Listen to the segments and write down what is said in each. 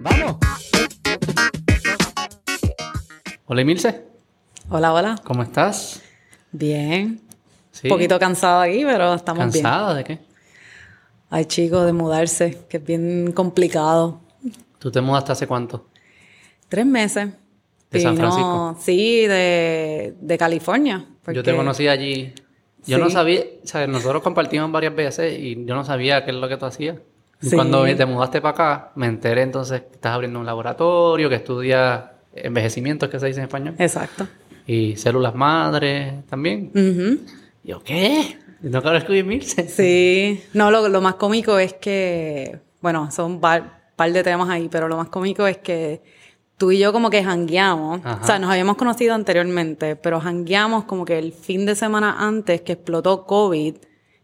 ¡Vamos! Hola, Emilce. Hola, hola. ¿Cómo estás? Bien. Sí. Un poquito cansado aquí, pero estamos bien. ¿Cansada de qué? Ay, chicos, de mudarse, que es bien complicado. ¿Tú te mudaste hace cuánto? Tres meses. ¿De San Francisco? Sí, de, de California. Yo te conocí allí. Yo Sí. no sabía, o sea, nosotros compartimos varias veces y yo no sabía qué es lo que tú hacías. Y Sí. cuando te mudaste para acá, me enteré entonces que estás abriendo un laboratorio, que estudias envejecimientos, que se dice en español, Exacto. y células madres también. Y yo, ¿qué? No quiero escribirse. Sí. No, lo, lo más cómico es que, bueno, son un par, par de temas ahí, pero lo más cómico es que tú y yo como que jangueamos. Ajá. O sea, nos habíamos conocido anteriormente, pero jangueamos como que el fin de semana antes que explotó COVID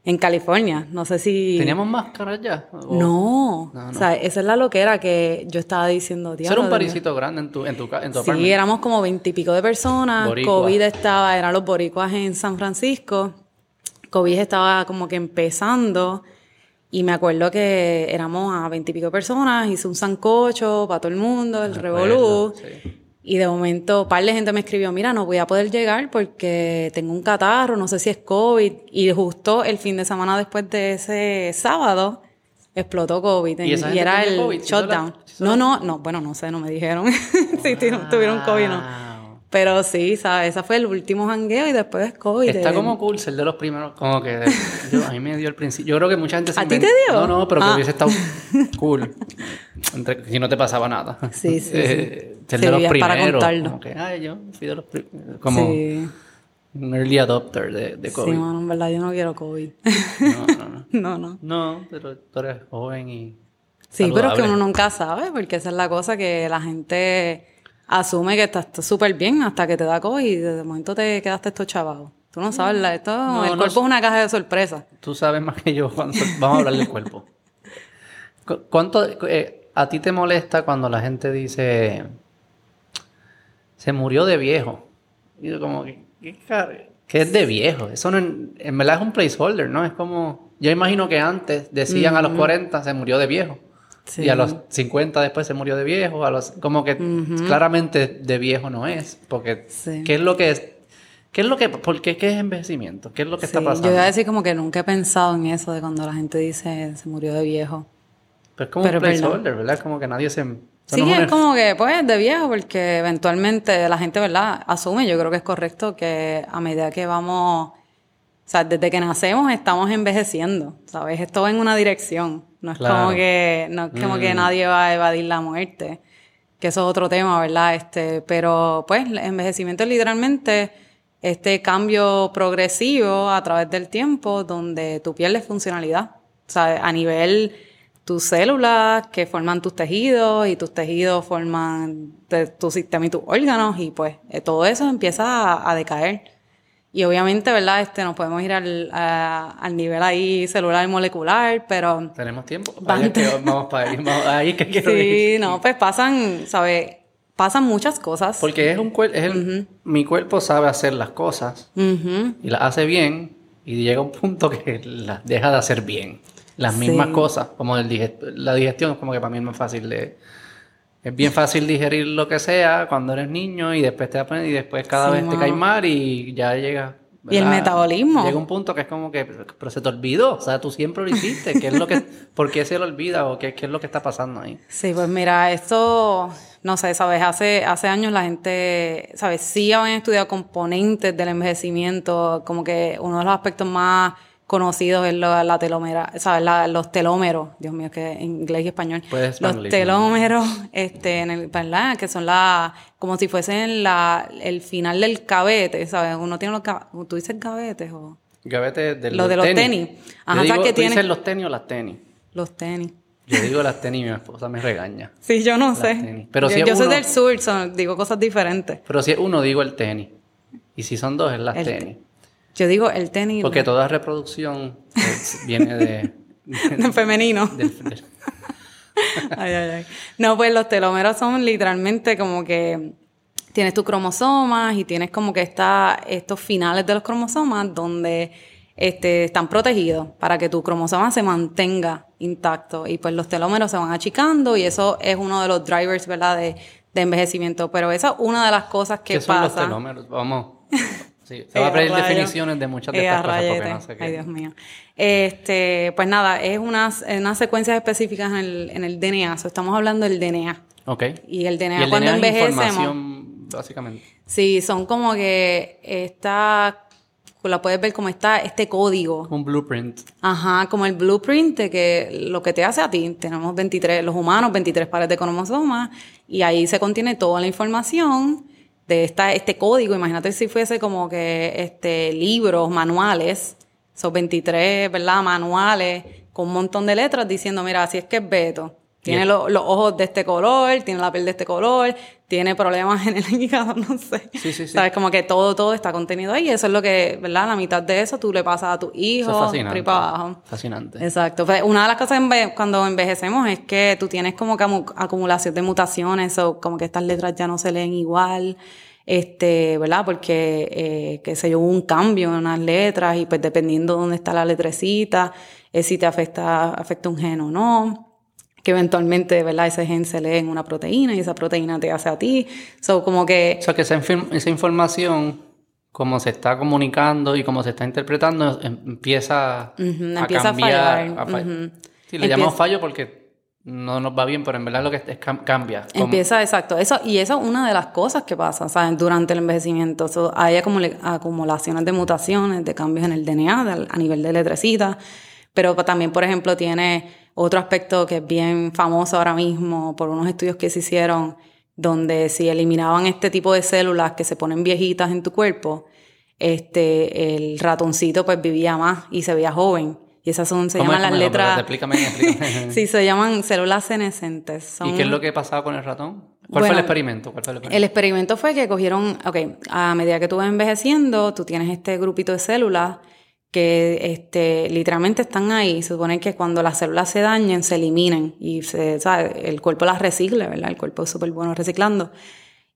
en California. No sé si... ¿Teníamos máscaras ya? ¿O- No. No, no. O sea, esa es la loquera que yo estaba diciendo. Eso era "Diablo, un parisito grande en tu, en tu, en tu Sí, éramos como veintipico de personas. Boricua. COVID estaba, eran los boricuas en San Francisco. COVID estaba como que empezando. Y me acuerdo que éramos a veintipico personas, hice un sancocho para todo el mundo, el revolú. sí. Y de momento, un par de gente me escribió, mira, no voy a poder llegar porque tengo un catarro, no sé si es COVID. Y justo el fin de semana después de ese sábado, explotó COVID. ¿Y era el shutdown. No, no, no, bueno, no sé, no me dijeron si tu- tuvieron COVID o no. Pero sí, ¿sabes? Ese fue el último jangueo y después es COVID. Está Eh, como cool ser de los primeros, como que yo, a mí me dio el principio. Yo creo que mucha gente se ¿A ti te dio? No, no, pero que Ah. hubiese estado cool. Entre, si no te pasaba nada. Sí, sí, sí. Eh, Ser Sí, de los es para primeros. contarlo. Como que, ay, yo fui de los primeros. Como Sí, un early adopter de, de sí, COVID. mano, en verdad yo no quiero COVID. no, no, no. no, no. No, pero tú eres joven y. Sí, pero es que uno nunca sabe, porque esa es la cosa que la gente asume que estás súper bien hasta que te da COVID y de momento te quedaste esto chavado. Tú no sabes, la- esto, No, el no cuerpo es una caja de sorpresas. Tú sabes más que yo. cuando- vamos a hablar del cuerpo. Cu- ¿Cuánto eh, a ti te molesta cuando la gente dice se murió de viejo? Y yo como ¿qué, qué es de viejo? Eso no en, en verdad es un placeholder, ¿no? Es como yo imagino que antes decían a los 40 se murió de viejo. Sí. Y a los 50 después se murió de viejo, a los como que claramente de viejo no es, porque Sí. ¿qué es lo que es? ¿Qué es lo que por qué, qué es envejecimiento? ¿Qué es lo que está Sí, pasando? Yo iba a decir como que nunca he pensado en eso de cuando la gente dice se murió de viejo. Pero es como Pero un es placeholder, ¿verdad? Como que nadie se... Sí, no es una- como que, pues, de viejo, porque eventualmente la gente, ¿verdad? Asume, yo creo que es correcto que a medida que vamos, o sea, desde que nacemos estamos envejeciendo, ¿sabes? Esto va en una dirección. No es Claro. como que, no es como que Mm. nadie va a evadir la muerte, que eso es otro tema, ¿verdad? Este, pero, pues, el envejecimiento es literalmente este cambio progresivo a través del tiempo donde tú pierdes funcionalidad. O sea, a nivel tus células que forman tus tejidos y tus tejidos forman te- tu sistema y tus órganos y pues eh, todo eso empieza a, a decaer. Y obviamente, ¿verdad? Este, nos podemos ir al, a- al nivel ahí celular molecular, pero Tenemos tiempo. Van- Ahí es que vamos para ahí, vamos- ahí que quiero sí, ir. no, pues pasan, ¿sabes? Pasan muchas cosas. Porque es un cuerpo, es el, mi cuerpo sabe hacer las cosas y las hace bien y llega un punto que las deja de hacer bien. Las Sí. mismas cosas, como el dige- la digestión, es como que para mí es más fácil de... Es bien fácil digerir lo que sea cuando eres niño y después te aprendes y después cada Sí, vez te cae mal y ya llega... Y el metabolismo. Llega un punto que es como que, pero se te olvidó, o sea, tú siempre lo hiciste, ¿qué es lo que, por qué se lo olvida o qué, qué es lo que está pasando ahí? Sí, pues mira, esto, no sé, sabes, hace, hace años la gente, sabes, sí habían estudiado componentes del envejecimiento, como que uno de los aspectos más conocidos es lo- la telomera, sabes, La- los telómeros, Dios mío, que en inglés y español, Puedes los telómeros, este, en el, ¿verdad? Que son la, como si fuesen la, el final del cabete, sabes, uno tiene los, ca- tú dices gavetes o Gavete de Lo de los tenis. Ajá, digo, que ¿tú tiene- dices los tenis o las tenis? los tenis. Yo digo las tenis y mi esposa me regaña. Sí, yo no Las sé. tenis. Pero yo si yo soy del sur, son- digo cosas diferentes. Pero si es uno, digo el tenis. Y si son dos, es las El tenis. Yo digo el tenis Porque toda reproducción es- viene de... de femenino. del- del- Ay, ay, ay. No, pues los telómeros son literalmente como que tienes tus cromosomas y tienes como que está estos finales de los cromosomas donde este, están protegidos para que tu cromosoma se mantenga intacto y pues los telómeros se van achicando y eso es uno de los drivers, ¿verdad? De, de envejecimiento, pero esa es una de las cosas que ¿Qué son los telómeros? Vamos. Sí, se va a pedir Eh, definiciones de muchas de Eh, estas cosas porque no sé qué. Ay, Dios mío. Este, pues nada, es unas, unas secuencias específicas en el, en el DNA. So, estamos hablando del DNA. Ok. Y el DNA Y el cuando DNA es información, básicamente. Sí, son como que esta, la puedes ver como está este código. Un blueprint. Ajá, como el blueprint de que lo que te hace a ti. Tenemos 23, los humanos, 23 pares de cromosomas y ahí se contiene toda la información de esta, este código. Imagínate si fuese como que este libros, manuales, son 23, ¿verdad? Manuales con un montón de letras diciendo, mira, así es que es Beto. Tiene Bien. lo- los ojos de este color, tiene la piel de este color, tiene problemas en el hígado, no sé. Sí, sí, sí. ¿Sabes? Como que todo, todo está contenido ahí. Eso es lo que, ¿verdad? La mitad de eso tú le pasas a tu hijo, Eso es para abajo. Fascinante. Exacto. Pues, una de las cosas enve- cuando envejecemos es que tú tienes como que acumulación de mutaciones o como que estas letras ya no se leen igual, este, ¿verdad? Porque, eh, qué sé yo, hubo un cambio en unas letras y pues dependiendo de dónde está la letrecita, es si te afecta, afecta un gen o no que eventualmente, ¿verdad? Ese gen se lee en una proteína y esa proteína te hace a ti. So, como que O sea, que esa, esa información, como se está comunicando y como se está interpretando, em- empieza, a empieza a cambiar. fallar, a fa- ujú. Sí, le Empieza- llamamos fallo porque no nos va bien, pero en verdad lo que es, cam- cambia. Como- Empieza, exacto. Eso, y eso es una de las cosas que pasa, ¿sabes? Durante el envejecimiento. So, hay acumula- acumulaciones de mutaciones, de cambios en el DNA de- a nivel de letrecita. Pero también, por ejemplo, tiene otro aspecto que es bien famoso ahora mismo por unos estudios que se hicieron, donde si eliminaban este tipo de células que se ponen viejitas en tu cuerpo, este, el ratoncito pues vivía más y se veía joven. Y esas son, se ¿Cómo llaman es? las letras. Explícame, explícame. sí, se llaman células senescentes. Son- ¿Y qué es lo que pasaba con el ratón? ¿Cuál fue el experimento? ¿Cuál fue el experimento? El experimento fue que cogieron, ok, a medida que tú vas envejeciendo, tú tienes este grupito de células que este, literalmente están ahí. Se supone que cuando las células se dañen, se eliminen y se, el cuerpo las recicle, ¿verdad? El cuerpo es súper bueno reciclando.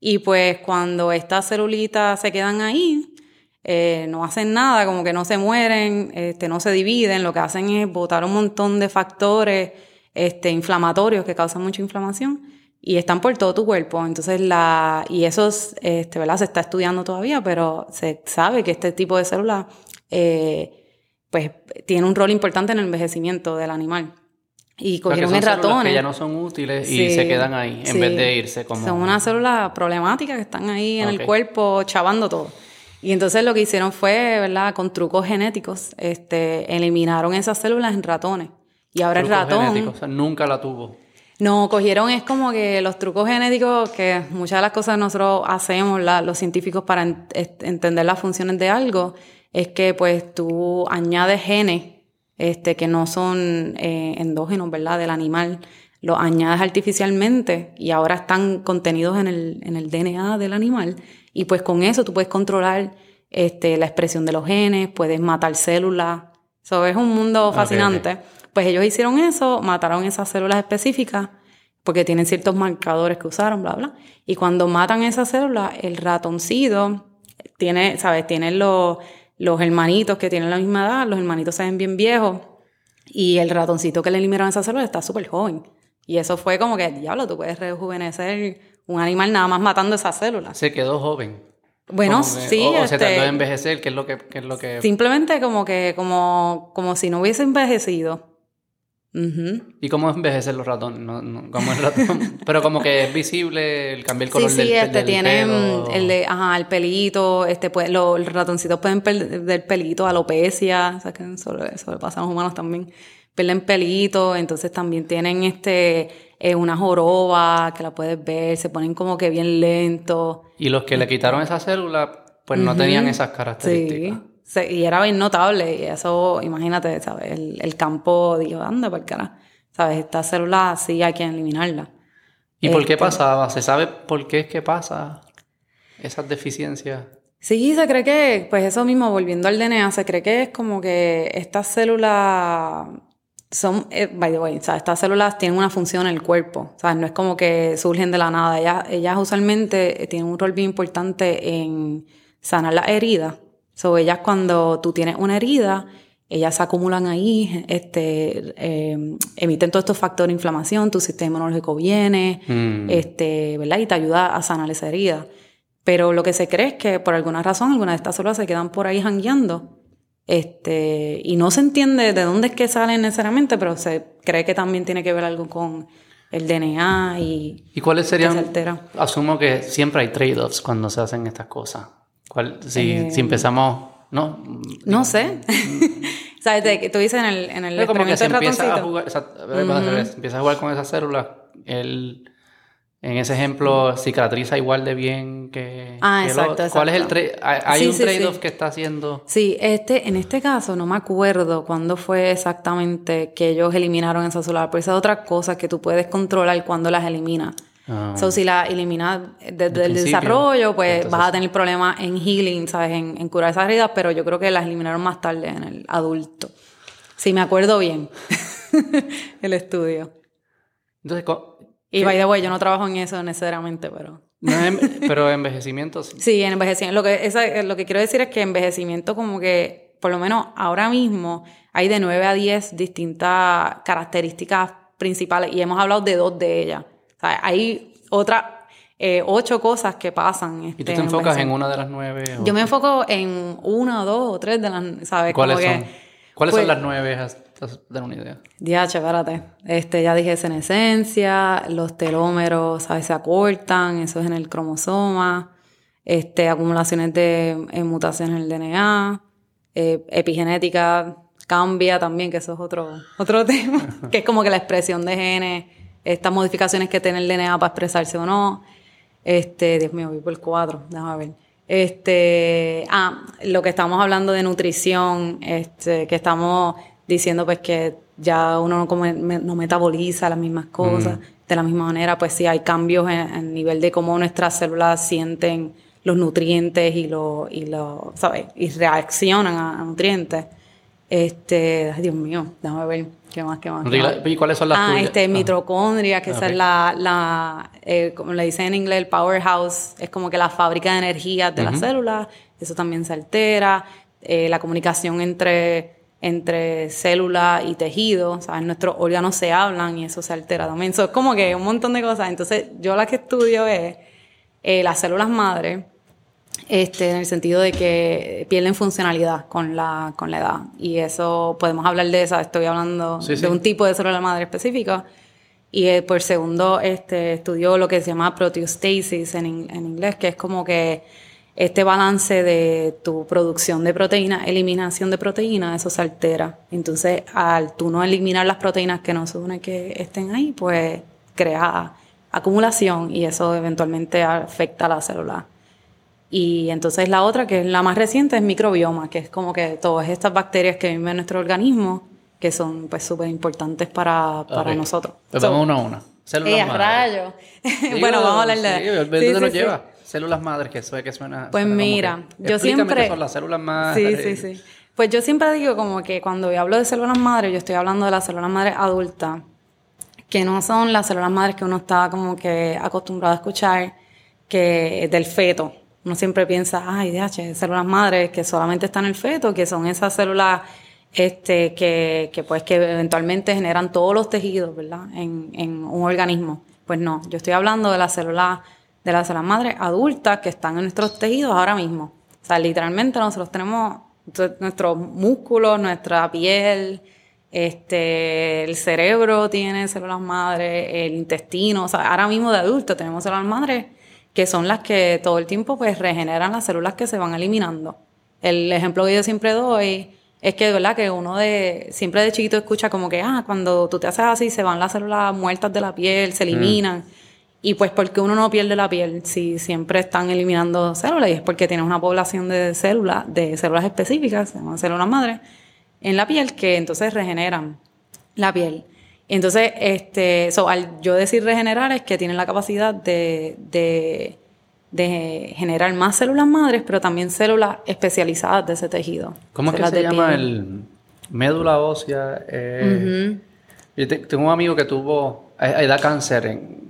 Y pues cuando estas celulitas se quedan ahí, eh, no hacen nada, como que no se mueren, este, no se dividen, lo que hacen es botar un montón de factores este, inflamatorios que causan mucha inflamación y están por todo tu cuerpo. Entonces, la, y eso es, este, ¿verdad? Se está estudiando todavía, pero se sabe que este tipo de células, eh, pues, tiene un rol importante en el envejecimiento del animal. Y cogieron células ratones. que ya no son útiles y se quedan ahí en sí. vez de irse como... Son unas células problemáticas que están ahí en el cuerpo chavando todo. Y entonces lo que hicieron fue, ¿verdad? Con trucos genéticos, este, eliminaron esas células en ratones. Y ahora el ratón... genéticos, o sea, nunca la tuvo. No, cogieron es como que los trucos genéticos, que muchas de las cosas que nosotros hacemos, la- los científicos, para entender las funciones de algo, es que pues tú añades genes este, que no son eh, endógenos, ¿verdad? Del animal, los añades artificialmente y ahora están contenidos en el, en el DNA del animal. Y pues con eso tú puedes controlar este, la expresión de los genes, puedes matar células. Eso es un mundo fascinante. Pues ellos hicieron eso, mataron esas células específicas porque tienen ciertos marcadores que usaron, bla, bla. Y cuando matan esas células, el ratoncito tiene, ¿sabes? Tiene los, los hermanitos que tienen la misma edad, los hermanitos se ven bien viejos y el ratoncito que le eliminaron esas células está súper joven. Y eso fue como que, diablo, tú puedes rejuvenecer un animal nada más matando esas células. Se quedó joven. Bueno, que- sí, O, o se este, tardó en envejecer, que es lo que... Que es lo que... simplemente como que, como, como si no hubiese envejecido. ¿Y cómo envejecen los ratones? No, no, ¿cómo es ratón? Pero como que es visible el cambio el color sí, del, este del tiene pelo. el de, ajá, el pelito, este pues, los ratoncitos pueden perder pelito, alopecia, o sea que eso, le- eso le pasa a los humanos también. Pierden pelito, entonces también tienen este eh, una joroba que la puedes ver, se ponen como que bien lentos. Y los que le quitaron esa célula, pues no tenían esas características. sí, y era bien notable. Y eso, imagínate, ¿sabes? El, el campo dijo, anda, por cara. ¿Sabes? Estas células sí hay que eliminarlas. ¿Y por qué Este- pasaba? ¿Se sabe por qué es que pasa esas deficiencias? Sí, se cree que, pues eso mismo, volviendo al DNA, se cree que es como que estas células, son, eh, by the way, o sea, estas células tienen una función en el cuerpo, o sea, no es como que surgen de la nada, ellas, ellas usualmente eh, tienen un rol bien importante en sanar las heridas. So, ellas cuando tú tienes una herida, ellas se acumulan ahí, este, eh, emiten todos estos factores de inflamación, tu sistema inmunológico viene, Mm. este, ¿verdad? Y te ayuda a sanar esa herida. Pero lo que se cree es que por alguna razón algunas de estas células se quedan por ahí jangueando. Este, y no se entiende de dónde es que salen necesariamente, pero se cree que también tiene que ver algo con el DNA y ¿Y cuáles serían? se altera. Asumo que siempre hay trade-offs cuando se hacen estas cosas. ¿Cuál, si, Eh, si empezamos, ¿no? no sé. ¿Sabes? Que tú dices en el, en el como que se empieza a jugar, empieza a jugar con esas células, él, en ese ejemplo, cicatriza igual de bien que... Ah, que exacto, lo- ¿Cuál es el trade? Hay, hay Sí, un sí, trade-off sí. que está haciendo... Sí, este, en este caso no me acuerdo cuándo fue exactamente que ellos eliminaron esa célula, pero esa es otra cosa que tú puedes controlar cuando las eliminas. Ah. So, si la eliminas desde el principio, desarrollo, pues entonces- vas a tener problemas en healing, ¿sabes? En, en curar esas heridas, pero yo creo que las eliminaron más tarde en el adulto. Si me acuerdo bien, el estudio. Entonces, Y by the way, yo no trabajo en eso necesariamente, pero... no pero envejecimiento sí. Sí, en envejecimiento. Lo que, esa- lo que quiero decir es que envejecimiento como que, por lo menos ahora mismo, hay de 9 a 10 distintas características principales y hemos hablado de dos de ellas. Sea, hay otras eh, ocho cosas que pasan. ¿Y este, tú te enfocas en una de las nueve? o- Yo me enfoco en una, dos o tres de las, ¿sabes? ¿Cuáles Como que- son? ¿Cuáles pues- son las nueve? Dar una idea. Diache, espérate. Este, ya dije senescencia, los telómeros, ¿sabes? Se acortan, eso es en el cromosoma, este, acumulaciones de mutaciones en el DNA, eh, epigenética cambia también, que eso es otro, otro tema, que es como que la expresión de genes, estas modificaciones que tiene el DNA para expresarse o no. Este, Dios mío, voy por cuatro, déjame ver. Este, ah, lo que estamos hablando de nutrición, este, que estamos diciendo pues que ya uno no, come- me- no metaboliza las mismas cosas de la misma manera, pues sí hay cambios en en el nivel de cómo nuestras células sienten los nutrientes y lo, y lo, ¿sabes? Y reaccionan a, a nutrientes. Este, ay Dios mío, déjame ver qué más, qué más. Qué? ¿Y cuáles son las ah, tuyas? este, Ah. mitocondria, que esa Ok. es la, la eh, como le dicen en inglés, el powerhouse, es como que la fábrica de energía de las células, eso también se altera, eh, la comunicación entre, entre célula y tejido, ¿sabes? Nuestros órganos se hablan y eso se altera también. So, es como que un montón de cosas. Entonces, yo la que estudio es eh, las células madre, este, en el sentido de que pierden funcionalidad con la, con la edad. Y eso, podemos hablar de esa, estoy hablando Sí, de sí. un tipo de célula madre específica. Y eh, por segundo, este, estudió lo que se llama proteostasis en, in- en inglés, que es como que este balance de tu producción de proteína, eliminación de proteína, eso se altera. Entonces, al tú no eliminar las proteínas que no supone que estén ahí, pues crea acumulación y eso eventualmente afecta a la célula. Y entonces la otra, que es la más reciente, es microbioma, que es como que todas estas bacterias que viven en nuestro organismo, que son pues súper importantes para, para nosotros. Pues So, vamos uno a una. Células ¡eh, madres. Digo, bueno, vamos a hablar de... Sí, el Sí, ¿dónde nos sí, sí. lleva? Células madres, que eso es que suena. Pues suena mira, que- yo siempre- qué son las células madres. Sí, sí, sí. Pues yo siempre digo como que cuando yo hablo de células madres, yo estoy hablando de las células madres adultas, que no son las células madres que uno está como que acostumbrado a escuchar, que del feto. Uno siempre piensa, ay, DH, células madres que solamente están en el feto, que son esas células este, que, que pues que eventualmente generan todos los tejidos, ¿verdad? En, en un organismo. Pues no, yo estoy hablando de las células, de las células madres adultas que están en nuestros tejidos ahora mismo. O sea, literalmente nosotros tenemos nuestros músculos, nuestra piel, este, el cerebro tiene células madres, el intestino, o sea, ahora mismo de adultos tenemos células madres que son las que todo el tiempo pues regeneran las células que se van eliminando. El ejemplo que yo siempre doy es que, ¿verdad? Que uno de, siempre de chiquito escucha como que, ah, cuando tú te haces así se van las células muertas de la piel, se eliminan. Y pues porque uno no pierde la piel si siempre están eliminando células y es porque tienes una población de células, de células específicas, se llaman células madres, en la piel que entonces regeneran la piel. Entonces, este, so, al yo decir regenerar es que tienen la capacidad de, de, de generar más células madres, pero también células especializadas de ese tejido. ¿Cómo es que se llama piel. el. Médula ósea. Eh, Yo tengo un amigo que tuvo, eh, da cáncer en,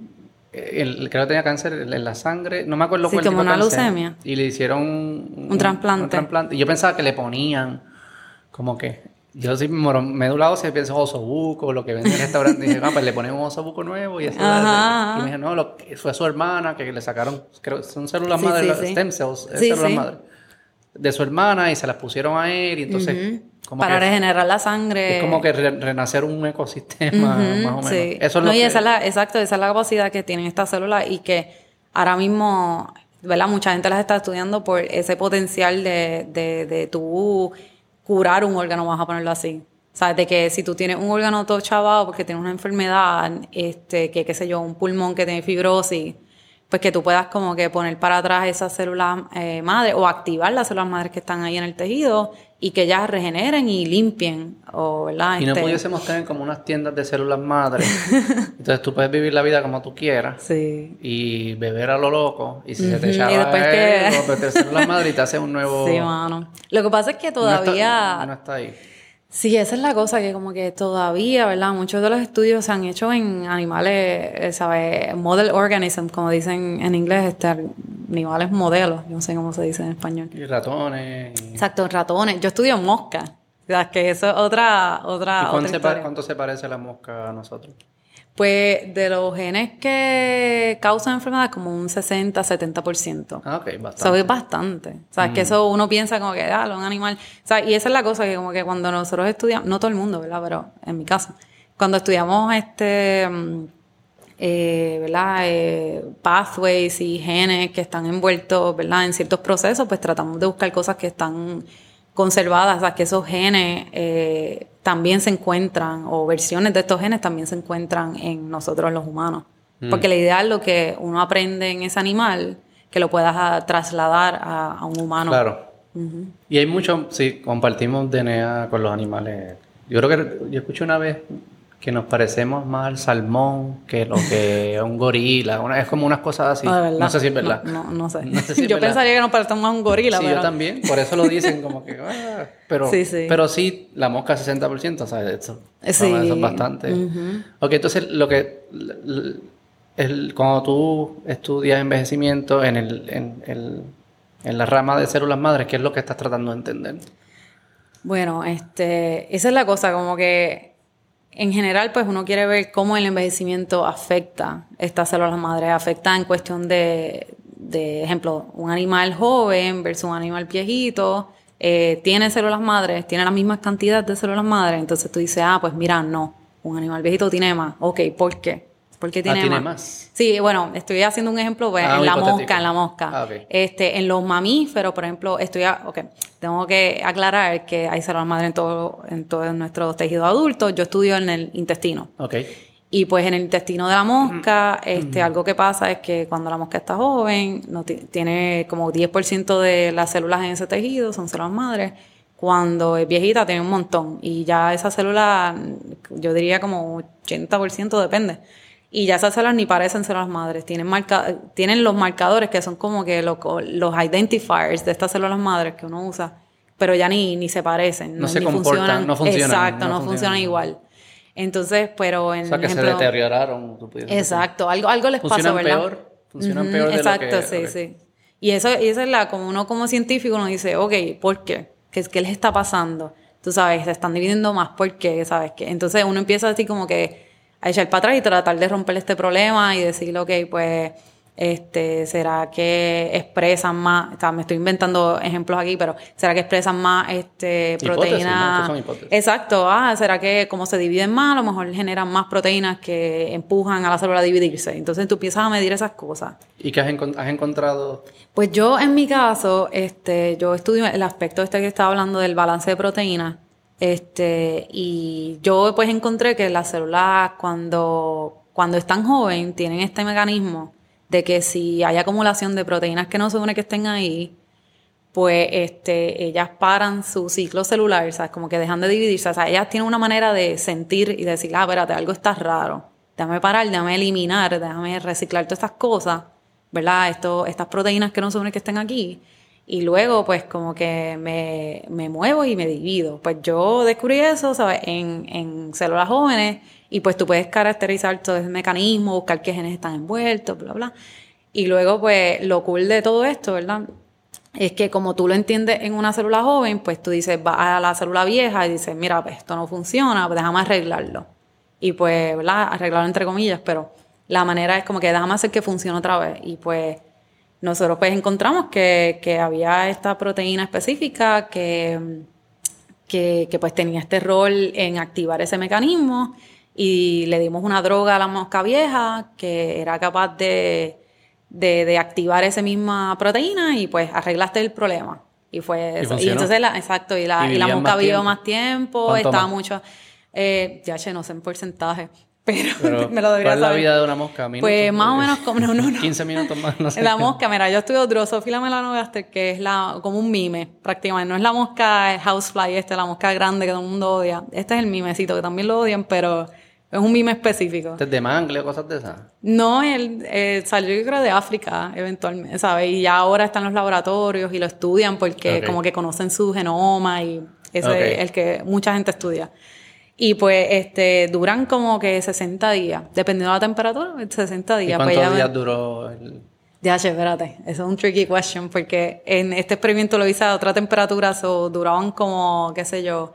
el, creo que tenía cáncer en la sangre, no me acuerdo sí, como una leucemia. Y le hicieron un, un, trasplante. un, trasplante. Y yo pensaba que le ponían como que yo sí médula ósea pienso osobuco, lo que vende en el restaurante. y dije, ah, pues le ponemos un osobuco nuevo y así. Y me dije, no, lo, fue su hermana que le sacaron, creo son células madres, stem cells, células madres de su hermana y se las pusieron a él y entonces... Para regenerar la sangre. Es como que renacer un ecosistema, más o menos. Sí. Eso es lo esa es la, exacto, esa es la capacidad que tienen estas células y que ahora mismo, ¿verdad? Mucha gente las está estudiando por ese potencial de, de, de tu curar un órgano, vamos a ponerlo así. Sea, de que si tú tienes un órgano todo chavado porque tienes una enfermedad, este, que qué sé yo, un pulmón que tiene fibrosis, pues que tú puedas como que poner para atrás esas células eh, madres o activar las células madres que están ahí en el tejido y que ellas regeneren y limpien. O, ¿verdad? Y no este pudiésemos tener como unas tiendas de células madres. Entonces tú puedes vivir la vida como tú quieras. Sí. Y beber a lo loco. Y si se te echaba y después que... células madres y te hace un nuevo... Sí, mano. Lo que pasa es que todavía... no está ahí. Sí, esa es la cosa que como que todavía, ¿verdad? Muchos de los estudios se han hecho en animales, eh, ¿sabes? Model organisms, como dicen en inglés, este, animales modelos, no sé cómo se dice en español. Y ratones. Exacto, ratones. Yo estudio moscas. O sea, que eso es otra, otra, ¿Y cuánto se parece la mosca a nosotros? Pues de los genes que causan enfermedad, como un 60-70%. Ah, ok, bastante. Eso es bastante. O sea, que mm. eso uno piensa como que, ah, un animal. O sea, y esa es la cosa que como que cuando nosotros estudiamos, no todo el mundo, ¿verdad? Pero en mi caso, cuando estudiamos este, mm, eh, ¿verdad? Eh, pathways y genes que están envueltos, ¿verdad? En ciertos procesos, pues tratamos de buscar cosas que están conservadas, o sea, que esos genes eh, también se encuentran, o versiones de estos genes también se encuentran en nosotros los humanos. Mm. Porque la idea es lo que uno aprende en ese animal, que lo puedas ah, trasladar a, un humano. Claro. Y hay mucho, sí, compartimos DNA con los animales. Yo creo que yo escuché una vez que nos parecemos más al salmón que lo que a un gorila. es como unas cosas así. Ah, no sé si es verdad. No, no, sé. yo pensaría que nos parecemos más a un gorila. Sí, yo también. Por eso lo dicen como que... Ah", pero, sí, sí. pero sí, la mosca 60%, ¿sabes? Eso, sí. eso es bastante. Ok, entonces lo que... El, cuando tú estudias envejecimiento en, el, en, el, en la rama de células madres, ¿qué es lo que estás tratando de entender? Bueno, este, esa es la cosa, como que en general, pues uno quiere ver cómo el envejecimiento afecta estas células madres, afecta en cuestión de, de ejemplo, un animal joven versus un animal viejito, eh, tiene células madres, tiene la misma cantidad de células madres, entonces tú dices, ah, pues mira, no, un animal viejito tiene más, ok, ¿por qué? Porque tiene, ah, tiene más? Sí, bueno, estoy haciendo un ejemplo pues, ah, en la mosca, en la mosca. Ah, este, en los mamíferos, por ejemplo, estoy, ok, tengo que aclarar que hay células madre en todo, en todos nuestros tejidos adultos. Yo estudio en el intestino. Ok. Y pues en el intestino de la mosca, este, algo que pasa es que cuando la mosca está joven, no tiene como 10% de las células en ese tejido, son células madres. Cuando es viejita tiene un montón. Y ya esa célula, yo diría como 80% depende y ya esas células ni parecen ser las madres, tienen, marca, tienen los marcadores que son como que los, los identifiers de estas células madres que uno usa, pero ya ni, ni se parecen, no, se comportan, no funcionan. Exacto, no, funcionan, igual. Entonces, pero en. O sea, que se deterioraron. exacto, algo, algo les pasa, ¿verdad? Peor, funcionan peor de Exacto, lo que, sí, sí. Y eso, y eso es la, como uno como científico, uno dice, ok, ¿por qué? ¿Qué, qué les está pasando? Tú sabes, se están dividiendo más, ¿por qué? ¿Sabes qué? Entonces uno empieza a decir como que a echar para atrás y tratar de romper este problema y decir, ok, pues, este, ¿será que expresan más? O sea, me estoy inventando ejemplos aquí, pero ¿será que expresan más este, proteínas? Exacto, ah, ¿será que como se dividen más, a lo mejor generan más proteínas que empujan a la célula a dividirse? Entonces tú empiezas a medir esas cosas. ¿Y qué has, has encontrado? Pues yo, en mi caso, este, yo estudio el aspecto este que estaba hablando del balance de proteínas este, y yo pues encontré que las células cuando, cuando están jóvenes tienen este mecanismo de que si hay acumulación de proteínas que no se supone que estén ahí, pues este, ellas paran su ciclo celular, ¿sabes? Como que dejan de dividirse. O sea, ellas tienen una manera de sentir y decir, ah, espérate, algo está raro. Déjame parar, déjame eliminar, déjame reciclar todas estas cosas, ¿verdad? Esto, estas proteínas que no se supone que estén aquí y luego pues como que me, me muevo y me divido. Pues yo descubrí eso, ¿sabes? En, en células jóvenes y pues tú puedes caracterizar todo ese mecanismo, buscar qué genes están envueltos, bla, bla. Y luego pues lo cool de todo esto, ¿verdad? Es que como tú lo entiendes en una célula joven, pues tú dices, vas a la célula vieja y dices, mira, pues esto no funciona, pues déjame arreglarlo. Y pues, ¿verdad? Arreglarlo entre comillas, pero la manera es como que déjame hacer que funcione otra vez. Y pues nosotros pues encontramos que, que había esta proteína específica que, que, que, pues tenía este rol en activar ese mecanismo y le dimos una droga a la mosca vieja que era capaz de, de, de activar esa misma proteína y pues arreglaste el problema. Y fue eso. Y, entonces, la, exacto, y la, y, la mosca vivió más tiempo, estaba mucho... Eh, ya, che, no sé en porcentaje, pero, me lo debería ¿Cuál es la vida de una mosca? Pues más o menos como... No, no, no. 15 minutos más, no sé. La mosca, mira, yo estudio Drosophila melanogaster, que es la, como un mime, prácticamente. No es la mosca housefly, este, la mosca grande que todo el mundo odia. Este es el mimecito, que también lo odian, pero es un mime específico. ¿Este es de mangle o cosas de esas? No, él eh, salió yo creo de África, eventualmente, ¿sabes? Y ya ahora está en los laboratorios y lo estudian porque como que conocen su genoma y ese es el que mucha gente estudia. Y pues este duran como que 60 días, dependiendo de la temperatura, 60 días. ¿Y pues cuántos días duró el...? Ya, espérate, eso es un tricky question porque en este experimento lo hice a otra temperatura, so, duraban como, qué sé yo,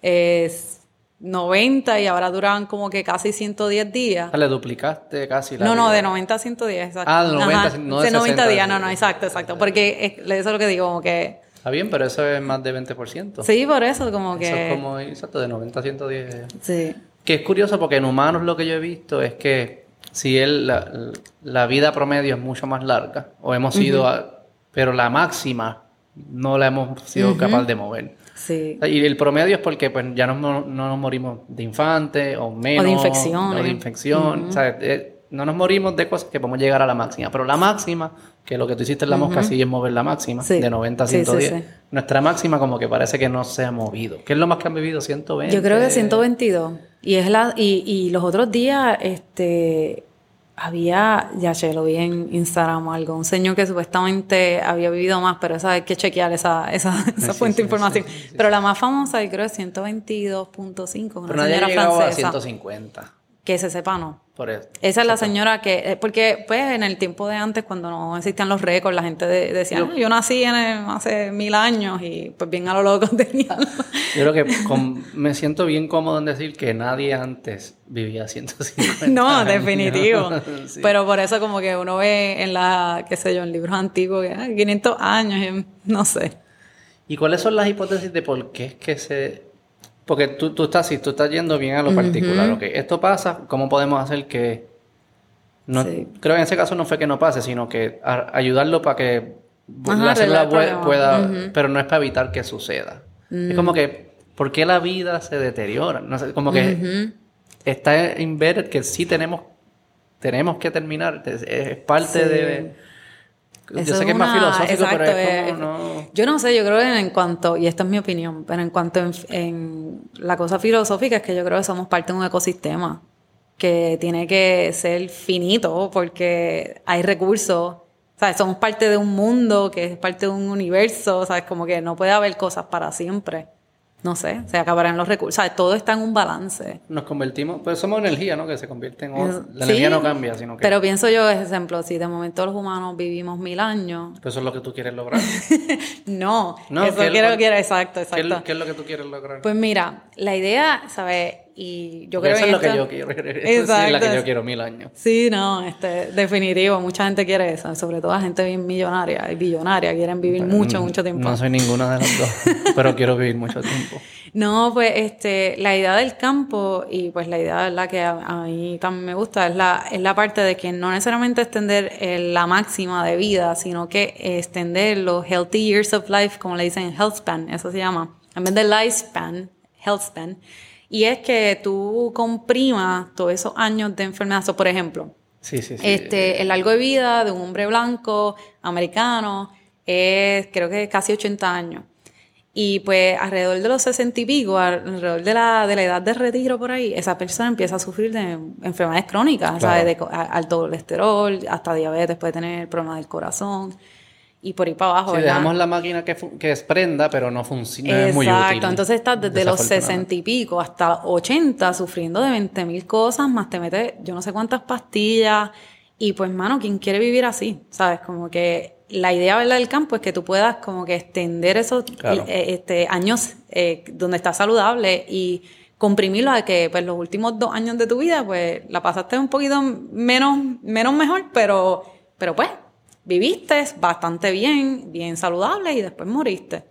es 90 y ahora duraban como que casi 110 días. Le duplicaste casi la No, vida. no, de 90 a 110, exacto. Ah, de 90, Ajá, no de 90 60, días, no, no, exacto, exacto. Porque es- eso es lo que digo, como que... Está bien, pero eso es más de 20%. Sí, por eso, como que... Eso es como, exacto, de 90 a 110. Sí. Que es curioso porque en humanos lo que yo he visto es que si él, la, la vida promedio es mucho más larga, o hemos sido, a- pero la máxima no la hemos sido capaz de mover. Sí. Y el promedio es porque pues ya no, no nos morimos de infante o menos. infecciones. O de infección. O sea, eh, no nos morimos de cosas que podemos llegar a la máxima. Pero la máxima, que lo que tú hiciste en la mosca sí es mover la máxima, Sí. de 90 a Sí, sí, 110. sí. Nuestra máxima como que parece que no se ha movido. ¿Qué es lo más que han vivido? 120. Yo creo que 122. Y es la y, y los otros días este había, ya che, lo vi en Instagram o algo, un señor que supuestamente había vivido más, pero esa hay que chequear esa, esa, esa Sí, fuente sí, de información. sí. Pero la más famosa, yo creo, es 122.5, una Pero señora llegado a francesa. 150. Que se sepa, no. Por eso. Esa es la señora que, eh, porque pues en el tiempo de antes, cuando no existían los récords, la gente de- decía, "Ah, yo nací en el- hace mil años y pues bien a lo loco tenía. Yo creo que con- me siento bien cómodo en decir que nadie antes vivía 150. No, años. definitivo. Sí. Pero por eso como que uno ve en la, qué sé yo, en libros antiguos, que, ah, 500 años, no sé. ¿Y cuáles son las hipótesis de por qué es que se... Porque tú, tú estás, si tú estás yendo bien a lo particular, ok, esto pasa, ¿cómo podemos hacer que... No, Sí. Creo que en ese caso no fue que no pase, sino que a- ayudarlo para que Ajá, la célula pueda... Pero no es para evitar que suceda. Es como que, ¿por qué la vida se deteriora? No sé, como que está inverted que sí tenemos, tenemos que terminar, es, es parte Sí. de... Yo Eso sé que es más filosófico, pero es como... es- no... Yo no sé, yo creo que en cuanto, y esta es mi opinión, pero en cuanto en, en la cosa filosófica es que yo creo que somos parte de un ecosistema que tiene que ser finito porque hay recursos, ¿sabes? Somos parte de un mundo que es parte de un universo, ¿sabes? Como que no puede haber cosas para siempre. No sé, se acabarán los recursos, ¿sabes? Todo está en un balance. Nos convertimos, pues somos energía, ¿no? Que se convierte en. La Sí, energía no cambia, sino que Pero pienso yo, por ejemplo, si de momento los humanos vivimos mil años, pues eso es lo que tú quieres lograr. no, No, eso que el- quiero, quiero, exacto, ¿Qué, es, exacto. qué es lo que tú quieres lograr? Pues mira, la idea, ¿sabes? Y yo creo eso es lo que yo quiero. Esa es la que yo quiero, mil años. Sí, no, este, definitivo, mucha gente quiere eso, sobre todo la gente bien millonaria y billonaria, quieren vivir mucho, mucho tiempo. No soy ninguna de las dos, pero quiero vivir mucho tiempo. No, pues este, la idea del campo y pues la idea la que a, a mí también me gusta es la, es la parte de que no necesariamente extender eh, la máxima de vida, sino que extender los healthy years of life, como le dicen health span, eso se llama, en vez de lifespan, health span. Y es que tú comprimas todos esos años de enfermedad. So, por ejemplo, Sí, sí, sí. este, el largo de vida de un hombre blanco, americano, es creo que casi 80 años. Y pues alrededor de los 60 y pico, alrededor de la, de la edad de retiro por ahí, esa persona empieza a sufrir de enfermedades crónicas, Claro. ¿sabes? De alto colesterol, hasta diabetes, puede tener problemas del corazón. Y por ahí para abajo. Si dejamos la máquina que, que prenda, pero no funciona, es muy útil. Exacto, entonces estás desde los desafortunadamente. 60 y pico hasta 80 sufriendo de 20 mil cosas, más te metes yo no sé cuántas pastillas. Y pues, mano, ¿quién quiere vivir así? ¿Sabes? Como que la idea ¿verdad? del campo es que tú puedas como que extender esos Claro. eh, este, años eh, donde estás saludable y comprimirlo a que pues los últimos dos años de tu vida pues la pasaste un poquito menos, menos mejor, pero, pero pues viviste bastante bien, bien saludable y después moriste.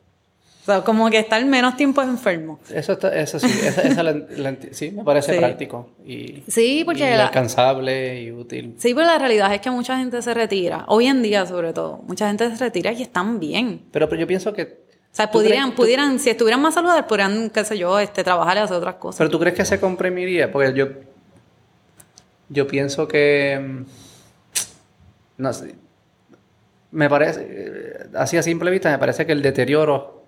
O sea, como que estar menos tiempo enfermo. Eso, está, eso sí, esa, esa la- la enti- sí, me parece Sí. práctico. Y, Sí, porque y la- alcanzable y útil. Sí, pero la realidad es que mucha gente se retira, hoy en día sobre todo, mucha gente se retira y están bien. Pero, pero yo pienso que... O sea, ¿tú pudieran, crees- tú- pudieran, si estuvieran más saludables, podrían, qué sé yo, este, trabajar y hacer otras cosas. Pero tú crees que se comprimiría, porque yo, yo pienso que, mm, no sé, me parece, eh, así a simple vista, me parece que el deterioro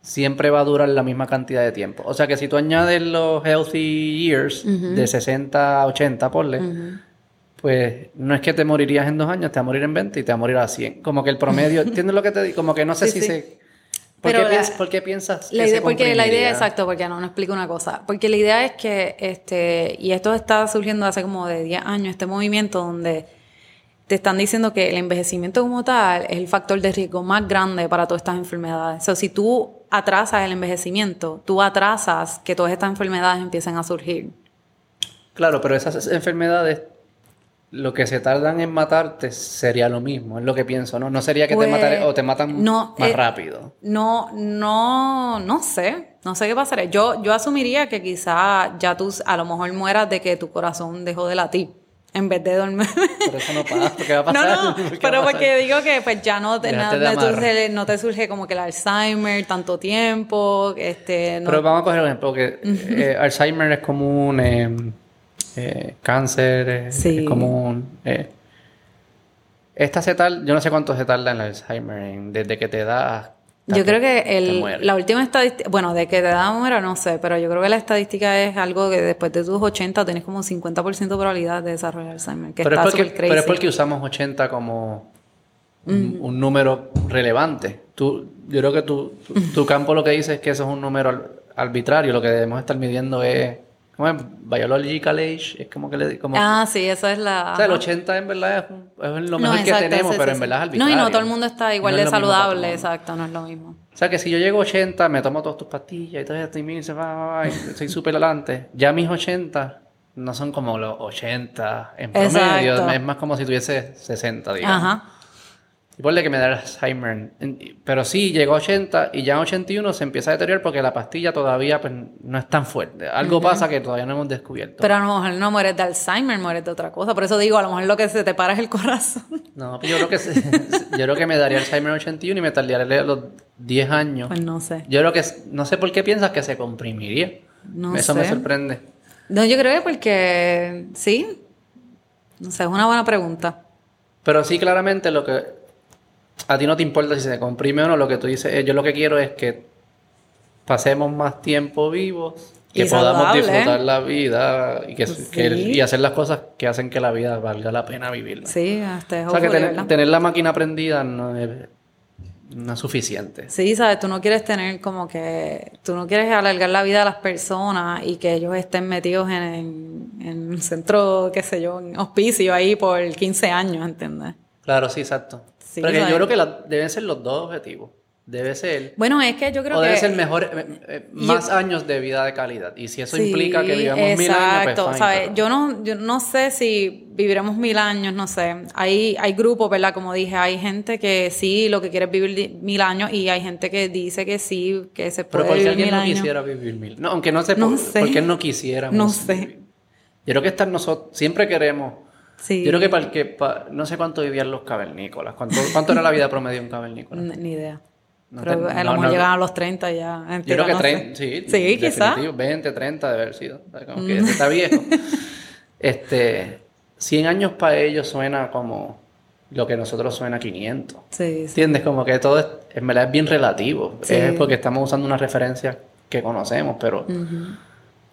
siempre va a durar la misma cantidad de tiempo. O sea que si tú añades los healthy years de 60 a 80, ponle, pues no es que te morirías en dos años, te va a morir en 20 y te va a morir a 100. Como que el promedio, ¿entiendes lo que te digo? Como que no sé Sí, si sí. se... ¿Por, Pero qué la- piens- por qué piensas que La se idea, porque la idea, exacto, porque no, no explico una cosa. Porque la idea es que, este, y esto está surgiendo hace como de 10 años, este movimiento donde te están diciendo que el envejecimiento como tal es el factor de riesgo más grande para todas estas enfermedades. O sea, si tú atrasas el envejecimiento, tú atrasas que todas estas enfermedades empiecen a surgir. Claro, pero esas enfermedades, lo que se tardan en matarte sería lo mismo, es lo que pienso, ¿no? No sería que Pues, te mataran o te matan no, más eh, rápido. No, no, no sé. No sé qué pasaría. Yo, yo asumiría que quizá ya tú a lo mejor mueras de que tu corazón dejó de latir en vez de dormir. Pero eso no pasa, ¿qué va a No, pasar? no, ¿Qué va a pero porque digo que pues ya no te, no, no surge, no te surge como que el Alzheimer tanto tiempo, este, no- Pero vamos a coger un ejemplo, que eh, Alzheimer es común, eh, eh, cáncer Sí. es común. Esta se tarda, yo no sé cuánto se tarda en el Alzheimer, en- desde que te da Yo creo que el, la última estadística, bueno, de que te da muera no sé, pero yo creo que la estadística es algo que después de tus 80 tienes como 50% de probabilidad de desarrollar Alzheimer, que pero, es porque, crazy. pero es porque usamos 80 como un, un número relevante. Tú, yo creo que tu, tu, tu campo lo que dice es que eso es un número arbitrario. Lo que debemos estar midiendo es, ¿cómo es? Biological age. Es como que le como, Ah, sí, eso es la... O sea, el ajá. 80 en verdad es, es lo No, mejor que exacto, tenemos, sí, pero sí, en verdad es No, arbitrario. y no todo el mundo está igual No de es saludable, exacto, no es lo mismo. O sea, que si yo llego a 80, me tomo todas tus pastillas y todo esto y mira, se va, va, va, y soy súper adelante. Ya mis 80 no son como los 80 en promedio, Exacto. es más como si tuviese 60, digamos. Ajá. Y ponle que me da Alzheimer. Pero sí, llegó a 80 y ya en 81 se empieza a deteriorar porque la pastilla todavía pues, no es tan fuerte. Algo pasa que todavía no hemos descubierto. Pero a lo mejor no mueres de Alzheimer, mueres de otra cosa. Por eso digo, a lo mejor lo que se te para es el corazón. No, pues yo creo que se- yo creo que me daría Alzheimer en 81 y me tardaría los 10 años. Pues no sé. Yo creo que no sé por qué piensas que se comprimiría. No Eso me sorprende. No, yo creo que porque sí. No sé, es una buena pregunta. Pero sí, claramente lo que a ti no te importa si se comprime o no, lo que tú dices es, yo lo que quiero es que pasemos más tiempo vivos, que Y podamos saludable, disfrutar la vida y, que, Pues que- y hacer las cosas que hacen que la vida valga la pena vivirla. Sí, este, o sea, que tener, la máquina prendida no es, no es suficiente. Sí, sabes, tú no quieres tener como que, tú no quieres alargar la vida de las personas y que ellos estén metidos en, en, en un centro, qué sé yo, en hospicio ahí por 15 años, ¿entiendes? Claro, sí, exacto. Sí, Pero que ¿sabes? yo creo que la- deben ser los dos objetivos. Debe ser... Bueno, es que yo creo o que... debe ser mejor, eh, eh, yo- más años de vida de calidad. Y si eso Sí, implica que vivamos mil años, pues fine, ¿sabes? pero- Yo no, yo no sé si viviremos mil años, no sé. Hay, hay grupos, ¿verdad? Como dije, hay gente que sí, lo que quiere es vivir mil años y hay gente que dice que sí, que se Pero puede porque vivir alguien mil no años. quisiera vivir mil. No, aunque no sé No por, sé. por qué no quisiéramos. No sé. vivir. Yo creo que estar nosotros, siempre queremos. Sí. Yo creo que para el que, pa- no sé cuánto vivían los cavernícolas. ¿Cuánto, cuánto era la vida promedio de un cavernícola? Ni idea. No Pero te- a lo mejor no. llegan a los 30 ya. Yo creo que no sé. 30, sí. Sí, quizá. definitivo, 20, 30 de haber sido. Como que está viejo. este, 100 años para ellos suena como lo que nosotros suena 500. Sí, sí. ¿Entiendes? Como que todo es, en verdad es bien relativo. Sí. Es porque estamos usando una referencia que conocemos, pero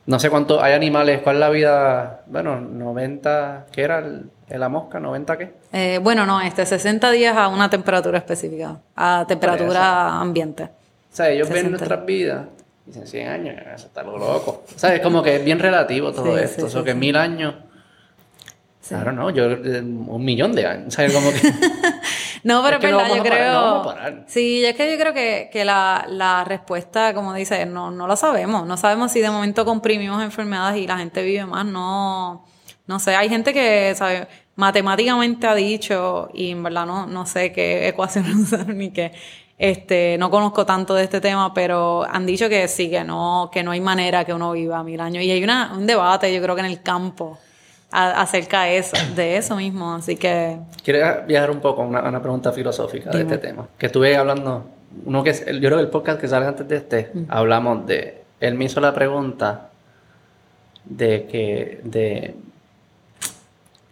no sé cuánto hay animales. ¿Cuál es la vida? Bueno, 90, ¿qué era? El, ¿En la mosca 90 qué? Eh, bueno, no, este 60 días a una temperatura específica, a temperatura ambiente. O sea, ellos ven nuestras vidas dicen 100 años, eso está lo loco. O sea, es como que es bien relativo todo Sí, esto. sí, o sea, sí, que mil años. Claro, no, yo eh, un millón de años. O sea, como que. No, pero Es no verdad, yo creo. parar, no vamos a parar. Sí, es que yo creo que, que la, la respuesta, como dice, no, no la sabemos. No sabemos si de momento comprimimos enfermedades y la gente vive más. No, no sé. Hay gente que, ¿sabe? matemáticamente ha dicho, y en verdad no, no sé qué ecuación usar ni qué. Este, no conozco tanto de este tema, pero han dicho que sí, que no, que no hay manera que uno viva mil años. Y hay una, un debate, yo creo que en el campo, a- acerca de eso, de eso mismo. Así que, Quiero viajar un poco a una, una pregunta filosófica de Dime. este tema. Que estuve hablando, uno que yo creo que el podcast que sale antes de este, hablamos de, él me hizo la pregunta de que, de,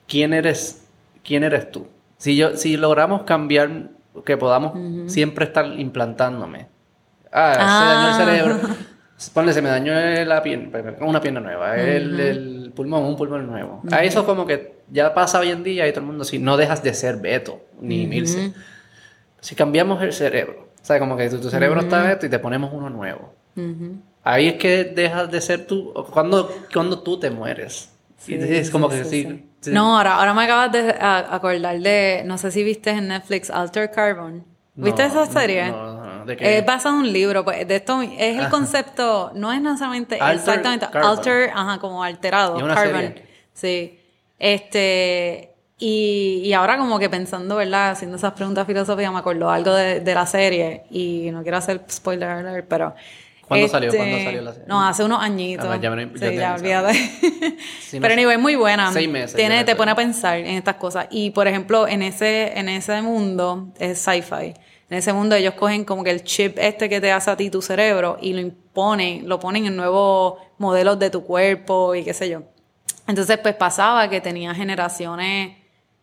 ¿quién eres, quién eres tú? Si yo, si logramos cambiar, que podamos siempre estar implantándome. Ah, Ah. se dañó el cerebro. Ponle, se me dañó la pierna, una pierna nueva, el, el pulmón, un pulmón nuevo. A eso como que ya pasa hoy en día y todo el mundo, si no dejas de ser Beto, ni Milce. Si cambiamos el cerebro, o sea, como que tu, tu cerebro está esto y te ponemos uno nuevo. Ahí es que dejas de ser tú, cuando, cuando tú te mueres. y es como que sí. sí. No, ahora, ahora me acabas de acordar de, no sé si viste en Netflix Alter Carbon. ¿Viste No, esa serie? No, no, ¿de qué? Es basado en un libro, pues de esto es el concepto, no es necesariamente Alter exactamente carbon. alter, ajá, como alterado, una carbon. serie. Sí. Este y, y ahora como que pensando, ¿verdad? Haciendo esas preguntas filosóficas me acordó algo de, de la serie y no quiero hacer spoiler alert, pero ¿Cuándo salió? este, ¿Cuándo salió la serie? No, hace unos añitos. Ah, ya me- ya sí, ya olvídate. No pero anyway, muy buena. Seis meses, Tiene, te pone a pensar en estas cosas. Y por ejemplo, en ese, en ese mundo es sci-fi. En ese mundo ellos cogen como que el chip este que te hace a ti tu cerebro y lo imponen, lo ponen en nuevos modelos de tu cuerpo y qué sé yo. Entonces, pues pasaba que tenía generaciones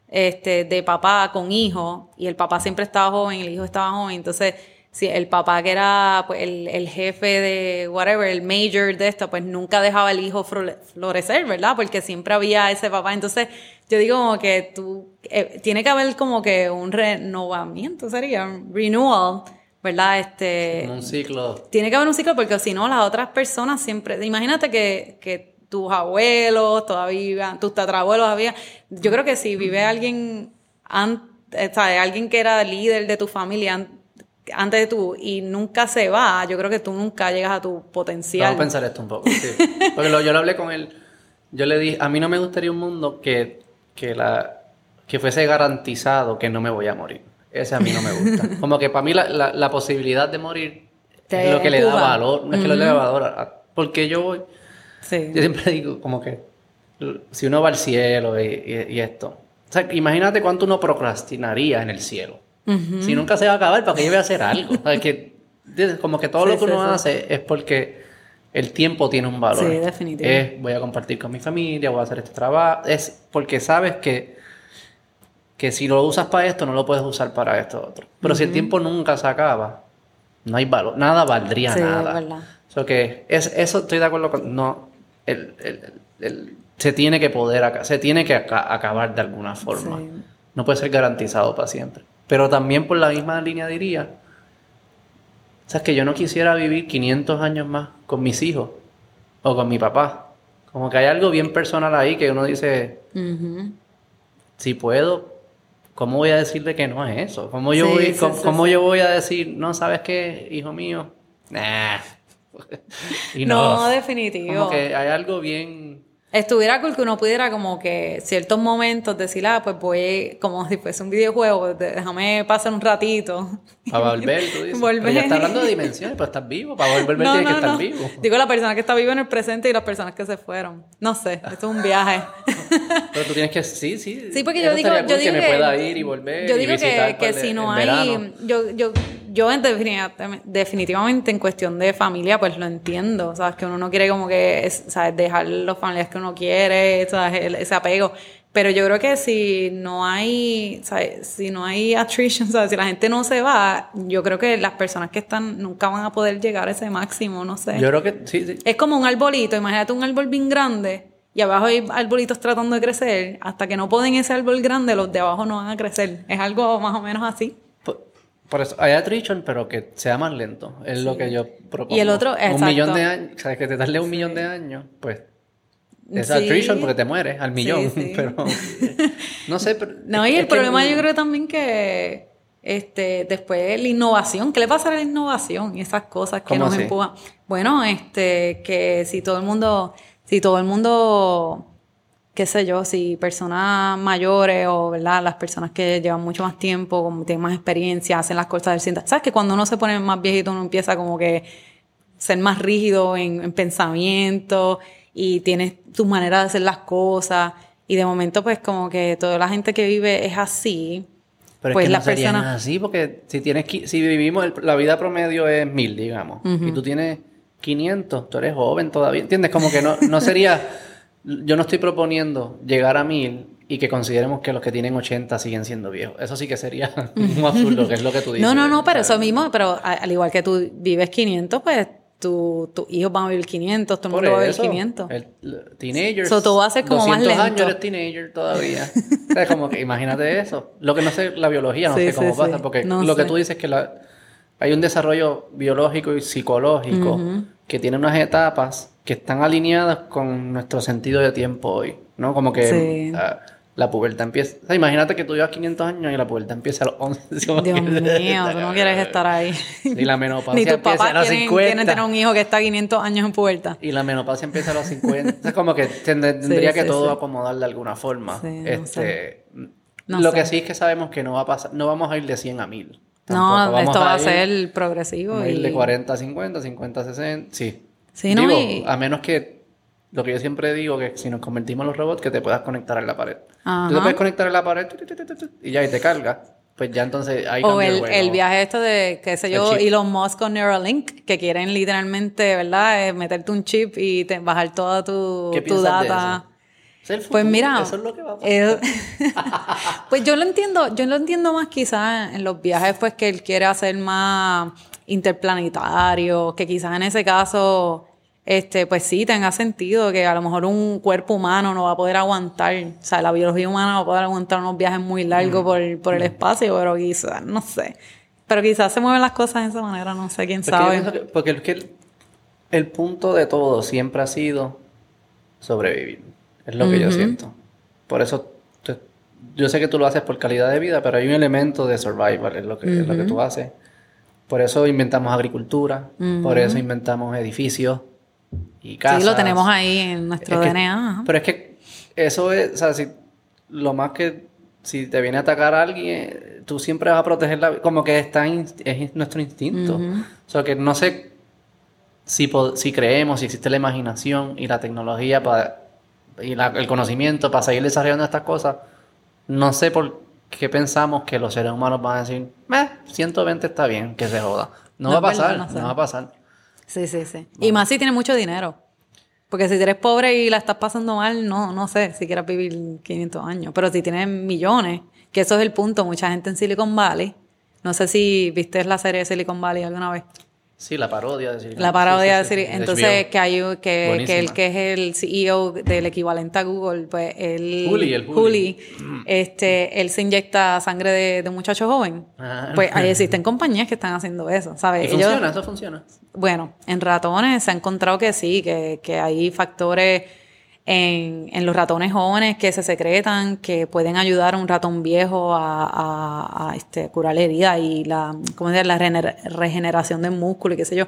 este, de papá con hijo y el papá siempre estaba joven y el hijo estaba joven. Entonces, si el papá que era pues, el, el jefe de whatever, el major de esto, pues nunca dejaba al hijo flore- florecer, ¿verdad? Porque siempre había ese papá. Entonces, yo digo como que tú, eh, tiene que haber como que un renovamiento, sería, un renewal, ¿verdad? Este, un ciclo. tiene que haber un ciclo porque si no, las otras personas siempre. Imagínate que, que tus abuelos todavía, tus tatarabuelos había. Yo creo que si vive alguien, an- eh, alguien que era líder de tu familia antes de tú y nunca se va, yo creo que tú nunca llegas a tu potencial. Vamos a pensar esto un poco. sí. Porque lo- yo lo hablé con él. Yo le dije, a mí no me gustaría un mundo que, que, la, que fuese garantizado que no me voy a morir. Ese a mí no me gusta. Como que para mí la, la, la posibilidad de morir Te es lo que le da valor. No es que lo le da valor. porque yo voy, Sí. yo siempre digo como que si uno va al cielo y, y- y esto. O sea, imagínate cuánto uno procrastinaría en el cielo. Si nunca se va a acabar, ¿para qué yo voy a hacer algo? O sea, que, como que todo Sí, lo que uno sí. hace es porque el tiempo tiene un valor. Sí, definitivo. Es voy a compartir con mi familia, voy a hacer este trabajo. Es porque sabes que, que si lo usas para esto, no lo puedes usar para esto otro. Pero si el tiempo nunca se acaba, no hay valor. Nada valdría Sí, es nada. verdad. So que es, eso estoy de acuerdo con. No, el, el- el- el- se tiene que poder, se tiene que aca- acabar de alguna forma. Sí. No puede ser garantizado para siempre. Pero también por la misma línea diría, o sea, es que yo no quisiera vivir 500 años más con mis hijos o con mi papá. Como que hay algo bien personal ahí que uno dice, Ujú. si puedo, ¿cómo voy a decirle que no es eso? ¿Cómo yo, Sí, voy, sí, cómo, sí, cómo yo voy a decir, no, ¿sabes qué, hijo mío? Nah. y No, no, definitivo. como que hay algo bien... Estuviera cool que uno pudiera como que ciertos momentos decir, ah, pues voy, como si fuese un videojuego, de- déjame pasar un ratito. Para volver, tú dices. Volver. Pero ya está hablando de dimensiones, pero estás vivo. Para volver No, tienes no, que estar no. vivo. Digo la persona que está viva en el presente y las personas que se fueron. No sé, esto es un viaje. Pero tú tienes que, sí, sí. Sí, porque yo digo, yo digo que me pueda ir y volver. Yo digo que, que par de- si no hay, yo, yo, yo en definitivamente, definitivamente en cuestión de familia, pues lo entiendo, sabes que uno no quiere como que, es, sabes, dejar los familiares que uno quiere, sabes, ese apego. Pero yo creo que si no hay, ¿sabes? si no hay attrition, ¿sabes? si la gente no se va, yo creo que las personas que están nunca van a poder llegar a ese máximo, no sé. Yo creo que sí, sí. Es como un arbolito, imagínate un árbol bien grande y abajo hay arbolitos tratando de crecer, hasta que no poden ese árbol grande, los de abajo no van a crecer. Es algo más o menos así. Por, eso, hay attrition, pero que sea más lento. Es lo que yo propongo. Y el otro, Un exacto. millón de años, o sea, que te darle un millón de años, pues... Es Sí. attrition porque te mueres al millón, pero... No sé, pero... No, y el que- problema yo creo también que este después la innovación, ¿qué le pasa a la innovación y esas cosas que ¿Cómo nos así? empujan? Bueno, este que si todo el mundo si todo el mundo qué sé yo, si personas mayores o verdad, las personas que llevan mucho más tiempo, como tienen más experiencia, hacen las cosas del ciento, sabes que cuando uno se pone más viejito uno empieza como que ser más rígido en, en pensamiento y tienes tu manera de hacer las cosas. Y de momento pues como que toda la gente que vive es así Pero pues es que las no así, porque si tienes si vivimos, el- la vida promedio es mil, digamos, y tú tienes 500, tú eres joven todavía, ¿entiendes? Como que no, no sería, yo no estoy proponiendo llegar a mil y que consideremos que los que tienen 80 siguen siendo viejos. Eso sí que sería un absurdo, que es lo que tú dices. no no no pero eso mismo pero al igual que tú vives 500 pues tu- tus hijos van a vivir 500 todo el Por mundo va a vivir eso, 500 el, teenagers. So, tú vas a ser como más 200 años lento. eres teenager todavía. O sea, como que imagínate eso. Lo que no sé, la biología, no Sí, sé cómo sí, pasa, sí. porque No lo que tú dices que la, hay un desarrollo biológico y psicológico que tiene unas etapas que están alineadas con nuestro sentido de tiempo hoy, ¿no? Como que Sí. ah, la pubertad empieza... O sea, imagínate que tú llevas 500 años y la pubertad empieza a los 11. como Dios que- mío tú no quieres estar ahí Y la menopausia ni tus a los quieren, 50. quieren tener un hijo que está 500 años en puberta Y la menopausia empieza a los 50. es como que tend- tendría que sí, todo sí. acomodar de alguna forma. Sí, no este, No lo sé. que sí es que sabemos que no va a pasar, no vamos a ir de 100 a 1000. no Tampoco. Vamos esto va a ir- ser progresivo vamos a ir y de 40 a 50, 50 a 60. Sí. Sí, ¿no? Digo, Y- a menos que lo que yo siempre digo que si nos convertimos en los robots que te puedas conectar en la pared. Ajá. Tú te puedes conectar en la pared y ya y te carga. Pues ya entonces ahí O el, el viaje esto de, qué sé yo. Elon Musk con Neuralink, que quieren literalmente, ¿verdad? Eh, meterte un chip y te- bajar toda tu, ¿Qué tu piensas de data. eso? Pues mira, Eso es lo que va a pasar. pues yo lo entiendo, yo lo entiendo más quizás en los viajes, pues que él quiere hacer más interplanetario, que quizás en ese caso, este, pues sí tenga sentido que a lo mejor un cuerpo humano no va a poder aguantar, o sea, la biología humana no va a poder aguantar unos viajes muy largos Mm. por, por el espacio, pero quizás, no sé. Pero quizás se mueven las cosas de esa manera, no sé quién Porque sabe. que- porque es que el, el punto de todo siempre ha sido sobrevivir. Es lo que yo siento. Por eso yo sé que tú lo haces por calidad de vida, pero hay un elemento de survival en lo que, en lo que tú haces. Por eso inventamos agricultura, por eso inventamos edificios y casas. Sí, lo tenemos ahí en nuestro Es DNA. Pero es que eso es, o sea, si, lo más que si te viene a atacar a alguien, tú siempre vas a proteger la como que está in- es nuestro instinto. O sea, que no sé si, si creemos, si existe la imaginación y la tecnología para y la- el conocimiento para seguir desarrollando estas cosas, no sé por qué pensamos que los seres humanos van a decir, eh, 120 está bien, que se joda. No, No va a pasar, no no, va a pasar. Sí, sí, sí. Y más si tienes mucho dinero. Porque si eres pobre y la estás pasando mal, no, no sé si quieras vivir 500 años. Pero si tienes millones, que eso es el punto. Mucha gente en Silicon Valley. No sé si viste la serie de Silicon Valley alguna vez. Sí, la parodia de Silicon La parodia Sí, sí, de sí, de Entonces, HBO. que hay que, que el que es el CEO del equivalente a Google, pues él. Juli, el Juli. Juli, este, él se inyecta sangre de, de muchacho joven. Ah. Pues ahí existen compañías que están haciendo eso, ¿sabes? ¿Y Ellos- funciona? ¿Eso funciona? bueno, en ratones se ha encontrado que sí, que, que hay factores en, en los ratones jóvenes que se secretan, que pueden ayudar a un ratón viejo a, a- a, este, curar la herida y la, ¿cómo llama? la regener- regeneración del músculo y qué sé yo.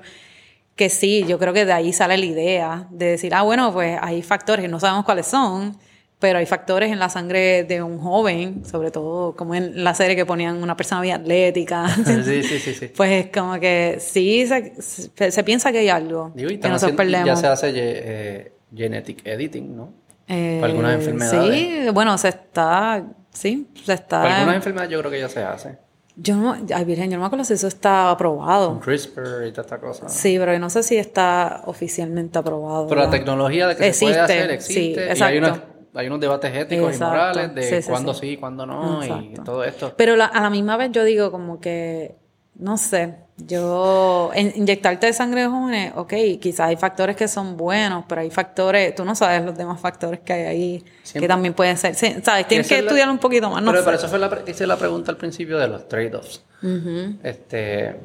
Que sí, yo creo que de ahí sale la idea de decir, ah, bueno, pues hay factores que no sabemos cuáles son, pero hay factores en la sangre de un joven, sobre todo como en la serie que ponían una persona bien atlética. sí, sí, sí, sí. Pues como que sí, se, se- se piensa que hay algo Digo, y que nosotros haciendo- perdemos. ya se hace eh, genetic editing, ¿no? Eh, para algunas enfermedades. Sí, bueno, se está, sí, se está... Para algunas enfermedades yo creo que ya se hace. Yo no, ay Virgen, yo no me acuerdo si eso está aprobado. Con CRISPR y toda esta cosa. Sí, pero yo no sé si está oficialmente aprobado. Pero la tecnología de que se puede Existe, hacer sí, existe. y hay exacto. unos, hay unos debates éticos Exacto. y morales de Sí, sí, cuándo sí. sí, cuándo no y todo esto. Pero la- a la misma vez yo digo como que, no sé, Yo, inyectarte de sangre de jóvenes, ok, quizás hay factores que son buenos, pero hay factores, tú no sabes los demás factores que hay ahí que también pueden ser, sí, ¿sabes? Tienes que estudiar un poquito más, no Pero para eso fue la, hice la pregunta al principio de los trade-offs. Este,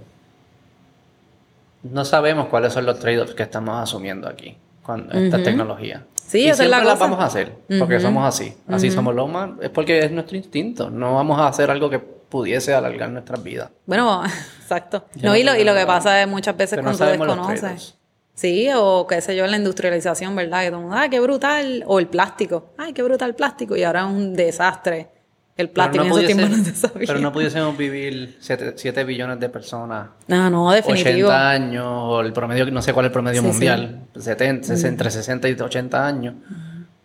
no sabemos cuáles son los trade-offs que estamos asumiendo aquí con esta tecnología. Sí, y esa es la las cosa. vamos a hacer, porque somos así. Así somos los humanos. Es porque es nuestro instinto. No vamos a hacer algo que pudiese alargar nuestras vidas. Bueno, exacto. No, y no lo, y lo que pasa es muchas veces no cuando los desconoces. Sí, o qué sé yo, en la industrialización, ¿verdad? Que todo el mundo, ah, qué brutal. O el plástico, ay, qué brutal el plástico. Y ahora es un desastre el plástico. pero, en esos no tiempos no se sabía. pero no pudiésemos vivir 7 billones de personas No, no, definitivo. 80 años, o el promedio, no sé cuál es el promedio Sí, sí. mundial, 70, 60, entre 60 y 80 años,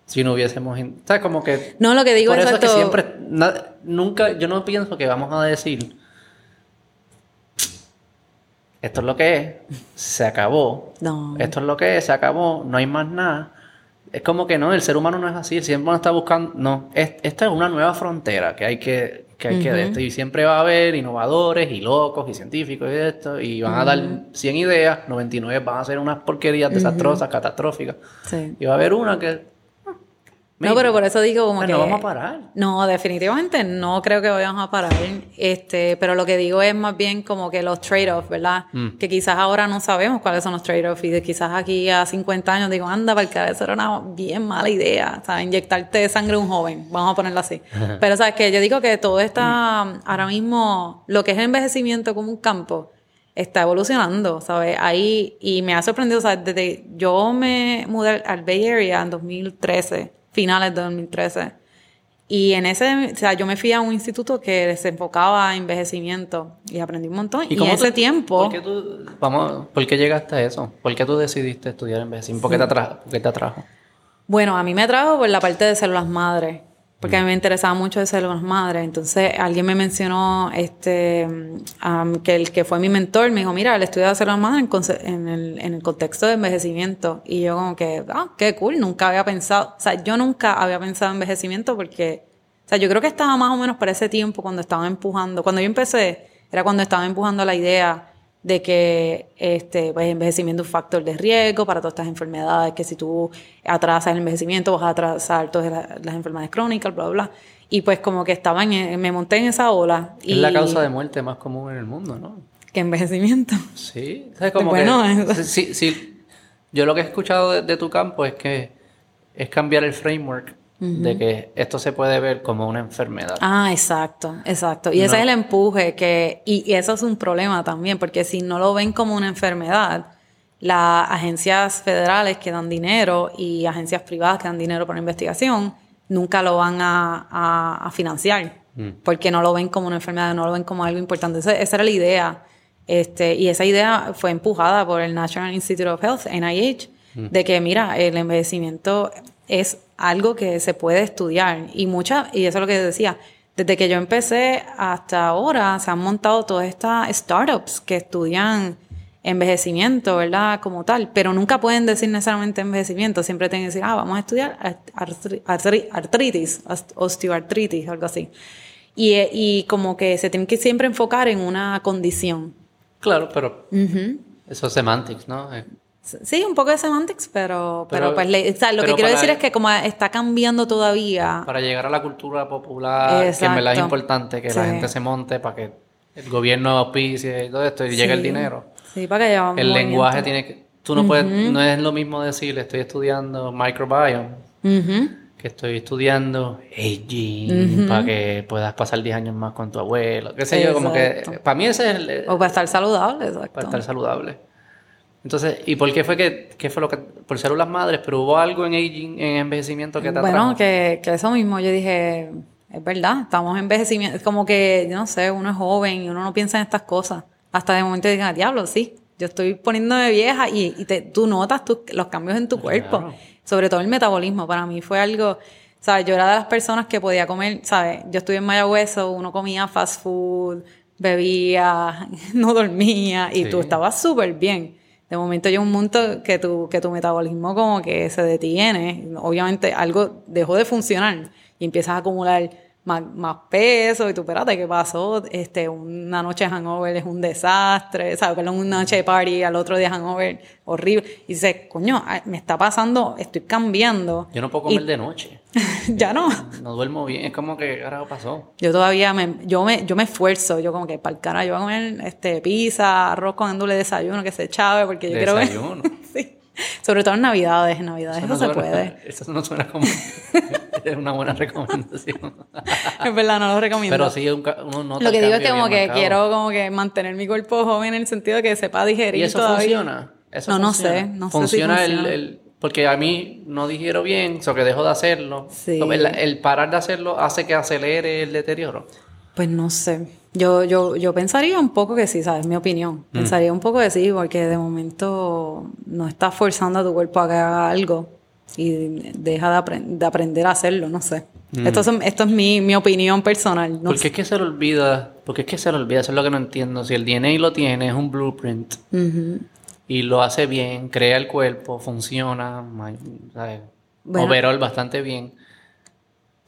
si no hubiésemos... in- ¿Sabes? Como que... No, lo que digo por es eso es que siempre... na- nunca... Yo no pienso que vamos a decir... Esto es lo que es, se acabó. No. Esto es lo que es, se acabó, no hay más nada. Es como que no, el ser humano no es así, siempre uno está buscando, no, es, esta es una nueva frontera que hay que, que hay que de esto, y siempre va a haber innovadores y locos y científicos y esto, y van a dar 100 ideas, 99 van a ser unas porquerías desastrosas, catastróficas, Sí. y va a haber una que... No, pero por eso digo como Pero que... no vamos a parar. No, definitivamente no creo que vayamos a parar. Este, pero lo que digo es más bien como que los trade-offs, ¿verdad? Mm. Que quizás ahora no sabemos cuáles son los trade-offs y de quizás aquí a 50 años digo, anda, para el cabeza era una bien mala idea, ¿sabes? Inyectarte sangre a un joven, vamos a ponerlo así. pero, ¿sabes que Yo digo que todo está ahora mismo, lo que es el envejecimiento como un campo, está evolucionando, ¿sabes? Ahí, y me ha sorprendido, ¿sabes? Desde yo me mudé al Bay Area en 2013, finales de 2013. Y en ese, o sea, yo me fui a un instituto que se enfocaba en envejecimiento y aprendí un montón. Y, en cómo ese tú- tiempo, ¿por qué, tú, vamos, ¿Por qué llegaste a eso? ¿Por qué tú decidiste estudiar envejecimiento? ¿Por qué te atrajo? ¿Por qué te atrajo? bueno, a mí me atrajo por la parte de células madre, porque a mí me interesaba mucho de células madre. Entonces, alguien me mencionó este, um, que el que fue mi mentor me dijo, mira, el estudio de células madre en, conce- en el, en el contexto de envejecimiento. Y yo como que, ah, qué cool, nunca había pensado, o sea, yo nunca había pensado en envejecimiento porque, o sea, yo creo que estaba más o menos para ese tiempo cuando estaban empujando, cuando yo empecé, era cuando estaban empujando la idea de que este pues, envejecimiento es un factor de riesgo para todas estas enfermedades, que si tú atrasas el envejecimiento vas a atrasar todas la- las enfermedades crónicas, bla, bla, bla. Y pues como que estaba en, me monté en esa ola. Y Es la causa de muerte más común en el mundo, ¿no? Que envejecimiento. Sí, ¿sabes? Como Bueno, que, es- sí, sí, yo lo que he escuchado de, de tu campo es que es cambiar el framework de que esto se puede ver como una enfermedad. Ah, exacto, exacto. Y ese es el empuje que, y, y eso es un problema también, porque si no lo ven como una enfermedad, las agencias federales que dan dinero y agencias privadas que dan dinero para investigación nunca lo van a, a- a financiar, porque no lo ven como una enfermedad, no lo ven como algo importante. Esa, esa era la idea. Este, y esa idea fue empujada por el National Institute of Health, NIH, de que, mira, el envejecimiento es algo que se puede estudiar. Y muchas, y eso es lo que decía, desde que yo empecé hasta ahora se han montado todas estas startups que estudian envejecimiento, ¿verdad? Como tal, pero nunca pueden decir necesariamente envejecimiento, siempre tienen que decir, ah, vamos a estudiar art- artri- artri- artritis, ost- osteoartritis, algo así. Y, eh, y como que se tienen que siempre enfocar en una condición. Claro, pero eso es semantics, ¿no? Sí, un poco de semantics, pero, pero, Pero- pues le- o sea, lo que quiero decir es que como está cambiando todavía, Para llegar a la cultura popular, que en verdad es importante que la Sí. gente se monte para que el gobierno auspicie y todo esto y llegue el Sí. dinero. Sí, para que El movimiento. lenguaje tiene que... Tú no puedes... No es lo mismo decir, estoy estudiando microbiome, que estoy estudiando aging para que puedas pasar 10 años más con tu abuelo. Qué sé yo, como que... Para mí ese es el... O para estar saludable, exacto. para estar saludable. Entonces, ¿y por qué fue que, qué fue lo que, por células madres, pero hubo algo en aging, en envejecimiento que te Bueno, que, que eso mismo, yo dije, es verdad, estamos en envejecimiento, es como que, yo no sé, uno es joven y uno no piensa en estas cosas. Hasta de momento digan, diablo, sí, yo estoy poniéndome vieja y, y te- tú notas tu- los cambios en tu cuerpo, Claro. sobre todo el metabolismo. Para mí fue algo, ¿sabes? Yo era de las personas que podía comer, ¿sabes? Yo estuve en Mayagüez, uno comía fast food, bebía, no dormía y Sí. tú estabas súper bien. De momento llega un punto que tu, que tu metabolismo como que se detiene. Obviamente algo dejó de funcionar y empiezas a acumular más, más peso y tú, espérate, ¿qué pasó? Este, una noche de hangover es un desastre, ¿sabes? Perdón, una noche de party, al otro día hangover, horrible. Y dices, coño, me está pasando, estoy cambiando. Yo no puedo comer de noche. ya no. No duermo bien, es como que, carajo pasó? Yo todavía me, yo me, yo me esfuerzo, yo como que para el cara, yo voy a comer este, pizza, arroz con endule desayuno, que se chave, porque yo quiero ver. Desayuno. sí. Sobre todo en Navidades, en Navidades eso, no se puede. Eso no suena como es una buena recomendación. es verdad, no lo recomiendo. Pero sí, uno nota Lo que digo es que como que marcado. quiero como que mantener mi cuerpo joven en el sentido de que sepa digerir ¿Y eso todavía. funciona? ¿Eso No, no funciona? sé, no sé si funciona. el- funciona. El, porque a mí no digiero bien, o que dejo de hacerlo. Sí. El, el parar de hacerlo hace que acelere el deterioro. Pues no sé. Yo, yo, yo pensaría un poco que sí, ¿sabes? Mi opinión. Mm. Pensaría un poco que sí, porque de momento no estás forzando a tu cuerpo a que haga algo y deja de, apren- de aprender a hacerlo, no sé. Esto, es, esto es mi, mi opinión personal. No Mm. porque es que se le olvida, porque es que se le olvida, eso es lo que no entiendo. Si el DNA lo tiene, es un blueprint Ujú. Y lo hace bien, crea el cuerpo, funciona, ¿sabes? Bueno. overall bastante bien.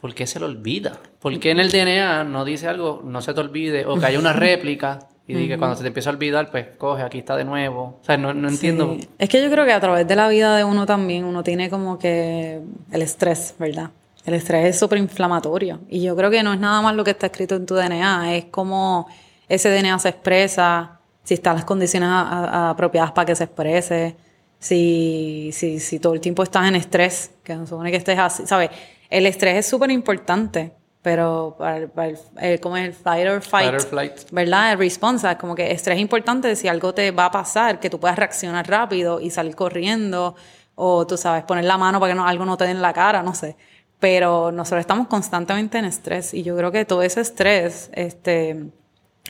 ¿Por qué se le olvida? ¿Por qué en el DNA no dice algo, no se te olvide, o que haya una réplica y diga cuando se te empieza a olvidar, pues coge, aquí está de nuevo? O sea, no, no entiendo. Sí. Es que yo creo que a través de la vida de uno también uno tiene como que el estrés, ¿verdad? El estrés es súper inflamatorio. Y yo creo que no es nada más lo que está escrito en tu DNA, es como ese DNA se expresa, si están las condiciones a- a- apropiadas para que se exprese, si, si, si todo el tiempo estás en estrés, que no supone que estés así, ¿sabes? El estrés es súper importante, pero para, el- para el- eh, ¿cómo es el fight or fight? Fight or flight. ¿verdad? El response, es como que estrés es importante si algo te va a pasar, que tú puedas reaccionar rápido y salir corriendo, o tú sabes, poner la mano para que no, algo no te dé en la cara, no sé. Pero nosotros estamos constantemente en estrés y yo creo que todo ese estrés, este,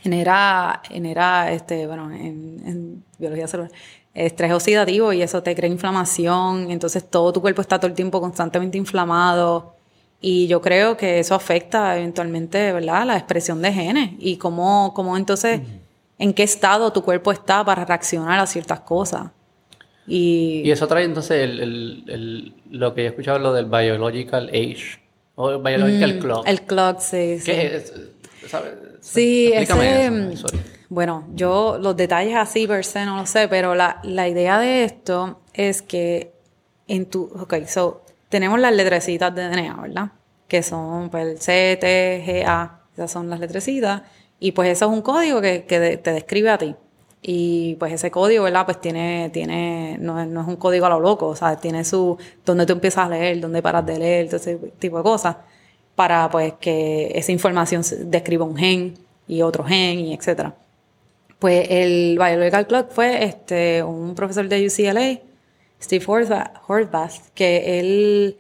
genera, genera, este, bueno, en, en biología celular, estrés oxidativo y eso te crea inflamación, entonces todo tu cuerpo está todo el tiempo constantemente inflamado y yo creo que eso afecta eventualmente, ¿verdad?, la expresión de genes y cómo, cómo entonces, en qué estado tu cuerpo está para reaccionar a ciertas cosas. Y, Y eso trae entonces el, el- el- lo que yo he escuchado, lo del biological age, o el biological clock. Mm, el clock, sí, sí. ¿Qué es? ¿Sabes? Sí, Explícame ese, mm, eso, bueno, yo los detalles así per se no lo sé, pero la, la idea de esto es que en tu, ok, so, tenemos las letrecitas de DNA, ¿verdad? Que son pues, el C, T, G, A, esas son las letrecitas, y pues eso es un código que, que de- te describe a ti. Y pues ese código, ¿verdad? Pues tiene, tiene, no es, no es un código a lo loco, o sea, tiene su, donde tú empiezas a leer, donde paras de leer, todo ese tipo de cosas, para pues que esa información describa un gen y otro gen y etcétera. Pues el Biological Clock fue este, un profesor de UCLA, Steve Horvath, que él,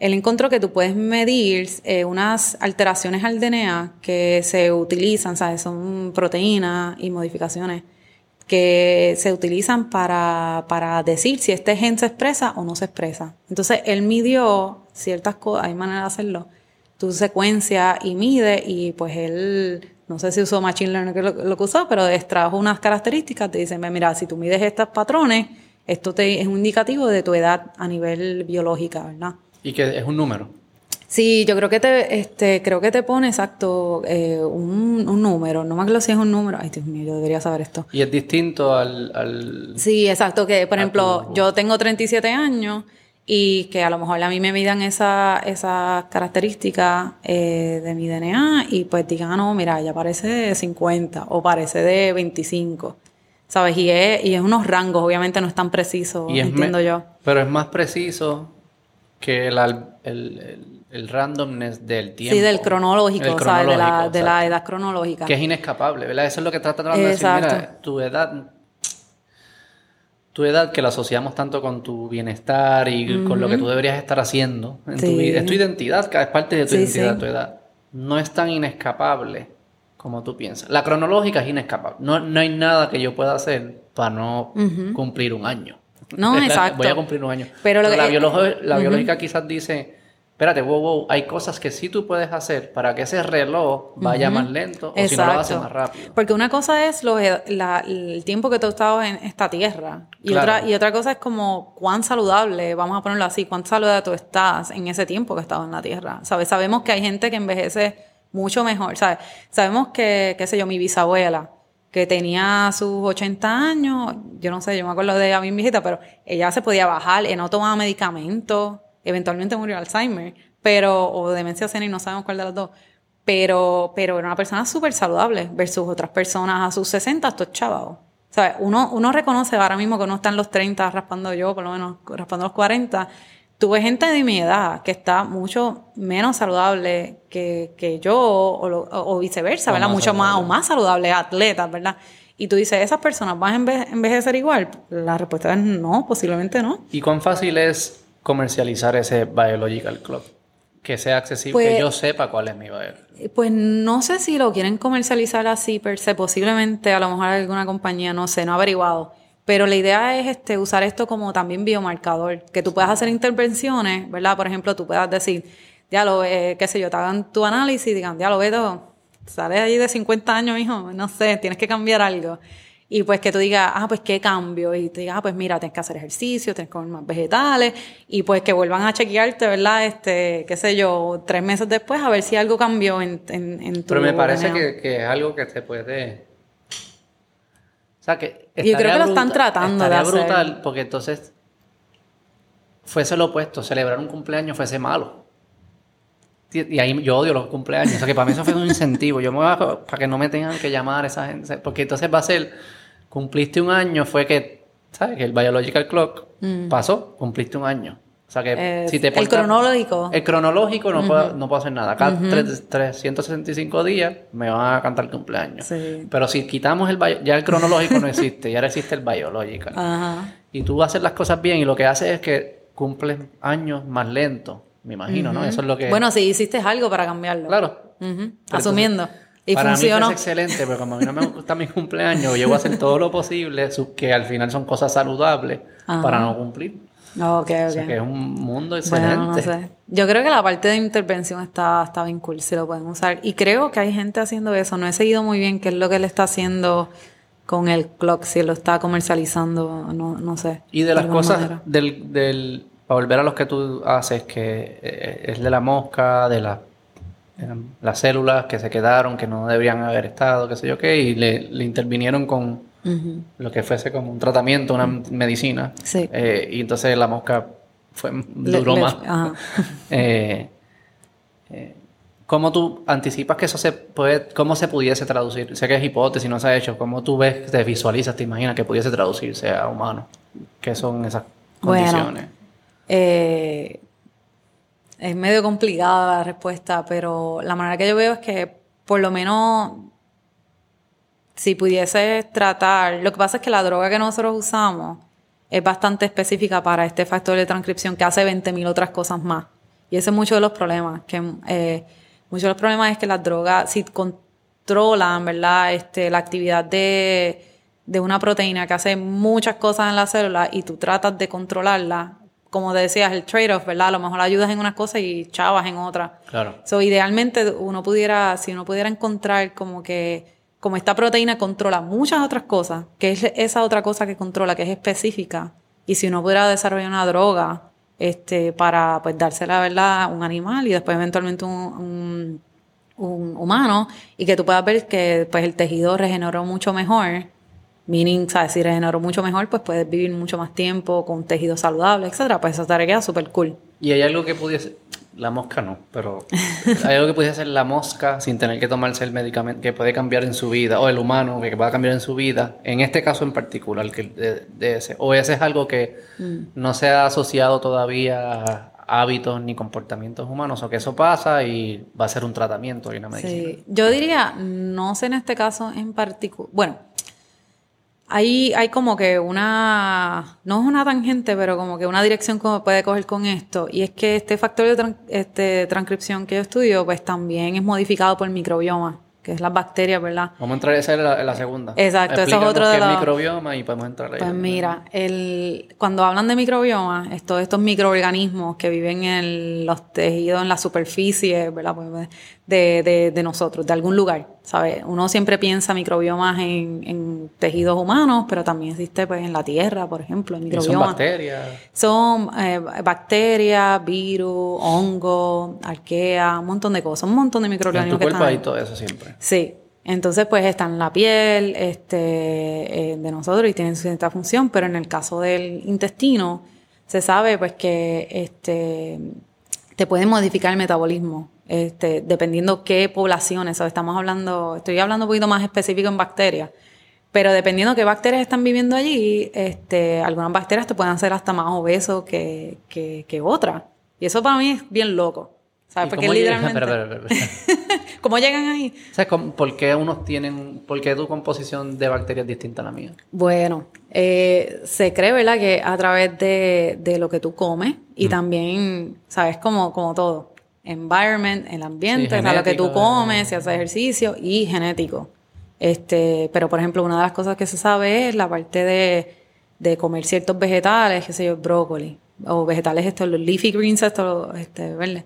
él encontró que tú puedes medir eh, unas alteraciones al DNA que se utilizan, ¿sabes? Son proteínas y modificaciones que se utilizan para, para decir si este gen se expresa o no se expresa. Entonces, él midió ciertas cosas, hay manera de hacerlo, tu secuencia y mide y pues él, no sé si usó Machine Learning que lo, lo que usó, pero extrajo unas características, te dicen, "Ve, mira, si tú mides estos patrones, esto te, es un indicativo de tu edad a nivel biológica, ¿verdad? Y que es un número. Sí, yo creo que te, este, creo que te pone exacto eh, un, un número, no me acuerdo si es un número, ay Dios mío, yo debería saber esto. Y es distinto al... al... Sí, exacto, que por ejemplo, tu- yo tengo 37 años y que a lo mejor a mí me midan esa, esa característica eh, de mi DNA y pues digan, ah, no, mira, ella parece de 50 o parece de 25, ¿sabes? Y es, y es unos rangos, obviamente no es tan preciso, y entiendo yo. Pero es más preciso que el, el, el- el randomness del tiempo. Sí, del cronológico, El ¿sabes? De la, cronológico, de la edad cronológica. Que es inescapable, ¿verdad? Eso es lo que trata tratando de decir. Mira, tu edad, tu edad que la asociamos tanto con tu bienestar y con lo que tú deberías estar haciendo en tu vida. Es tu identidad, es parte de tu Sí, identidad, sí. tu edad. No es tan inescapable como tú piensas. La cronológica es inescapable. No, no hay nada que yo pueda hacer para no cumplir un año. No, exacto. Voy a cumplir un año. Pero lo que- la, biológica, la biológica quizás dice, espérate, wow, wow, hay cosas que sí tú puedes hacer para que ese reloj vaya más lento o si no lo hace más rápido. Porque una cosa es lo, la, el tiempo que tú has estado en esta tierra y, otra, y otra cosa es como cuán saludable, vamos a ponerlo así, cuán saludable tú estás en ese tiempo que has estado en la tierra. ¿Sabes? Sabemos que hay gente que envejece mucho mejor, ¿sabes? Sabemos que, qué sé yo, mi bisabuela, que tenía sus 80 años, yo no sé, yo me acuerdo de a mi hijita, pero ella se podía bajar, y no tomaba medicamentos, eventualmente murió de Alzheimer, pero, o demencia senil, no sabemos cuál de las dos. Pero, pero era una persona súper saludable versus otras personas a sus 60, estos chavados. ¿Sabes? Uno, uno reconoce ahora mismo que uno está en los 30 raspando yo, por lo menos raspando los 40. Tuve gente de mi edad que está mucho menos saludable que, que yo o, o, viceversa, ¿verdad? mucho más o más saludable, atletas, ¿verdad? Y tú dices, ¿esas personas van a envejecer igual? La respuesta es no, posiblemente no. ¿Y cuán fácil es comercializar ese Biological Club? Que sea accesible, que pues, yo sepa cuál es mi Biological. Pues no sé si lo quieren comercializar así per se, posiblemente a lo mejor alguna compañía, no sé, no ha averiguado. Pero la idea es este, usar esto como también biomarcador, que tú puedas hacer intervenciones, ¿verdad? Por ejemplo, tú puedas decir, ya lo, eh, qué sé yo, te hagan tu análisis y digan, ya lo veo, sales allí de 50 años, hijo, no sé, tienes que cambiar algo. Y pues que tú digas, ah, pues qué cambio. Y te digas, ah, pues mira, tienes que hacer ejercicio, tienes que comer más vegetales. Y pues que vuelvan a chequearte, ¿verdad? Este, qué sé yo, tres meses después a ver si algo cambió en, en, en tu Pero me parece que, que, es algo que te puede... O sea, que... Yo creo que lo están tratando de hacer. brutal porque entonces fuese lo opuesto. Celebrar un cumpleaños fuese malo. Y ahí yo odio los cumpleaños. O sea, que para mí eso fue un incentivo. Yo me voy a, para que no me tengan que llamar esa gente. Porque entonces va a ser cumpliste un año, fue que, ¿sabes? Que el Biological Clock mm. pasó, cumpliste un año. O sea que eh, si te El cronológico. El cronológico no, puedo, no puedo hacer nada. Cada 365 días me van a cantar el cumpleaños. Pero si quitamos el ya el cronológico no existe, ya existe el biological. Ajá. Y tú haces las cosas bien y lo que haces es que cumples años más lento, me imagino, ¿no? Eso es lo que... Bueno, si hiciste algo para cambiarlo. Claro. Asumiendo. Y Para mí es excelente, pero como a mí no me gusta mi cumpleaños, yo voy a hacer todo lo posible, que al final son cosas saludables, para no cumplir. Ok, ok. O sea que es un mundo excelente. Bueno, no sé. Yo creo que la parte de intervención está, está bien cool, si lo pueden usar. Y creo que hay gente haciendo eso. No he seguido muy bien qué es lo que él está haciendo con el clock, si lo está comercializando, no, no sé. Y de las cosas del, del, para volver a los que tú haces, que eh, es de la mosca, de la las células que se quedaron, que no deberían haber estado, qué sé yo qué, y le, intervinieron con lo que fuese como un tratamiento, una medicina. Eh, y entonces la mosca fue duró más. Eh, eh, ¿Cómo tú anticipas que eso se puede, cómo se pudiese traducir? Sé que es hipótesis, no se ha hecho. ¿Cómo tú ves, te visualizas, te imaginas que pudiese traducirse a humano? ¿Qué son esas condiciones? Bueno, es medio complicada la respuesta, pero la manera que yo veo es que por lo menos si pudiese tratar, lo que pasa es que la droga que nosotros usamos es bastante específica para este factor de transcripción que hace 20.000 otras cosas más. Y ese es mucho de los problemas, que eh, muchos de los problemas es que las drogas, si controlan, ¿verdad? Este, la actividad de, de una proteína que hace muchas cosas en la célula y tú tratas de controlarla, como decías, el trade-off, ¿verdad? A lo mejor ayudas en una cosa y chavas en otra. Claro. So, idealmente uno pudiera, si uno pudiera encontrar como que, como esta proteína controla muchas otras cosas, que es esa otra cosa que controla, que es específica, y si uno pudiera desarrollar una droga, este, para, pues, dársela, ¿verdad? A un animal y después eventualmente un, un, humano, y que tú puedas ver que, pues, el tejido regeneró mucho mejor, meaning, ¿sabes? Si regeneró mucho mejor, pues puedes vivir mucho más tiempo con tejido saludable, etcétera. Pues esa tarea queda súper cool. Y hay algo que pudiese, la mosca no, pero hay algo que pudiese hacer la mosca sin tener que tomarse el medicamento, que puede cambiar en su vida, o el humano que pueda cambiar en su vida, en este caso en particular, que de, ese. O ese es algo que mm. no se ha asociado todavía a hábitos ni comportamientos humanos, o que eso pasa y va a ser un tratamiento y una medicina. Sí, yo diría, no sé en este caso en particular, bueno, hay, hay como que una, no es una tangente, pero como que una dirección que puede coger con esto. Y es que este factor de este, transcripción que yo estudio, pues también es modificado por el microbioma. que es las bacterias, ¿verdad? Vamos a entrar esa en la, en la segunda. Exacto, eso es otro de los- microbioma y podemos entrar ahí. Pues mira, el, cuando hablan de microbioma, es todos estos microorganismos que viven en los tejidos, en la superficie, ¿verdad? Pues, De, de, de nosotros, de algún lugar, ¿sabes? Uno siempre piensa microbiomas en, en tejidos humanos, pero también existe pues en la tierra, por ejemplo, el Y son microbioma. bacterias. Son eh, bacterias, virus, hongos, arquea, un montón de cosas, un montón de En tu microorganismos que cuerpo están hay todo eso siempre. Sí. Entonces, pues está en la piel este, eh, de nosotros y tienen cierta función, pero en el caso del intestino, se sabe pues que este, te pueden modificar el metabolismo, este, dependiendo qué poblaciones. ¿sabes? Estamos hablando, estoy hablando un poquito más específico en bacterias, pero dependiendo qué bacterias están viviendo allí, este, algunas bacterias te pueden hacer hasta más obeso que, que, que otras. Y eso para mí es bien loco. ¿Sabes? ¿Y Porque literalmente... Espera, espera, espera. ¿Cómo llegan ahí? ¿Sabes por qué unos tienen, por qué tu composición de bacterias es distinta a la mía? Bueno, eh, se cree, ¿verdad? Que a través de, de lo que tú comes y también, ¿sabes? Como, como todo. Environment, el ambiente, Sí, o sea, lo que tú comes, si haces ejercicio y genético. Este, pero por ejemplo, una de las cosas que se sabe es la parte de, de comer ciertos vegetales, qué sé yo, brócoli, o vegetales estos, los leafy greens, estos, este, verdes.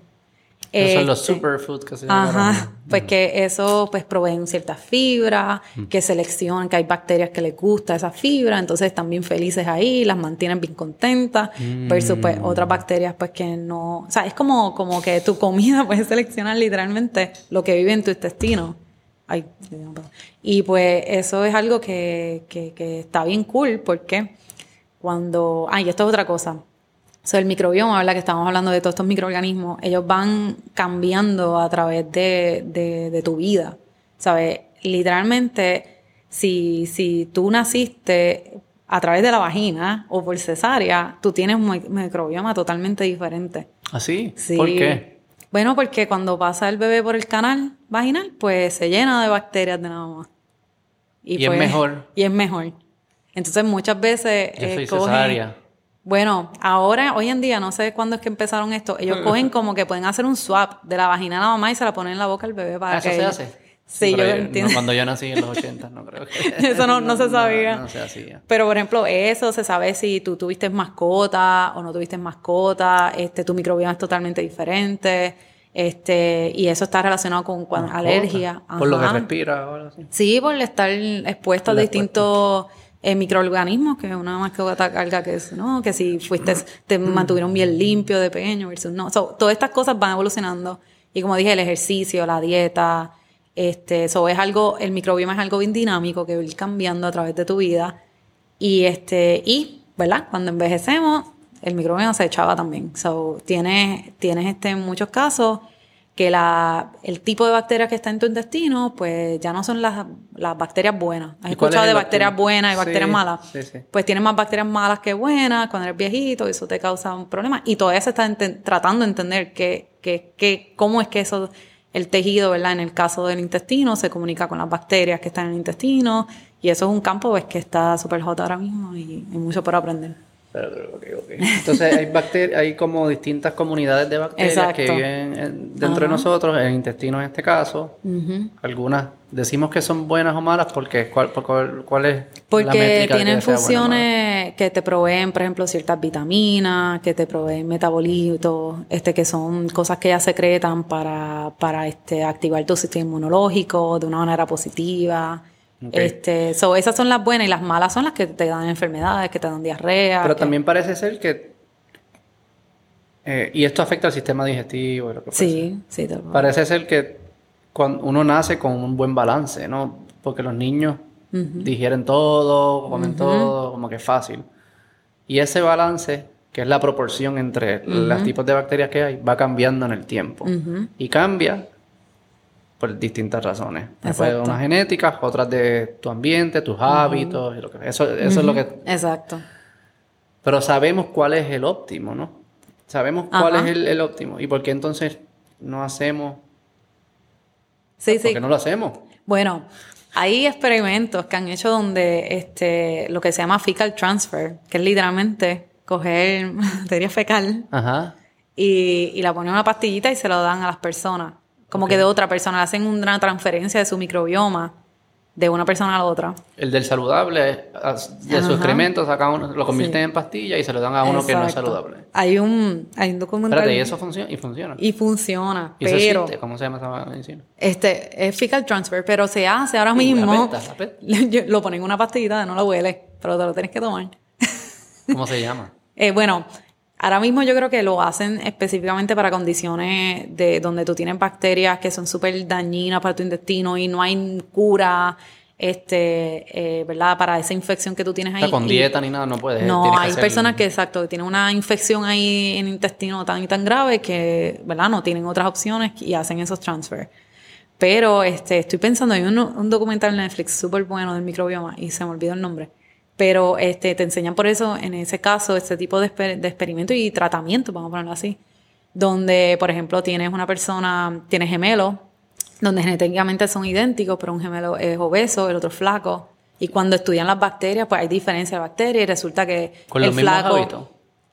Esos son los Este, superfoods que se llaman. Ajá, pues que eso pues proveen ciertas fibras, que seleccionan que hay bacterias que les gusta esa fibra, entonces están bien felices ahí, las mantienen bien contentas, versus pues otras bacterias pues que no, o sea, es como, como que tu comida puedes seleccionar literalmente lo que vive en tu intestino. Ay, y pues eso es algo que, que, que está bien cool porque cuando, ay, esto es otra cosa. O sea, el microbioma, ¿verdad? Que estamos hablando de todos estos microorganismos, ellos van cambiando a través de, de, de tu vida, ¿sabes? Literalmente, si, si tú naciste a través de la vagina o por cesárea, tú tienes un mic- microbioma totalmente diferente. ¿Así? Sí. ¿Por qué? Bueno, porque cuando pasa el bebé por el canal vaginal, pues se llena de bacterias de nada más. Y es mejor. Y es mejor. Entonces muchas veces... Yo eh, soy cogen- cesárea. Bueno, ahora, hoy en día, no sé cuándo es que empezaron esto, ellos cogen como que pueden hacer un swap de la vagina a la mamá y se la ponen en la boca al bebé para Ah, ¿Eso que... se hace? Sí, yo lo entiendo. no, cuando yo nací en los 80, no creo que... Eso no- no se sabía. No, se hacía. Pero, por ejemplo, eso se sabe si tú tuviste mascota o no tuviste mascota, este, tu microbioma es totalmente diferente, este, y eso está relacionado con cuan- alergia. Por lo que respira o algo así. Sí, por estar expuesto a distintos eh, microorganismos, que una mascota carga que es, ¿no? Que si fuiste, te mantuvieron bien limpio de pequeño versus no. So, todas estas cosas van evolucionando. Y como dije, el ejercicio, la dieta, este, eso es algo, el microbioma es algo bien dinámico que va a ir cambiando a través de tu vida. Y este, y, ¿verdad? Cuando envejecemos, el microbioma se echaba también. So, tienes, tienes este, en muchos casos, que la, el tipo de bacterias que está en tu intestino, pues ya no son las, las bacterias buenas. ¿Has ¿Y cuál escuchado es de bacterias buenas y bacterias Sí, malas? sí, sí. Pues tienes más bacterias malas que buenas cuando eres viejito y eso te causa un problema. Y todavía se está tratando de entender que, que, que, cómo es que eso, el tejido, ¿verdad? En el caso del intestino, se comunica con las bacterias que están en el intestino. Y eso es un campo pues, que está súper hot ahora mismo y hay mucho por aprender. Entonces hay bacterias, hay como distintas comunidades de bacterias que viven en- dentro de nosotros, en el intestino en este caso. Algunas decimos que son buenas o malas porque cuál, por cuál, es la Porque métrica tienen que funciones que te proveen, por ejemplo, ciertas vitaminas, que te proveen metabolitos, este, que son cosas que ya secretan para, para este, activar tu sistema inmunológico de una manera positiva. Este, so, esas son las buenas y las malas son las que te dan enfermedades, que te dan diarrea. Pero que- también parece ser que... eh, y esto afecta al sistema digestivo y lo que. Sí, sí. Parece ser que cuando uno nace con un buen balance, ¿no? Porque los niños digieren todo, comen todo, como que es fácil. Y ese balance, que es la proporción entre los tipos de bacterias que hay, va cambiando en el tiempo. Y cambia por distintas razones. Después Exacto. unas genéticas, otras de tu ambiente, tus hábitos, y lo que, eso, eso es lo que... Exacto. Pero sabemos cuál es el óptimo, ¿no? Sabemos cuál es el, el óptimo. ¿Y por qué entonces no hacemos Sí, ¿Por sí. qué no lo hacemos? Bueno, hay experimentos que han hecho donde este, lo que se llama fecal transfer, que es literalmente coger materia fecal Ajá. y, y la ponen en una pastillita y se lo dan a las personas como que de otra persona, hacen una transferencia de su microbioma de una persona a la otra. El del saludable, de su excremento, saca uno, lo convierten en pastilla y se lo dan a uno que no es saludable. Hay un, hay un documental. Espérate, y eso funciona. Y funciona. Y funciona. ¿Y pero. ¿Cómo se llama esa medicina? Este, es fecal transfer, pero se hace ahora mismo. Lo ponen en una pastillita, no la huele, pero te lo tienes que tomar. ¿Cómo se llama? eh, bueno, Ahora mismo yo creo que lo hacen específicamente para condiciones de donde tú tienes bacterias que son súper dañinas para tu intestino y no hay cura, este, eh, ¿verdad? Para esa infección que tú tienes ahí. con dieta ni nada no puedes. No, hay personas que, exacto, tienen una infección ahí en el intestino tan y tan grave que, ¿verdad? No tienen otras opciones y hacen esos transfer. Pero este, estoy pensando, hay un, un documental en Netflix súper bueno del microbioma y se me olvidó el nombre pero este, te enseñan por eso, en ese caso, este tipo de, de experimento y tratamiento, vamos a ponerlo así, donde, por ejemplo, tienes una persona, tienes gemelos, donde genéticamente son idénticos, pero un gemelo es obeso, el otro es flaco. Y cuando estudian las bacterias, pues hay diferencia de bacterias y resulta que ¿Con el los flaco...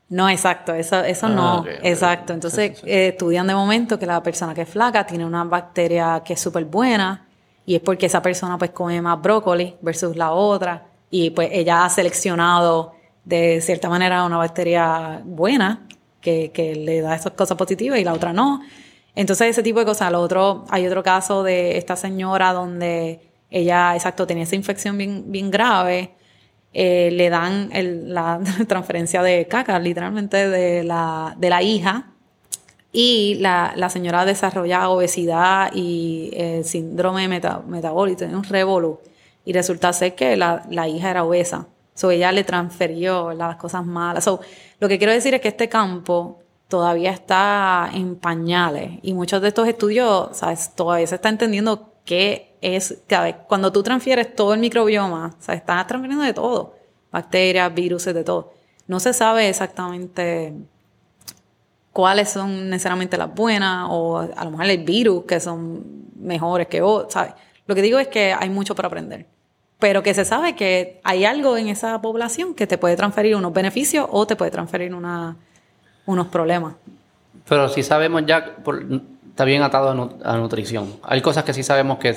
No, exacto, eso, eso ah, no, exacto. Entonces eh, estudian de momento que la persona que es flaca tiene una bacteria que es súper buena y es porque esa persona pues come más brócoli versus la otra y pues ella ha seleccionado de cierta manera una bacteria buena que, que le da esas cosas positivas y la otra no. Entonces ese tipo de cosas. Lo otro, hay otro caso de esta señora donde ella, exacto, tenía esa infección bien, bien grave. Eh, le dan el, la transferencia de caca, literalmente, de la, de la hija. Y la, la señora desarrolla obesidad y eh, síndrome metabólico, un revolú. Y resulta ser que la, la hija era obesa. So ella le transfirió las cosas malas. So, lo que quiero decir es que este campo todavía está en pañales y muchos de estos estudios, ¿sabes? Todavía se está entendiendo qué es, cuando tú transfieres todo el microbioma, ¿sabes? Estás transfiriendo de todo, bacterias, virus, de todo. No se sabe exactamente cuáles son necesariamente las buenas o a lo mejor el virus que son mejores que otros, ¿sabes? Lo que digo es que hay mucho para aprender, pero que se sabe que hay algo en esa población que te puede transferir unos beneficios o te puede transferir una, unos problemas. Pero si sabemos ya, está bien atado a, nutrición. Hay cosas que sí sabemos que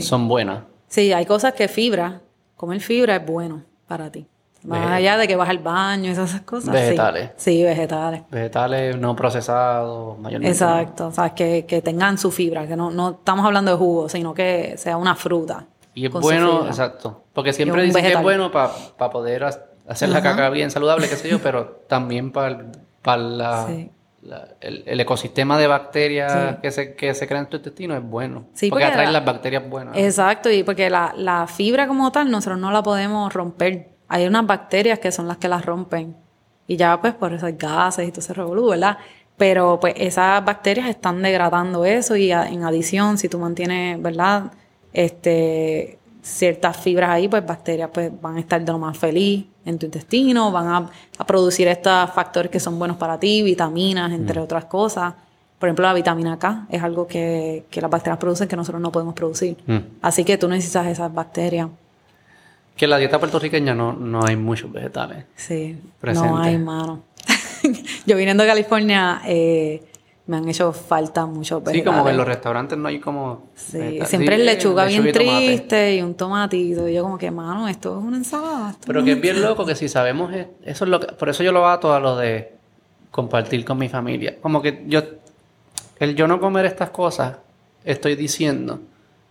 son buenas. Sí, hay cosas que fibra, comer fibra es bueno para ti. Más allá de que vas al baño y esas cosas. Vegetales. Sí, vegetales. Vegetales no procesados, mayormente. Exacto, o sea, que, que tengan su fibra, que no, no estamos hablando de jugo, sino que sea una fruta. Y es bueno, exacto. Porque siempre dicen que es bueno para poder hacer la caca bien saludable, qué sé yo, pero también para la, el, ecosistema de bacterias que, se, que se crea en tu intestino es bueno. Sí, porque, atrae las bacterias buenas. Exacto, y porque la, la fibra como tal nosotros no la podemos romper hay unas bacterias que son las que las rompen. Y ya pues por eso hay gases y todo ese revolú, ¿verdad? Pero pues esas bacterias están degradando eso y en adición, si tú mantienes, ¿verdad? Este, ciertas fibras ahí, pues bacterias pues van a estar de lo más feliz en tu intestino, van a, producir estos factores que son buenos para ti, vitaminas, entre mm. otras cosas. Por ejemplo, la vitamina K es algo que, las bacterias producen que nosotros no podemos producir. Mm. Así que tú necesitas esas bacterias. Que en la dieta puertorriqueña no, no hay muchos vegetales. Sí, no hay, mano. Yo viniendo de California, eh, me han hecho falta muchos vegetales. Sí, como que en los restaurantes no hay como... Sí, siempre es lechuga bien triste y un tomatito. Y yo como que, mano, esto es una ensalada. Pero que es bien loco que si sabemos... E-, eso es lo que... Por eso yo lo hago a lo de compartir con mi familia. Como que yo... El yo no comer estas cosas, estoy diciendo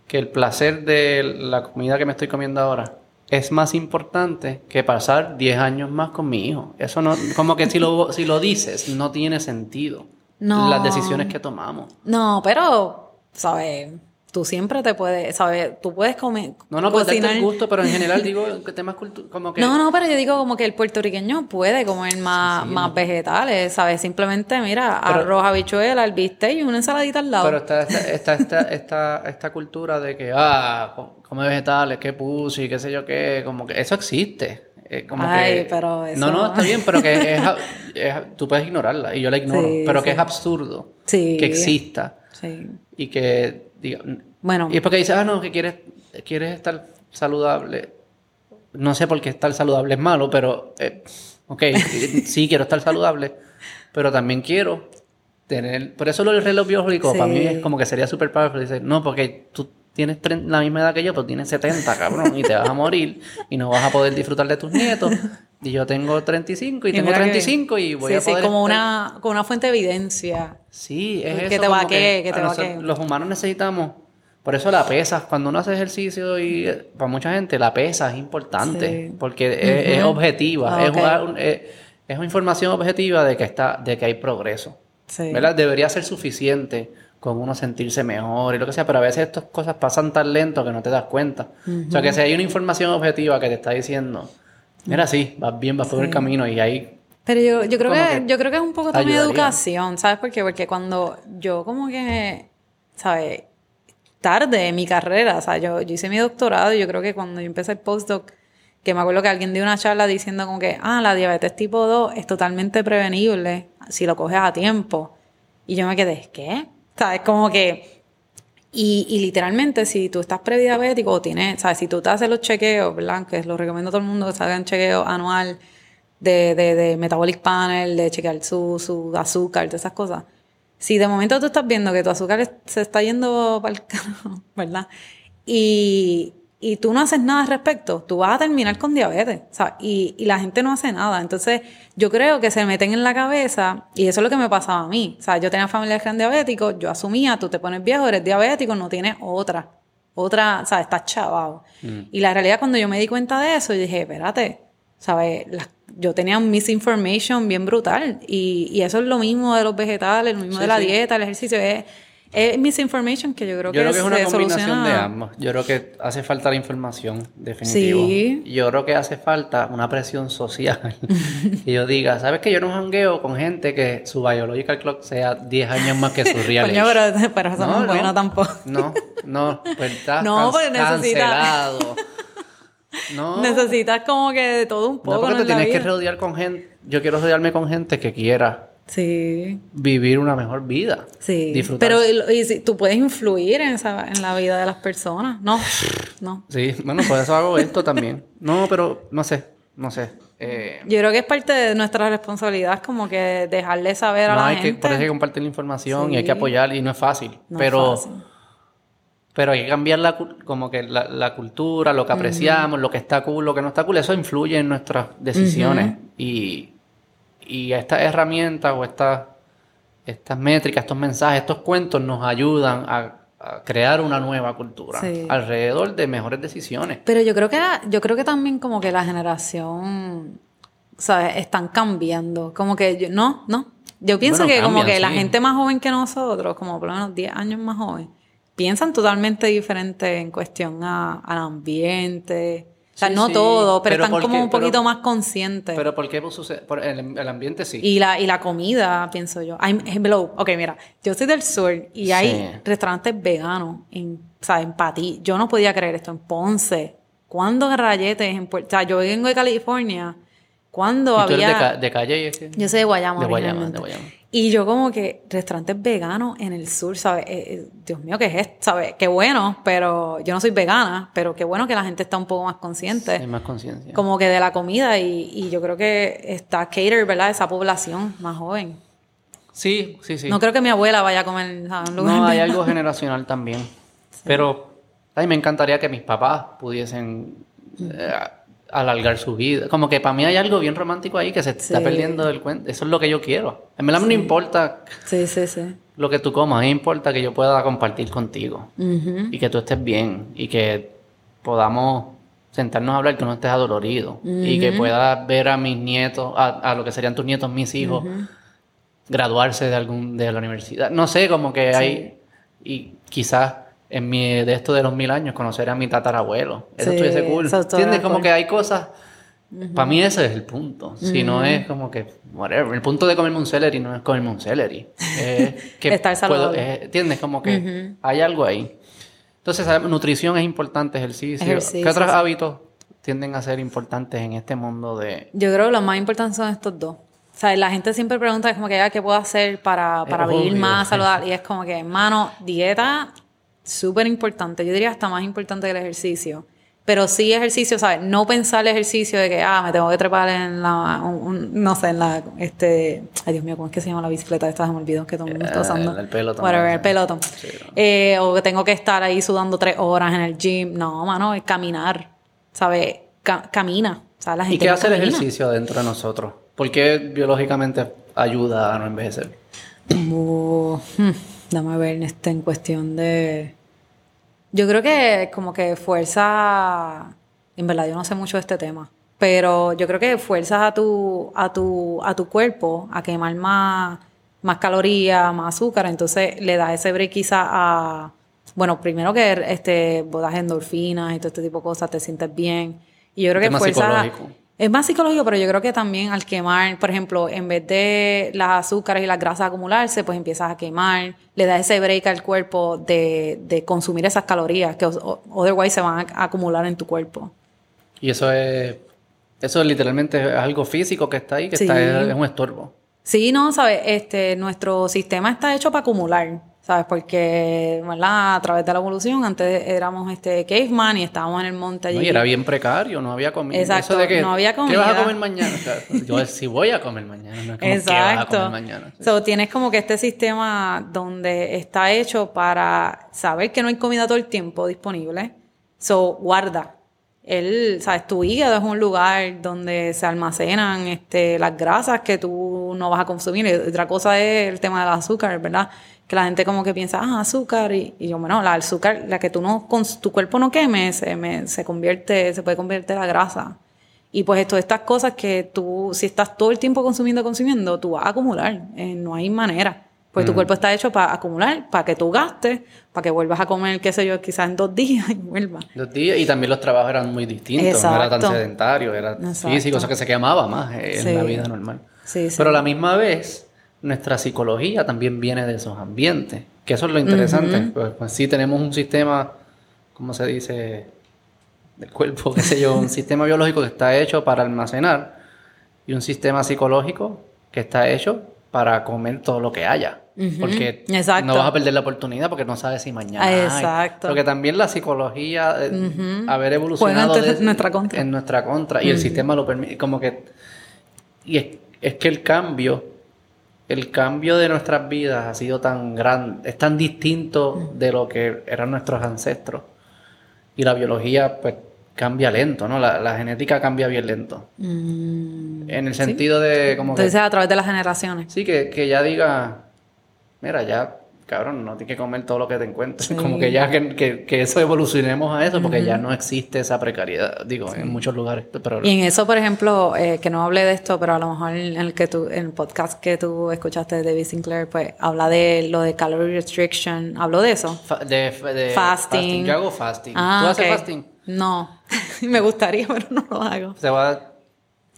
que el placer de la comida que me estoy comiendo ahora es más importante que pasar 10 años más con mi hijo. Eso no, como que si lo, si lo dices, no tiene sentido. No. Las decisiones que tomamos. No, pero, ¿sabes? Tú siempre te puedes, ¿sabes? Tú puedes comer. No, no, pues darte el gusto, pero en general digo que temas como que. No, no, pero yo digo como que el puertorriqueño puede comer más, más vegetales, ¿sabes? Simplemente, mira, arroz, habichuela, el bistec y una ensaladita al lado. Pero está esta, esta, esta, esta, cultura de que, ah, come vegetales, qué pussy, qué sé yo qué, como que eso existe. Como Ay, pero eso... No, no, está bien, pero que es, tú puedes ignorarla y yo la ignoro, pero que es absurdo que exista sí. y que bueno. Y es porque dices, ah, no, que quieres, quieres estar saludable. No sé por qué estar saludable es malo, pero, eh, ok, sí quiero estar saludable, pero también quiero tener... Por eso lo del reloj biológico para mí Sí. es como que sería súper powerful. Dice, no, porque tú tienes la misma edad que yo, pero tienes 70, cabrón, y te vas a morir y no vas a poder disfrutar de tus nietos. Y yo tengo 35 y, Y tengo mira que- 35 y voy sí, a sí, poder... como estar- una, como una fuente de evidencia. Sí, es Que eso. te vaquee, que a te nosotros- vaquee. Los humanos necesitamos... Por eso la pesa, cuando uno hace ejercicio y eh, para mucha gente la pesa es importante Sí. porque es, es Ujú. objetiva, Ah, es, ok. una, un- es, es información objetiva de que está, de que hay progreso. Sí. ¿verdad? Debería ser suficiente con uno sentirse mejor y lo que sea, pero a veces estas cosas pasan tan lento que no te das cuenta. O sea, que si hay una información objetiva que te está diciendo, mira, sí, vas bien, vas por el camino y ahí... Pero yo, yo creo que, que yo creo que es un poco también ayudaría. educación, ¿sabes por qué? Porque cuando yo como que, ¿sabes? Tarde en mi carrera, o sea, yo, yo hice mi doctorado y yo creo que cuando yo empecé el postdoc, que me acuerdo que alguien dio una charla diciendo como que, ah, la diabetes tipo 2 es totalmente prevenible si lo coges a tiempo. Y yo me quedé, ¿qué? ¿Sabes? Como que... Y, y literalmente, si tú estás prediabético o tienes, ¿sabes? Si tú te haces los chequeos, ¿verdad? Que lo recomiendo a todo el mundo que se hagan chequeo anual de, de, de Metabolic Panel, de chequear su, su azúcar, todas esas cosas. Si de momento tú estás viendo que tu azúcar se está yendo para el carajo, ¿verdad? Y, y tú no haces nada al respecto, tú vas a terminar con diabetes, ¿sabes? Y, y la gente no hace nada. Entonces, yo creo que se meten en la cabeza, y eso es lo que me pasaba a mí. O sea, yo tenía familiares que eran diabéticos, yo asumía, tú te pones viejo, eres diabético, no tienes otra. Otra, ¿sabes? Estás chavado. Y la realidad, cuando yo me di cuenta de eso, yo dije, espérate, ¿sabes? Las- yo tenía un misinformation bien brutal. Y, y eso es lo mismo de los vegetales, lo mismo Sí, de la sí. dieta, el ejercicio. Es, es misinformation que yo creo Yo creo que es una se combinación soluciona- de ambos. Yo creo que hace falta la información, definitivo. Sí. Yo creo que hace falta una presión social. que yo diga, ¿sabes que yo no jangueo con gente que su biological clock sea 10 años más que su real Coño, age"? pero, pero eso no, es bueno tampoco. No, no, pues estás No, can- necesita- cancelado. No, Necesitas como que de todo un no poco porque ¿no? te en la tienes que rodear con gente. Yo quiero rodearme con gente que quiera Sí, vivir una mejor vida. sí. Disfrutar. Pero y, y si- tú puedes influir en, esa, en la vida de las personas. No, no. Sí, bueno, por eso hago esto también. No, pero no sé, no sé. Eh, Yo creo que es parte de nuestra responsabilidad como que dejarle saber a no la hay que, por eso hay que compartir la información y hay que apoyar y no es fácil. No es pero, fácil. Pero hay que cambiar la, como que la, la cultura, lo que apreciamos, lo que está cool, lo que no está cool. Eso influye en nuestras decisiones. Y, y estas herramientas o estas, estas métricas, estos mensajes, estos cuentos nos ayudan a, a crear una nueva cultura Sí. alrededor de mejores decisiones. Pero yo creo que yo creo que también como que la generación, ¿sabes? Están cambiando. Como que yo, no, no. Yo pienso Bueno, que como que la gente más joven que nosotros, como por lo menos 10 años más joven, piensan totalmente diferente en cuestión a- al ambiente. O sea, Sí, no sí. todo, pero, Pero están ¿por como qué? un poquito Pero- más conscientes. Pero ¿por qué sucede? Por el, el ambiente sí. Y la, y la comida, pienso yo. Hay, hello, ok, mira, yo soy del sur y hay restaurantes veganos en, o sea, en Patí. Yo no podía creer esto en Ponce. ¿Cuándo rayetes en Puerto? O sea, yo vengo de California. ¿Cuándo ¿Y tú eres había...? de, ca- de calle? Yo soy de Guayama De Guayama, de Guayama. Y yo como que restaurantes veganos en el sur, ¿sabes? Eh, eh, Dios mío, ¿qué es esto? ¿Sabes? Qué bueno, pero yo no soy vegana, pero qué bueno que la gente está un poco más consciente Hay más conciencia. como que de la comida y, y yo creo que está cater, ¿verdad? Esa población más joven. Sí, sí, sí. No creo que mi abuela vaya a comer ¿sabes? un lugar No, hay algo generacional también. Pero a mí me encantaría que mis papás pudiesen eh, alargar su vida. Como que para mí hay algo bien romántico ahí que se está Sí. perdiendo del cuento. Eso es lo que yo quiero. En verdad no importa Sí, lo que tú comas, me importa que yo pueda compartir contigo. Y que tú estés bien. Y que podamos sentarnos a hablar que no estés adolorido. Y que puedas ver a mis nietos, a, a lo que serían tus nietos, mis hijos, graduarse de algún de la universidad. No sé, como que hay y quizás en mi de esto de los mil años conocer a mi tatarabuelo. Eso Sí, estuviese cool. eso ¿Entiendes? Como acuerdo. que hay cosas para mí ese es el punto. Si no es como que whatever, el punto de comerme un celery no es comerme un celery. Es que Estar puedo- saludable. es- ¿entiendes? Como que hay algo ahí. Entonces, sabemos, nutrición es importante, ejercicio. Ejercicio, ¿Qué otros sí. hábitos tienden a ser importantes en este mundo de Yo creo que los más importantes son estos dos. O sea, la gente siempre pregunta como que, ah, ¿qué puedo hacer para, para Es vivir más saludable? Y es como que, hermano, dieta súper importante. Yo diría hasta más importante que el ejercicio. Pero sí ejercicio, ¿sabes? No pensar el ejercicio de que, ah, me tengo que trepar en la, un- un- no sé, en la, este, ay Dios mío, ¿cómo es que se llama la bicicleta? Esta se me olvidó, que todo el mundo está Eh, usando. el pelotón, Whatever, el pelotón. Sí, no. Eh, o que tengo que estar ahí sudando tres horas en el gym. No, mano, es caminar, ¿sabes? Ca- camina. O sea, la ¿Y gente qué no hace el camina. ejercicio dentro de nosotros? ¿Por qué biológicamente ayuda a no envejecer? Uh, hmm, dame ver este, en cuestión de... Yo creo que como que fuerza... En verdad, yo no sé mucho de este tema. Pero yo creo que fuerzas a tu, a tu, a tu cuerpo a quemar más, más calorías, más azúcar. Entonces le da ese break quizá a... Bueno, primero que este, botas endorfinas y todo este tipo de cosas, te sientes bien. Y yo creo que fuerza... Es más psicológico, pero yo creo que también al quemar, por ejemplo, en vez de las azúcares y las grasas acumularse, pues empiezas a quemar, le das ese break al cuerpo de, de consumir esas calorías que otherwise se van a acumular en tu cuerpo. Y eso es, eso literalmente es algo físico que está ahí, que Sí. está, es un estorbo. Sí, no, sabes, este, nuestro sistema está hecho para acumular, sabes, porque, ¿verdad? A través de la evolución, antes éramos este caveman y estábamos en el monte allí. ¿no? Y era bien precario, no había comida. Exacto, Eso de que, no había ¿Qué vas a comida. comer mañana? Yo si voy a comer mañana, no es como ¿qué vas a Exacto. comer mañana. So, tienes como que este sistema donde está hecho para saber que no hay comida todo el tiempo disponible. So, guarda. El, sabes, tu hígado es un lugar donde se almacenan este, las grasas que tú no vas a consumir. Y otra cosa es el tema del azúcar, ¿verdad? Que la gente como que piensa, ah, azúcar. Y, y yo, bueno, la azúcar, la que tú no, tu cuerpo no queme, se, me- se convierte, se puede convertir la grasa. Y pues todas estas cosas que tú, si estás todo el tiempo consumiendo, consumiendo, tú vas a acumular. Eh, no hay manera. Pues tu cuerpo está hecho para acumular, para que tú gastes, para que vuelvas a comer, qué sé yo, quizás en dos días y vuelvas. Los días, y también los trabajos eran muy distintos, no era tan sedentario, era Exacto. físico, o sea que se quemaba más eh, en Sí. la vida normal. Sí, sí. Pero a la misma vez, nuestra psicología también viene de esos ambientes, que eso es lo interesante. pues, pues sí tenemos un sistema, ¿cómo se dice? Del cuerpo, qué sé yo, un sistema biológico que está hecho para almacenar y un sistema psicológico que está hecho para comer todo lo que haya. Porque Exacto. no vas a perder la oportunidad porque no sabes si mañana. Ah, hay. exacto. Porque también la psicología, eh, haber evolucionado en nuestra contra. en nuestra contra y el sistema lo permite. Como que. Y es, es que el cambio, el cambio de nuestras vidas ha sido tan grande, es tan distinto de lo que eran nuestros ancestros. Y la biología, pues, cambia lento, ¿no? La, la genética cambia bien lento. Mm, En el sentido de como que. Entonces, a través de las generaciones. Sí, que, que ya diga, mira, ya, cabrón, no tienes que comer todo lo que te encuentres. Sí. Como que ya que, que, que eso evolucionemos a eso, porque ya no existe esa precariedad, digo, en muchos lugares. Pero Y en eso, por ejemplo, eh, que no hablé de esto, pero a lo mejor en el que tú, en el podcast que tú escuchaste de David Sinclair, pues habla de lo de calorie restriction. ¿Habló de eso? fa- de, de Fasting. Yo hago fasting. Ah, ¿Tú haces fasting? No, me gustaría, pero no lo hago. Te voy, a,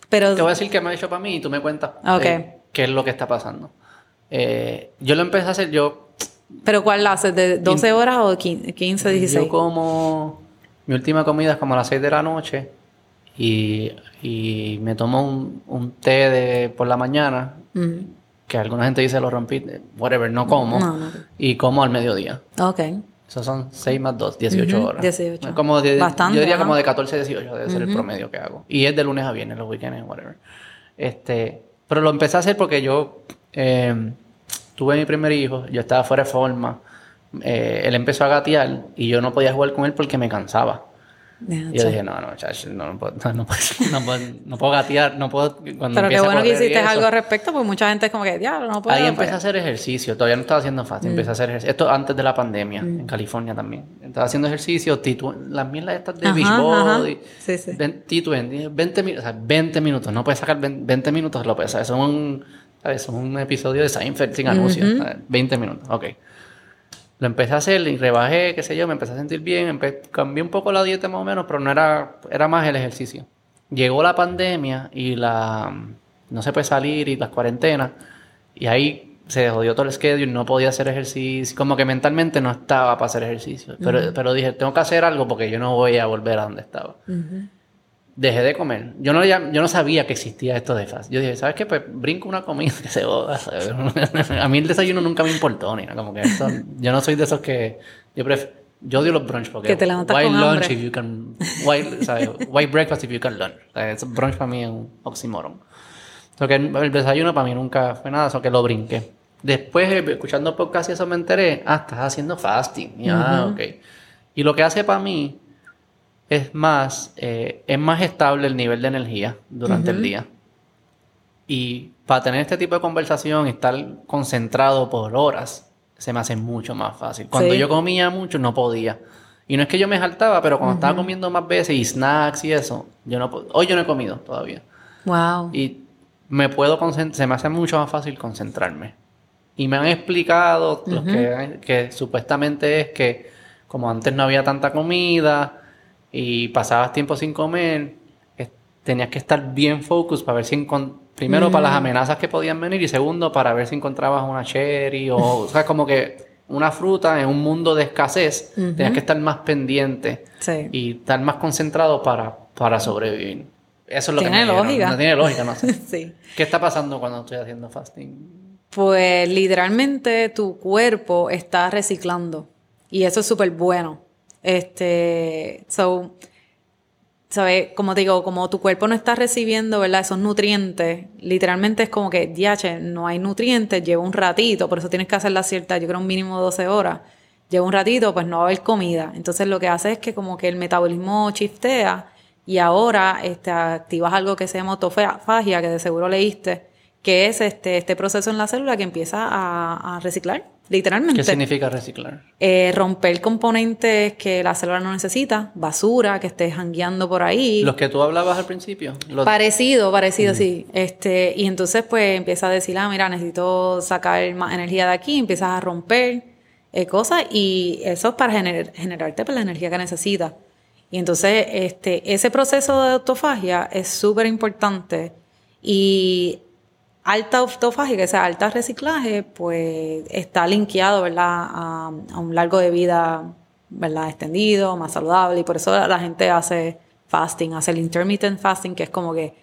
Pero te voy a decir qué me ha hecho para mí y tú me cuentas eh, qué es lo que está pasando. Eh, yo lo empecé a hacer, yo, ¿Pero cuál la haces? ¿De 12 horas o 15, 15 16? yo como, mi última comida es como a las 6 de la noche y, y me tomo un, un té de, por la mañana Mm, que alguna gente dice lo rompí, eh, whatever, no como, No, no. y como al mediodía. Ok. Esos son 6 más 2, 18 Ujú, horas. 18. Como de, Bastante, yo diría ajá. como de 14 a 18 debe ser el promedio que hago. Y es de lunes a viernes, los weekends, whatever. Este, pero lo empecé a hacer porque yo eh, tuve mi primer hijo, yo estaba fuera de forma, eh, él empezó a gatear y yo no podía jugar con él porque me cansaba. Ya, Y yo dije, no, no, chacho, no, no, puedo, no, puedo, no puedo- no puedo gatear, no puedo... Cuando Pero qué bueno que hiciste eso. algo al respecto, porque mucha gente es como que, diablo, no puedo. Ahí empecé a pues". hacer ejercicio, todavía no estaba haciendo fácil, empecé a hacer ejercicio. Esto antes de la pandemia, Mm. en California también. Estaba haciendo ejercicio, titu- las mierdas estas de Ajá, ajá. Sí, sí. ven- T20, 20 minutos, o sea, 20 minutos, no puedes sacar 20, 20 minutos, lo puedes saber. Son un, ¿sabes? Un episodio de Seinfeld sin anuncios, ¿sabes? 20 minutos, ok. Lo empecé a hacer y rebajé, qué sé yo, me empecé a sentir bien, cambié un poco la dieta más o menos, pero no era, era más el ejercicio. Llegó la pandemia y la no se puede salir y las cuarentenas y ahí se jodió todo el schedule, no podía hacer ejercicio, como que mentalmente no estaba para hacer ejercicio, pero, pero dije, tengo que hacer algo porque yo no voy a volver a donde estaba. Ujú. Dejé de comer. Yo no, yo no sabía que existía esto de fast. Yo dije, ¿sabes qué? Pues brinco una comida que se. ¿sabes? A mí el desayuno nunca me importó, ni nada. Como que esto- yo no soy de esos que... Yo pref- Yo odio los brunch porque Que te levantas white con lunch hambre. if you can white, ¿sabes? white breakfast if you can lunch. Eso- brunch para mí es un oxímoron. So que el, el desayuno para mí nunca fue nada, eso que lo brinqué. Después, eh, escuchando podcast y eso me enteré, ah, estás haciendo fasting. Y, ah, ok. Y lo que hace para mí es más, eh, es más estable el nivel de energía durante el día. Y para tener este tipo de conversación y estar concentrado por horas, se me hace mucho más fácil. Cuando Sí. yo comía mucho, no podía. Y no es que yo me saltaba, pero cuando estaba comiendo más veces y snacks y eso, yo no Hoy yo no he comido todavía. Wow. Y me puedo concentrar, se me hace mucho más fácil concentrarme. Y me han explicado los que, que supuestamente es que como antes no había tanta comida y pasabas tiempo sin comer, tenías que estar bien focus para ver si primero para las amenazas que podían venir y segundo para ver si encontrabas una cherry o, o sea, como que una fruta en un mundo de escasez, tenías que estar más pendiente Sí. y estar más concentrado para, para sobrevivir. Eso es lo Tiene que me dijeron. lógica. No tiene lógica, no sé. sí. ¿Qué está pasando cuando estoy haciendo fasting? Pues literalmente tu cuerpo está reciclando. Y eso es súper bueno. Este, so, ¿sabes? Como te digo, como tu cuerpo no está recibiendo, ¿verdad? Esos nutrientes, literalmente es como que, diache, no hay nutrientes, lleva un ratito, por eso tienes que hacer la cierta, yo creo un mínimo de 12 horas. Lleva un ratito, pues no va a haber comida. Entonces lo que hace es que como que el metabolismo shiftea y ahora este, activas algo que se llama autofagia, que de seguro leíste, que es este, este proceso en la célula que empieza a reciclar, literalmente. ¿Qué significa reciclar? Eh, romper componentes que la célula no necesita, basura que estés jangueando por ahí. Los que tú hablabas al principio. Los- Parecido, parecido, sí. Este, y entonces, pues, empieza a decir, ah, mira, necesito sacar más energía de aquí, empiezas a romper eh, cosas, y eso es para gener- generarte pues, la energía que necesitas. Y entonces, este, ese proceso de autofagia es súper importante. Y alta autofagia, que sea alta reciclaje, pues está linkeado, ¿verdad?, a, a un largo de vida, ¿verdad?, extendido, más saludable, y por eso la, la gente hace fasting, hace el intermittent fasting, que es como que,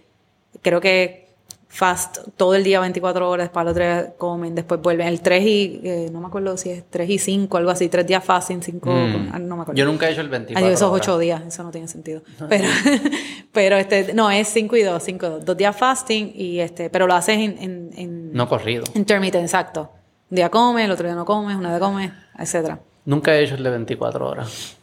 creo que fast todo el día 24 horas, para el otro día comen, después vuelven, el 3 y, eh, no me acuerdo si es 3 y 5, algo así, 3 días fasting, 5, Mm. no me acuerdo. Yo nunca he hecho el 24 Ay, esos horas. ocho días, eso no tiene sentido. Pero, pero este, no, es 5 y 2, 5 y 2. Dos días fasting y este, pero lo haces en, en, en No corrido. intermittent, exacto. Un día comes, el otro día no comes, una vez comes, etcétera. Nunca he hecho el de 24 horas.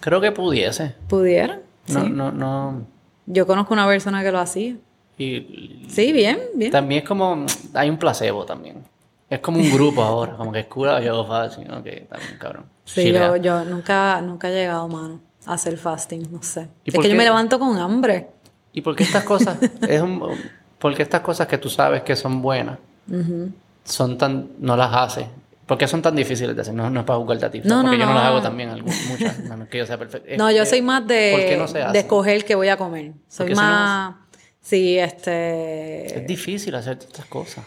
Creo que pudiese. ¿Pudiera? No, Sí. no, no. Yo conozco una persona que lo hacía. Y Sí, bien, bien. también es como. Hay un placebo también. Es como un grupo ahora. Como que es cura, yo hago fácil. Ok, también, cabrón. Sí, Chilea. yo, yo nunca, nunca he llegado, mano, a hacer fasting, no sé. ¿Y Es que yo me levanto con hambre. ¿Y por qué estas cosas? es un, ¿Por qué estas cosas que tú sabes que son buenas son tan. no las haces? ¿Por qué son tan difíciles de hacer? No, no es para jugarte a ti. No, porque no, yo no las no. hago también, algu- muchas. No, no que yo sea perfecto. No, yo soy más de, ¿Por qué no de escoger qué voy a comer. Soy no más... Sí, este... Es difícil hacer estas cosas.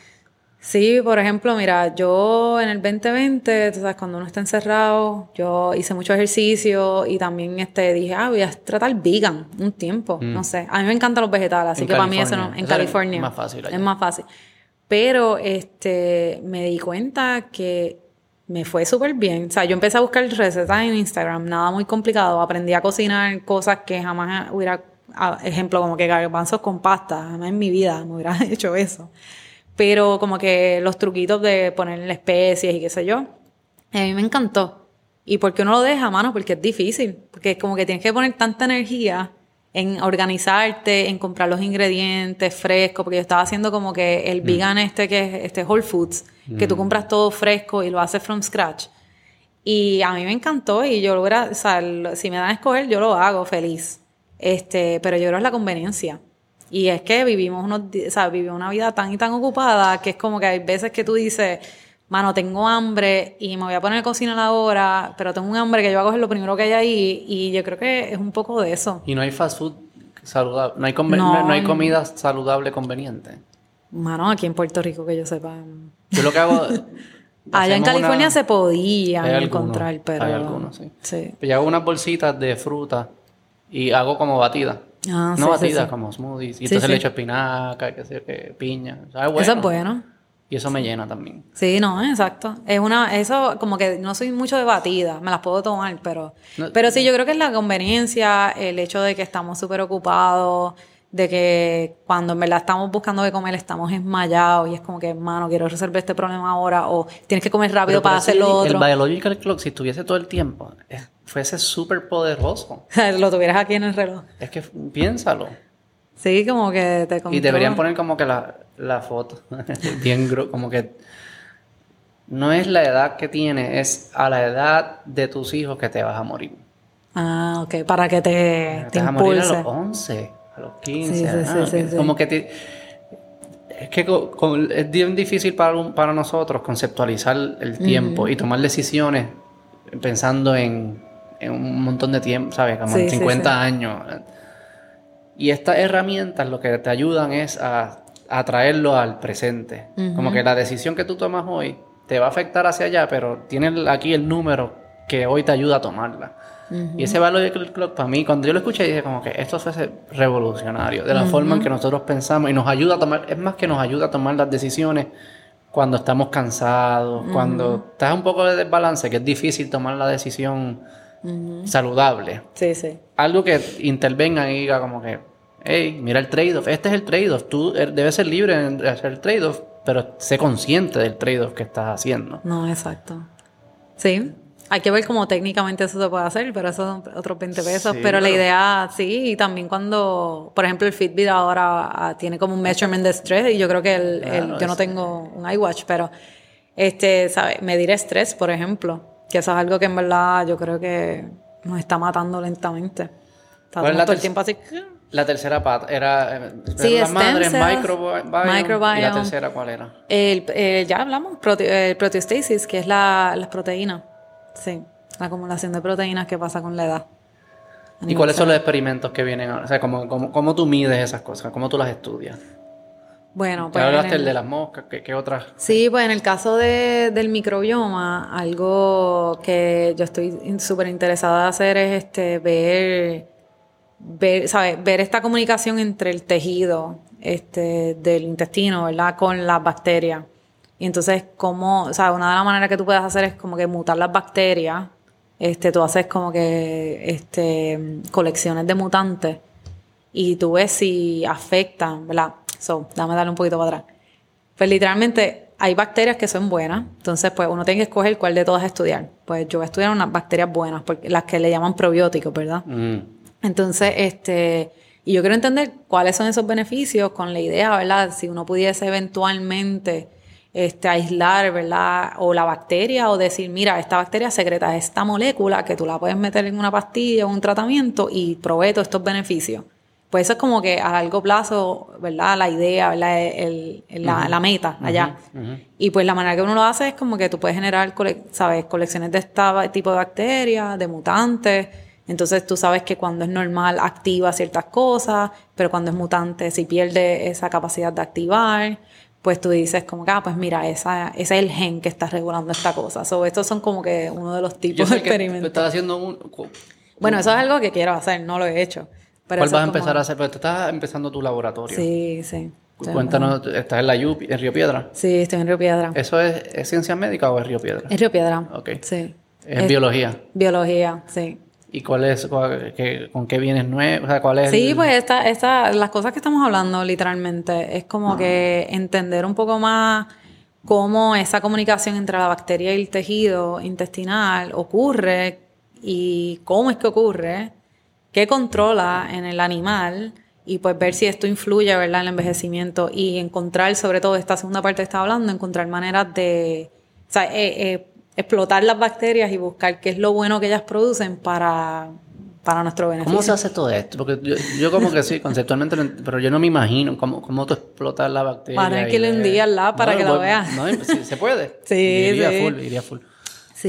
Sí, por ejemplo, mira, yo en el 2020, tú sabes, cuando uno está encerrado, yo hice mucho ejercicio y también este, dije, ah, voy a tratar vegan un tiempo, no sé. A mí me encantan los vegetales, así Mm. En que para mí eso no, California. en Eso es California más fácil allá. es más fácil. Pero este, me di cuenta que me fue súper bien. O sea, yo empecé a buscar recetas en Instagram, nada muy complicado. Aprendí a cocinar cosas que jamás hubiera, ejemplo, como que garbanzos con pasta, jamás en mi vida me hubiera hecho eso. Pero como que los truquitos de ponerle especies y qué sé yo, a mí me encantó. ¿Y por qué uno lo deja, mano? Porque es difícil. Porque es como que tienes que poner tanta energía en organizarte, en comprar los ingredientes frescos, porque yo estaba haciendo como que el vegan este que es este Whole Foods, que tú compras todo fresco y lo haces from scratch. Y a mí me encantó y yo lo hubiera, o sea, si me dan a escoger, yo lo hago feliz. Este, pero yo creo que es la conveniencia. Y es que vivimos unos, o sea, vivimos una vida tan y tan ocupada que es como que hay veces que tú dices, mano, tengo hambre y me voy a poner a cocinar ahora, pero tengo un hambre que yo voy a coger lo primero que hay ahí y yo creo que es un poco de eso. Y no hay fast food saludable. No hay, No. no, no hay comida saludable conveniente. Mano, aquí en Puerto Rico que yo sepa. Yo lo que hago. Allá en California una- se podía encontrar, pero... hay algunos, sí. Sí. Yo hago unas bolsitas de fruta y hago como batida. Ah, no sí, sí, batida, sí. como smoothies. Y entonces le echo espinaca, qué sé qué, piña. Eso es bueno. Y eso me llena también. Sí, no, exacto. Es una, eso como que no soy mucho de batida, me las puedo tomar, pero, No- pero sí, yo creo que es la conveniencia, el hecho de que estamos súper ocupados, de que cuando en verdad estamos buscando de comer estamos esmayados y es como que, mano, quiero resolver este problema ahora o tienes que comer rápido para hacer lo otro. El biological clock, si estuviese todo el tiempo, fuese súper poderoso. lo tuvieras aquí en el reloj. Es que piénsalo. Sí, como que te Y deberían controla. poner como que la, la foto, bien como que no es la edad que tienes, es a la edad de tus hijos que te vas a morir. Ah, ok, para que te, te te vas a morir a los 11, a los 15. Sí, sí, ah, sí. Como que te- es que con- es bien difícil para, un- para nosotros conceptualizar el tiempo y tomar decisiones pensando en, en un montón de tiempo, ¿sabes? Como Sí, en sí, 50 sí. años. Y estas herramientas lo que te ayudan es a, a traerlo al presente. Como que la decisión que tú tomas hoy te va a afectar hacia allá, pero tienes aquí el número que hoy te ayuda a tomarla. Y ese valor del clock, para mí, cuando yo lo escuché, dije como que esto fue revolucionario, de la forma en que nosotros pensamos y nos ayuda a tomar, es más que nos ayuda a tomar las decisiones cuando estamos cansados, cuando estás un poco de desbalance, que es difícil tomar la decisión saludable Sí, sí. algo que intervenga y diga como que, hey, mira el trade-off, este es el trade-off, tú er- debes ser libre de hacer el trade-off, pero sé consciente del trade-off que estás haciendo. No, exacto. Sí. Hay que ver cómo técnicamente eso se puede hacer, pero eso son otros 20 pesos. Sí, pero la idea, sí, y también cuando, por ejemplo, el Fitbit ahora ah, tiene como un measurement de estrés, y yo creo que el, el- yo no tengo un iWatch, pero este, ¿sabes? Medir estrés, por ejemplo, que eso es algo que en verdad yo creo que nos está matando lentamente. ¿Cuál es Estamos la todo el tiempo así. La tercera pata era, eh, Sí, stem madres, cells, microbiome, y la microbiome. tercera cuál era. El, el- ya hablamos, prote- el proteostasis, que es la, las proteínas. Sí, la acumulación de proteínas que pasa con la edad. ¿Y cuáles son los experimentos que vienen ahora? O sea, ¿cómo, cómo, cómo tú mides esas cosas? ¿Cómo tú las estudias? Bueno, pues. en hablaste el- el de las moscas, ¿qué, qué otras? Sí, pues en el caso de- del microbioma, algo que yo estoy súper interesada de hacer es este ver, ver, ¿sabes? ver esta comunicación entre el tejido este, del intestino, ¿verdad? Con las bacterias. Y entonces, como, o sea, una de las maneras que tú puedes hacer es como que mutar las bacterias. Este, tú haces como que este, colecciones de mutantes y tú ves si afectan, ¿verdad? So, dame darle un poquito para atrás. Pues literalmente hay bacterias que son buenas, entonces pues uno tiene que escoger cuál de todas estudiar. Pues yo voy a estudiar unas bacterias buenas, porque las que le llaman probióticos, ¿verdad? Mm. Entonces, este, y yo quiero entender cuáles son esos beneficios con la idea, ¿verdad? Si uno pudiese eventualmente este, aislar, ¿verdad? O la bacteria, o decir, mira, esta bacteria secreta esta molécula que tú la puedes meter en una pastilla o un tratamiento y provee todos estos beneficios. Pues eso es como que a largo plazo, ¿verdad? La idea, ¿verdad? El- el- la, la meta allá. Y pues la manera que uno lo hace es como que tú puedes generar, cole- ¿sabes? Colecciones de este tipo de bacterias, de mutantes. Entonces tú sabes que cuando es normal activa ciertas cosas, pero cuando es mutante, si pierde esa capacidad de activar, pues tú dices como que, ah, pues mira, esa, ese es el gen que está regulando esta cosa. So, estos son como que uno de los Yo tipos sé de que experimentos. estás haciendo un... Bueno, eso es algo que quiero hacer, no lo he hecho. Pero ¿Cuál vas a como- empezar a hacer? Porque tú estás empezando tu laboratorio. Sí, sí. Cuéntanos, ¿estás en la U, en Río Piedra? Sí, estoy en Río Piedra. ¿Eso es, es ciencia médica o es Río Piedra? Es Río Piedra. Ok. Sí. Es biología. Biología, sí. ¿Y cuál es, cuál- qué- con qué vienes nuevo? O sea, ¿cuál es Sí, el- pues esta, esta, las cosas que estamos hablando literalmente es como que entender un poco más cómo esa comunicación entre la bacteria y el tejido intestinal ocurre y cómo es que ocurre, qué controla en el animal y pues ver si esto influye, ¿verdad?, en el envejecimiento y encontrar, sobre todo esta segunda parte que estaba hablando, encontrar maneras de, o sea, eh, eh, explotar las bacterias y buscar qué es lo bueno que ellas producen para, para nuestro beneficio. ¿Cómo se hace todo esto? Porque yo, yo como que sí, conceptualmente, pero yo no me imagino cómo, cómo tú explotas la bacteria. Vas a tener y que de- un día al lab para que bueno, veas. No, sí, se puede. Sí, iría sí. full, iría full.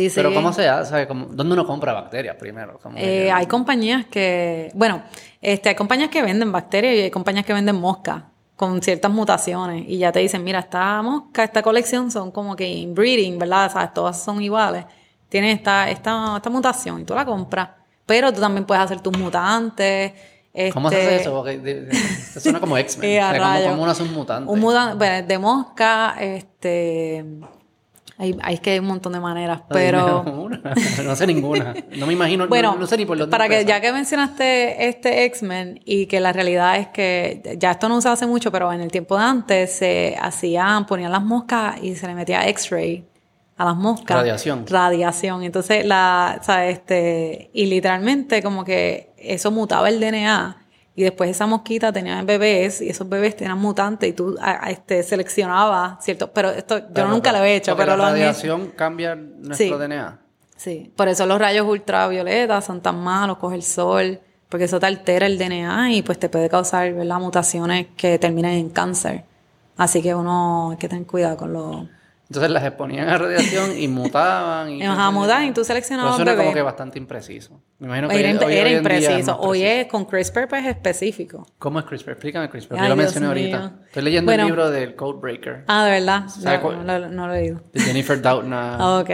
Sí. Pero ¿cómo se hace? ¿Sabe? ¿Cómo- ¿Dónde uno compra bacterias primero? Eh, hay compañías que, bueno, este, hay compañías que venden bacterias y hay compañías que venden moscas con ciertas mutaciones y ya te dicen, mira, esta mosca, esta colección son como que inbreeding, ¿verdad? ¿Sabes? Todas son iguales. Tienen esta, esta, esta mutación y tú la compras. Pero tú también puedes hacer tus mutantes. ¿Cómo se Este, hace eso? Porque de- de- eso suena como X-Men. Eh, O sea, como, uno hace un mutante. Un mudan- bueno, de mosca, este... Hay, hay que hay un montón de maneras, pero... no sé ninguna. No me imagino, Bueno, no, no sé ni por dónde para que ya que mencionaste este X-Men y que la realidad es que ya esto no se hace mucho, pero en el tiempo de antes se hacían, ponían las moscas y se le metía X-ray a las moscas. Radiación. Radiación. Entonces, la, ¿sabes? Este, y literalmente como que eso mutaba el DNA y después esa mosquita tenía bebés y esos bebés tenían mutantes y tú a- a- este, seleccionabas, ¿cierto? Pero esto yo Pero, nunca lo he hecho, pero la lo han radiación cambia nuestro Sí. DNA. Sí, por eso los rayos ultravioletas son tan malos, coge el sol, porque eso te altera el DNA y pues te puede causar ¿verdad? mutaciones que terminen en cáncer. Así que uno hay que tener cuidado con los... Entonces las exponían a radiación y mutaban. Y Ajá, mutan y tú seleccionabas Pero suena como que bastante impreciso. Me imagino que Era, hoy- imp- hoy era impreciso. Hoy es con CRISPR pues específico. ¿Cómo es CRISPR? Explícame CRISPR. Ay, Yo lo mencioné mío. ahorita. Estoy leyendo Bueno. el libro del Codebreaker. Ah, de verdad. ¿Sabe No, no, lo- no lo he leído. De Jennifer Doudna. Ah, ok.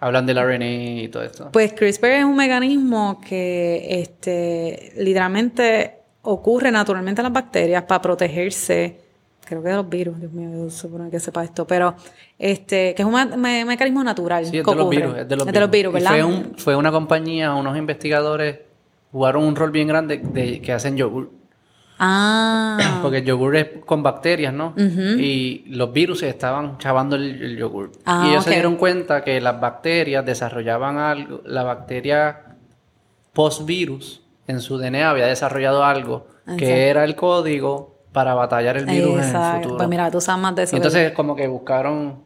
Hablan del RNA y todo esto. Pues CRISPR es un mecanismo que este, literalmente ocurre naturalmente en las bacterias para protegerse, creo que de los virus, Dios mío, yo supongo que sepa esto, pero este, que es un me- me- mecanismo natural. Sí, es de los virus. Es de los Es de los virus, ¿verdad? Fue, un- fue una compañía, unos investigadores jugaron un rol bien grande de, que hacen yogur. Ah, Porque el yogur es con bacterias, ¿no? Y los virus estaban chavando el, el yogur. Ah, y ellos se dieron cuenta que las bacterias desarrollaban algo, la bacteria post-virus en su DNA había desarrollado algo que era el código para batallar el virus en el futuro. Pues mira, tú sabes más de eso. Y entonces como que buscaron,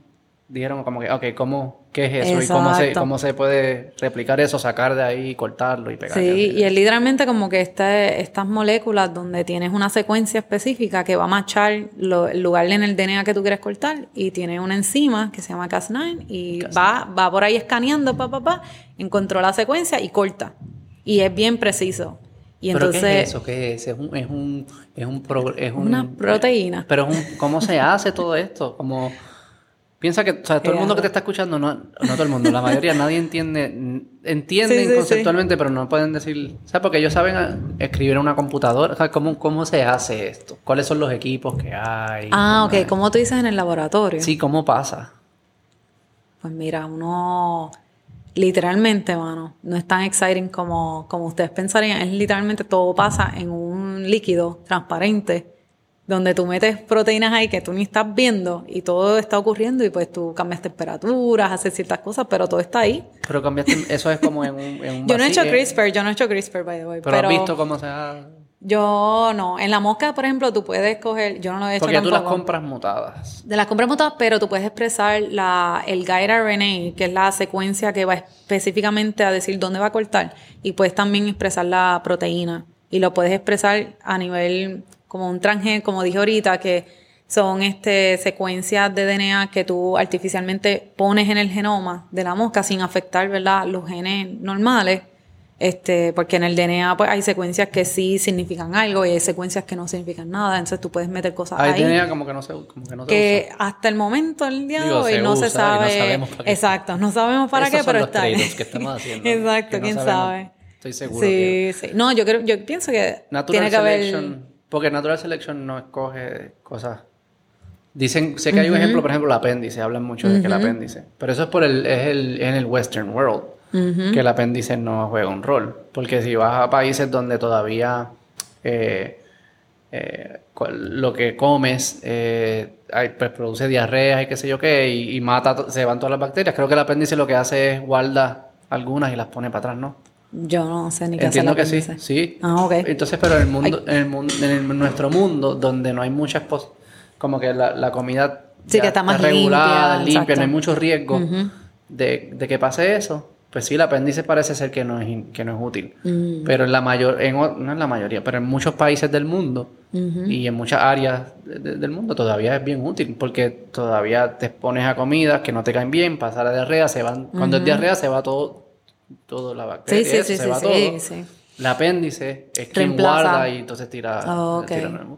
dijeron como que, ok, ¿cómo, ¿qué es eso? ¿Y cómo se, cómo se puede replicar eso, sacar de ahí, cortarlo y pegar? Sí, y es literalmente como que este- estas moléculas donde tienes una secuencia específica que va a machar lo- el lugar en el DNA que tú quieres cortar y tiene una enzima que se llama Cas9 y va, va por ahí escaneando, pa, pa, pa, encontró la secuencia y corta. Y es bien preciso. Y ¿Pero entonces, qué es eso? ¿Qué es? Es un... Es un, es un, pro- es un- Una proteína. Pero es un, ¿cómo se hace todo esto? Como... Piensa que, o sea, todo el mundo que te está escuchando, no, no todo el mundo, la mayoría, nadie entiende, entienden Sí, sí, sí. conceptualmente, pero no pueden decir, ¿sabes? Porque ellos saben escribir en una computadora, o sea, ¿cómo, ¿cómo se hace esto? ¿Cuáles son los equipos que hay? ah, ¿Cómo ok, como tú dices en el laboratorio. Sí, ¿cómo pasa? Pues mira, uno literalmente, mano, no es tan exciting como, como ustedes pensarían. Es literalmente todo pasa en un líquido transparente donde tú metes proteínas ahí que tú ni estás viendo y todo está ocurriendo y pues tú cambias temperaturas, haces ciertas cosas, pero todo está ahí. Pero cambiaste, eso es como en un, en un Yo no he hecho CRISPR, yo no he hecho CRISPR, by the way. Pero, Pero, has visto cómo se hace. Yo no. En la mosca, por ejemplo, tú puedes coger, yo no lo he hecho Porque tú las compras mutadas. De las compras mutadas, pero tú puedes expresar la, el guide RNA, que es la secuencia que va específicamente a decir dónde va a cortar. Y puedes también expresar la proteína. Y lo puedes expresar a nivel como un transgen, como dije ahorita, que son este, secuencias de DNA que tú artificialmente pones en el genoma de la mosca sin afectar ¿verdad? los genes normales. Este, porque en el DNA pues, hay secuencias que sí significan algo y hay secuencias que no significan nada. Entonces tú puedes meter cosas Hay ahí DNA como que no se, como que no se que hasta el momento el día de hoy no se usa y no sabe para exacto no sabemos para Esos qué pero está que estamos haciendo, exacto no quién sabemos. sabe Estoy seguro sí que- sí no yo creo yo pienso que Natural tiene que haber Selection. Porque Natural Selection no escoge cosas. Dicen, sé que hay un ejemplo, por ejemplo, el apéndice. Hablan mucho de que el apéndice. Pero eso es por el, es el, en el Western World. Que el apéndice no juega un rol. Porque si vas a países donde todavía eh, eh, lo que comes eh, pues, produce diarrea y qué sé yo qué, y, y mata, se van todas las bacterias. Creo que el apéndice lo que hace es guarda algunas y las pone para atrás, ¿no? yo no sé ni qué hacer Entiendo la que sí, sí. Ah, ok. Entonces, pero en el mundo, en el mundo, en el- nuestro mundo, donde no hay muchas pos- como que la, la comida Sí, ya que está más regulada, limpia, limpia, no hay mucho riesgo de, de que pase eso. Pues sí, el apéndice parece ser que no es, in- que no es útil. Mm. Pero en la mayor, en, no en la mayoría, pero en muchos países del mundo y en muchas áreas de- de- del mundo todavía es bien útil porque todavía te expones a comidas que no te caen bien, pasa la diarrea, se van, cuando es diarrea se va todo, todo la sí bacteria, sí eso, sí se sí va sí, todo. sí. El apéndice es quien guarda y entonces tira, Ah, ok. tira nuevo.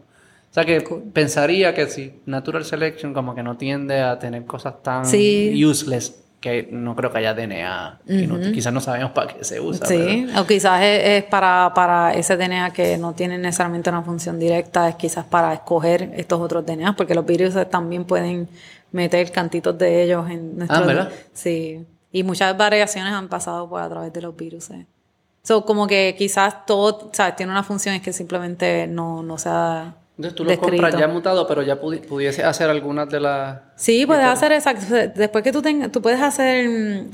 O sea que pensaría que si Natural Selection como que no tiende a tener cosas tan Sí. useless que no creo que haya DNA. no- quizás no sabemos para qué se usa. Sí, o quizás es, es para, para ese DNA que no tiene necesariamente una función directa, es quizás para escoger estos otros DNA, porque los virus también pueden meter cantitos de ellos en nuestro... Ah, ¿verdad? Sí, y muchas variaciones han pasado por a través de los virus. So, como que quizás todo, ¿sabes? Tiene una función, es que simplemente no, no se ha Entonces tú lo descrito. compras ya mutado, pero ya pudi- pudiese hacer algunas de las... Sí, puedes hacer exacto. Después que tú tengas, tú puedes hacer, mm,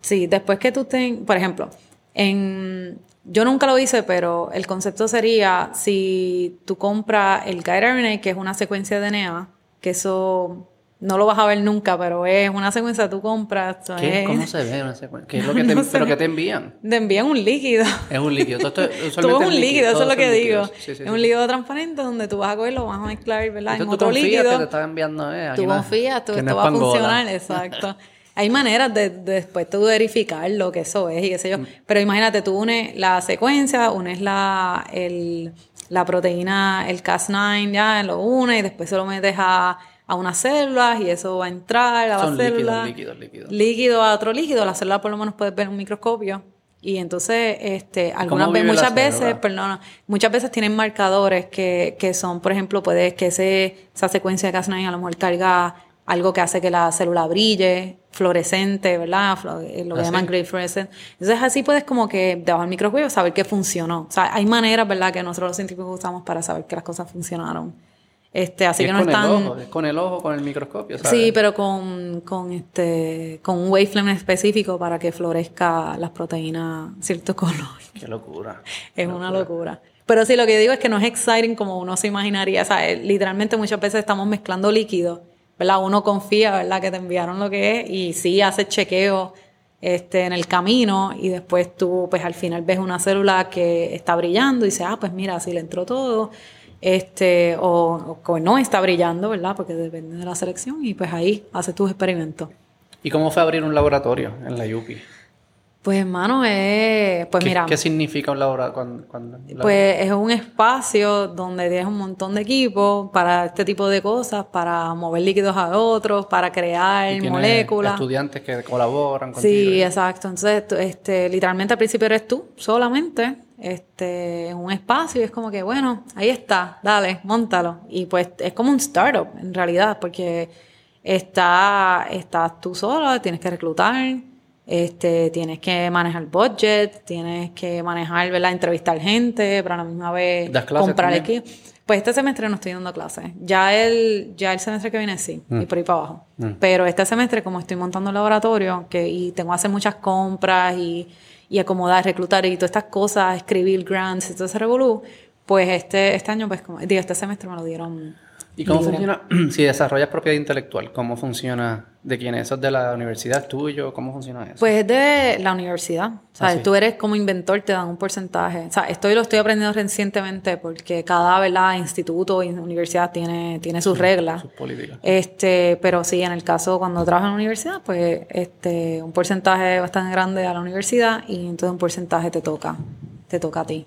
sí, después que tú tengas, por ejemplo, en, yo nunca lo hice, pero el concepto sería si tú compras el guide RNA, que es una secuencia de DNA, que eso no lo vas a ver nunca, pero es una secuencia que tú compras. ¿Qué? es- ¿Cómo se ve una secuencia? ¿Qué es lo que te, No sé. pero que te envían? Te envían un líquido. Es un líquido. Todo, esto- Todo es un líquido, eso es lo que digo. líquidos. Sí, sí, es un líquido transparente donde tú vas a coger, lo vas a mezclar, ¿verdad? Entonces en tú otro confías líquido. que te están enviando... Eh, Tú confías, tú, no esto es va a funcionar, exacto. Hay maneras de, de después tú verificar lo que eso es y qué sé yo. Pero imagínate, tú unes la secuencia, unes la, el, la proteína, el Cas9, ya lo unes y después se lo metes a, a unas células y eso va a entrar a la Son célula. líquidos, líquidos, líquidos. Líquido a otro líquido, la célula por lo menos puedes ver en un microscopio. Y entonces, este, algunas veces, la muchas veces, perdona, muchas veces tienen marcadores que, que son, por ejemplo, puede que ese, esa secuencia de Cas9 a lo mejor carga algo que hace que la célula brille, fluorescente, ¿verdad? Eh, Lo que ¿Ah, llaman gray fluorescent. Entonces así puedes como que debajo del microscopio saber que funcionó. O sea, hay maneras, ¿verdad? Que nosotros los científicos usamos para saber que las cosas funcionaron. Este, así Y que no con están... el ojo, es con el ojo, con el microscopio, ¿sabes? Sí, pero con, con, este, con un wavelength específico para que florezca las proteínas cierto color. Qué locura. Es una locura. Pero sí, lo que digo es que no es exciting como uno se imaginaría. O sea, eh, literalmente muchas veces estamos mezclando líquidos, ¿verdad? Uno confía, ¿verdad? Que te enviaron lo que es y sí hace chequeo este, en el camino y después tú, pues al final ves una célula que está brillando y dices, ah, pues mira, así le entró todo. Este, o, o no está brillando, ¿verdad? Porque depende de la selección y pues ahí haces tus experimentos. ¿Y cómo fue abrir un laboratorio en la UPI? Pues hermano, eh, pues ¿Qué, mira. ¿Qué significa un laboratorio? Cuando, cuando- la- Pues es un espacio donde tienes un montón de equipos para este tipo de cosas, para mover líquidos a otros, para crear moléculas. estudiantes que colaboran contigo. Sí, exacto. Entonces, este, literalmente al principio eres tú solamente, este, en un espacio y es como que, bueno, ahí está, dale, montalo. Y pues es como un startup en realidad, porque está, estás tú solo, tienes que reclutar, este, tienes que manejar budget, tienes que manejar, ¿verdad? Entrevistar gente, pero a la misma vez ¿Das clases comprar equipo. Pues este semestre no estoy dando clases. Ya el, ya el semestre que viene sí, y por ahí para abajo. Pero este semestre, como estoy montando un laboratorio que, y tengo que hacer muchas compras y, y acomodar, reclutar y todas estas cosas, escribir grants y todo ese revolú, pues este, este año, pues como, digo, este semestre me lo dieron. ¿Y cómo funciona? si desarrollas propiedad intelectual, ¿cómo funciona? ¿De quién es? ¿Eso es de la universidad ¿Es tuyo? ¿Cómo funciona eso? Pues es de la universidad. O sea, Ah, sí. tú eres como inventor, te dan un porcentaje. O sea, esto lo estoy aprendiendo recientemente porque cada ¿verdad? instituto y universidad tiene, tiene sus reglas. Sus políticas. Este, pero sí, en el caso cuando trabajas en la universidad, pues este, un porcentaje bastante grande a la universidad y entonces un porcentaje te toca, te toca a ti.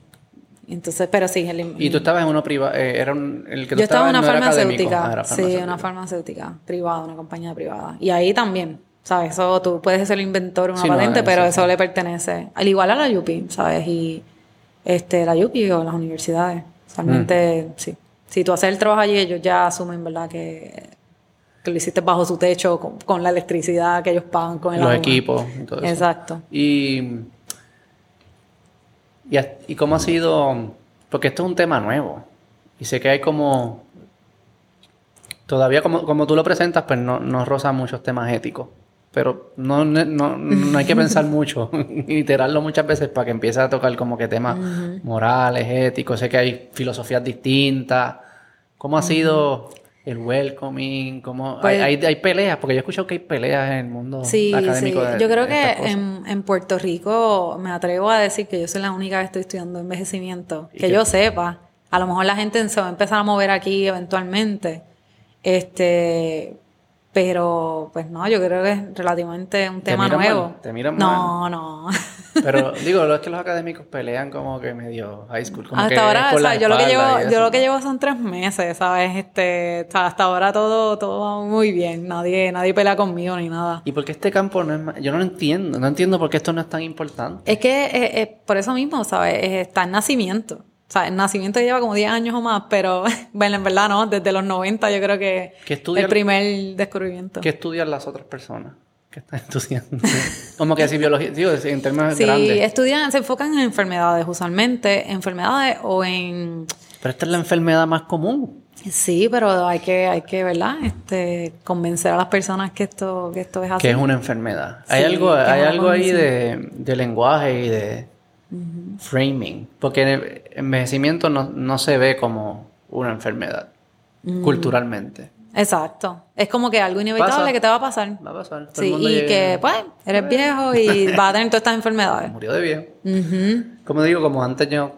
Entonces, pero sí, el, ¿Y tú estabas en uno privado? era un, el que tú yo estaba en una no farmacéutica, Ah, era sí, una farmacéutica privada, una compañía privada. Y ahí también, ¿sabes? Eso tú puedes ser el inventor de una Sí, patente, pero sí. eso le pertenece, al igual a la UPI, ¿sabes? Y este, la UPI o las universidades, realmente, Mm. sí. Si tú haces el trabajo allí, ellos ya asumen, ¿verdad? Que, que lo hiciste bajo su techo, con, con la electricidad que ellos pagan, con el Los agua. equipos todo eso. Exacto. Y, y, y cómo ha sido, porque esto es un tema nuevo. Y sé que hay como, todavía como, como tú lo presentas, pues no, no roza muchos temas éticos. Pero no, no, no- no hay que pensar mucho, y iterarlo muchas veces para que empiece a tocar como que temas morales, éticos. Sé que hay filosofías distintas. ¿Cómo ha sido el welcoming? ¿Cómo, Pues- hay, hay, hay peleas, porque yo he escuchado que hay peleas en el mundo Sí, sí. académico. de- Yo creo de que en, en Puerto Rico me atrevo a decir que yo soy la única que estoy estudiando envejecimiento. ¿Y Que qué? yo sepa. A lo mejor la gente se va a empezar a mover aquí eventualmente. Este, Pero, pues no, yo creo que es relativamente un tema nuevo. mal, te miran no, no. Pero digo, es que los académicos pelean como que medio high school. Como que hasta ahora, o sea, yo lo que llevo, yo lo que llevo son tres meses, ¿sabes? Este, hasta ahora todo, todo va muy bien. Nadie, nadie pelea conmigo ni nada. ¿Y por qué este campo no es más? Yo no lo entiendo. No entiendo por qué esto no es tan importante. Es que eh, eh, por eso mismo, ¿sabes? Está en nacimiento. O sea, el nacimiento lleva como 10 años o más, pero bueno, en verdad no, desde los 90 yo creo que ¿Qué estudian- el primer descubrimiento. ¿Qué estudian las otras personas que están estudiando? como que si biología, digo, en términos Sí, grandes. estudian, se enfocan en enfermedades usualmente, enfermedades o en... Pero esta es la enfermedad más común. Sí, pero hay que, hay que, ¿verdad? Este, convencer a las personas que esto, que esto es así. Que es una enfermedad. Hay Sí, algo, hay algo ahí de, de lenguaje y de framing. Porque el envejecimiento no, no se ve como una enfermedad culturalmente. Exacto. Es como que algo inevitable Pasa. que te va a pasar. Va a pasar. Todo Sí, y que, pues, eres viejo y vas a tener todas estas enfermedades. Murió de viejo. Como digo, como antes yo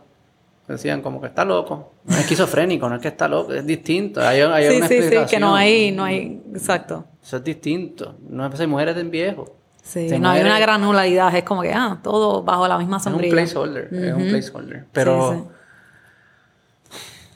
decían como que está loco. No es esquizofrénico, no es que está loco, es distinto. Hay, hay Sí, una sí, sí, que no hay, no hay, exacto. Eso es distinto. No se muere de viejo. Sí, no hay una granularidad, es como que, ah, todo bajo la misma Es un sombrilla. placeholder, es un placeholder. Pero Sí, sí.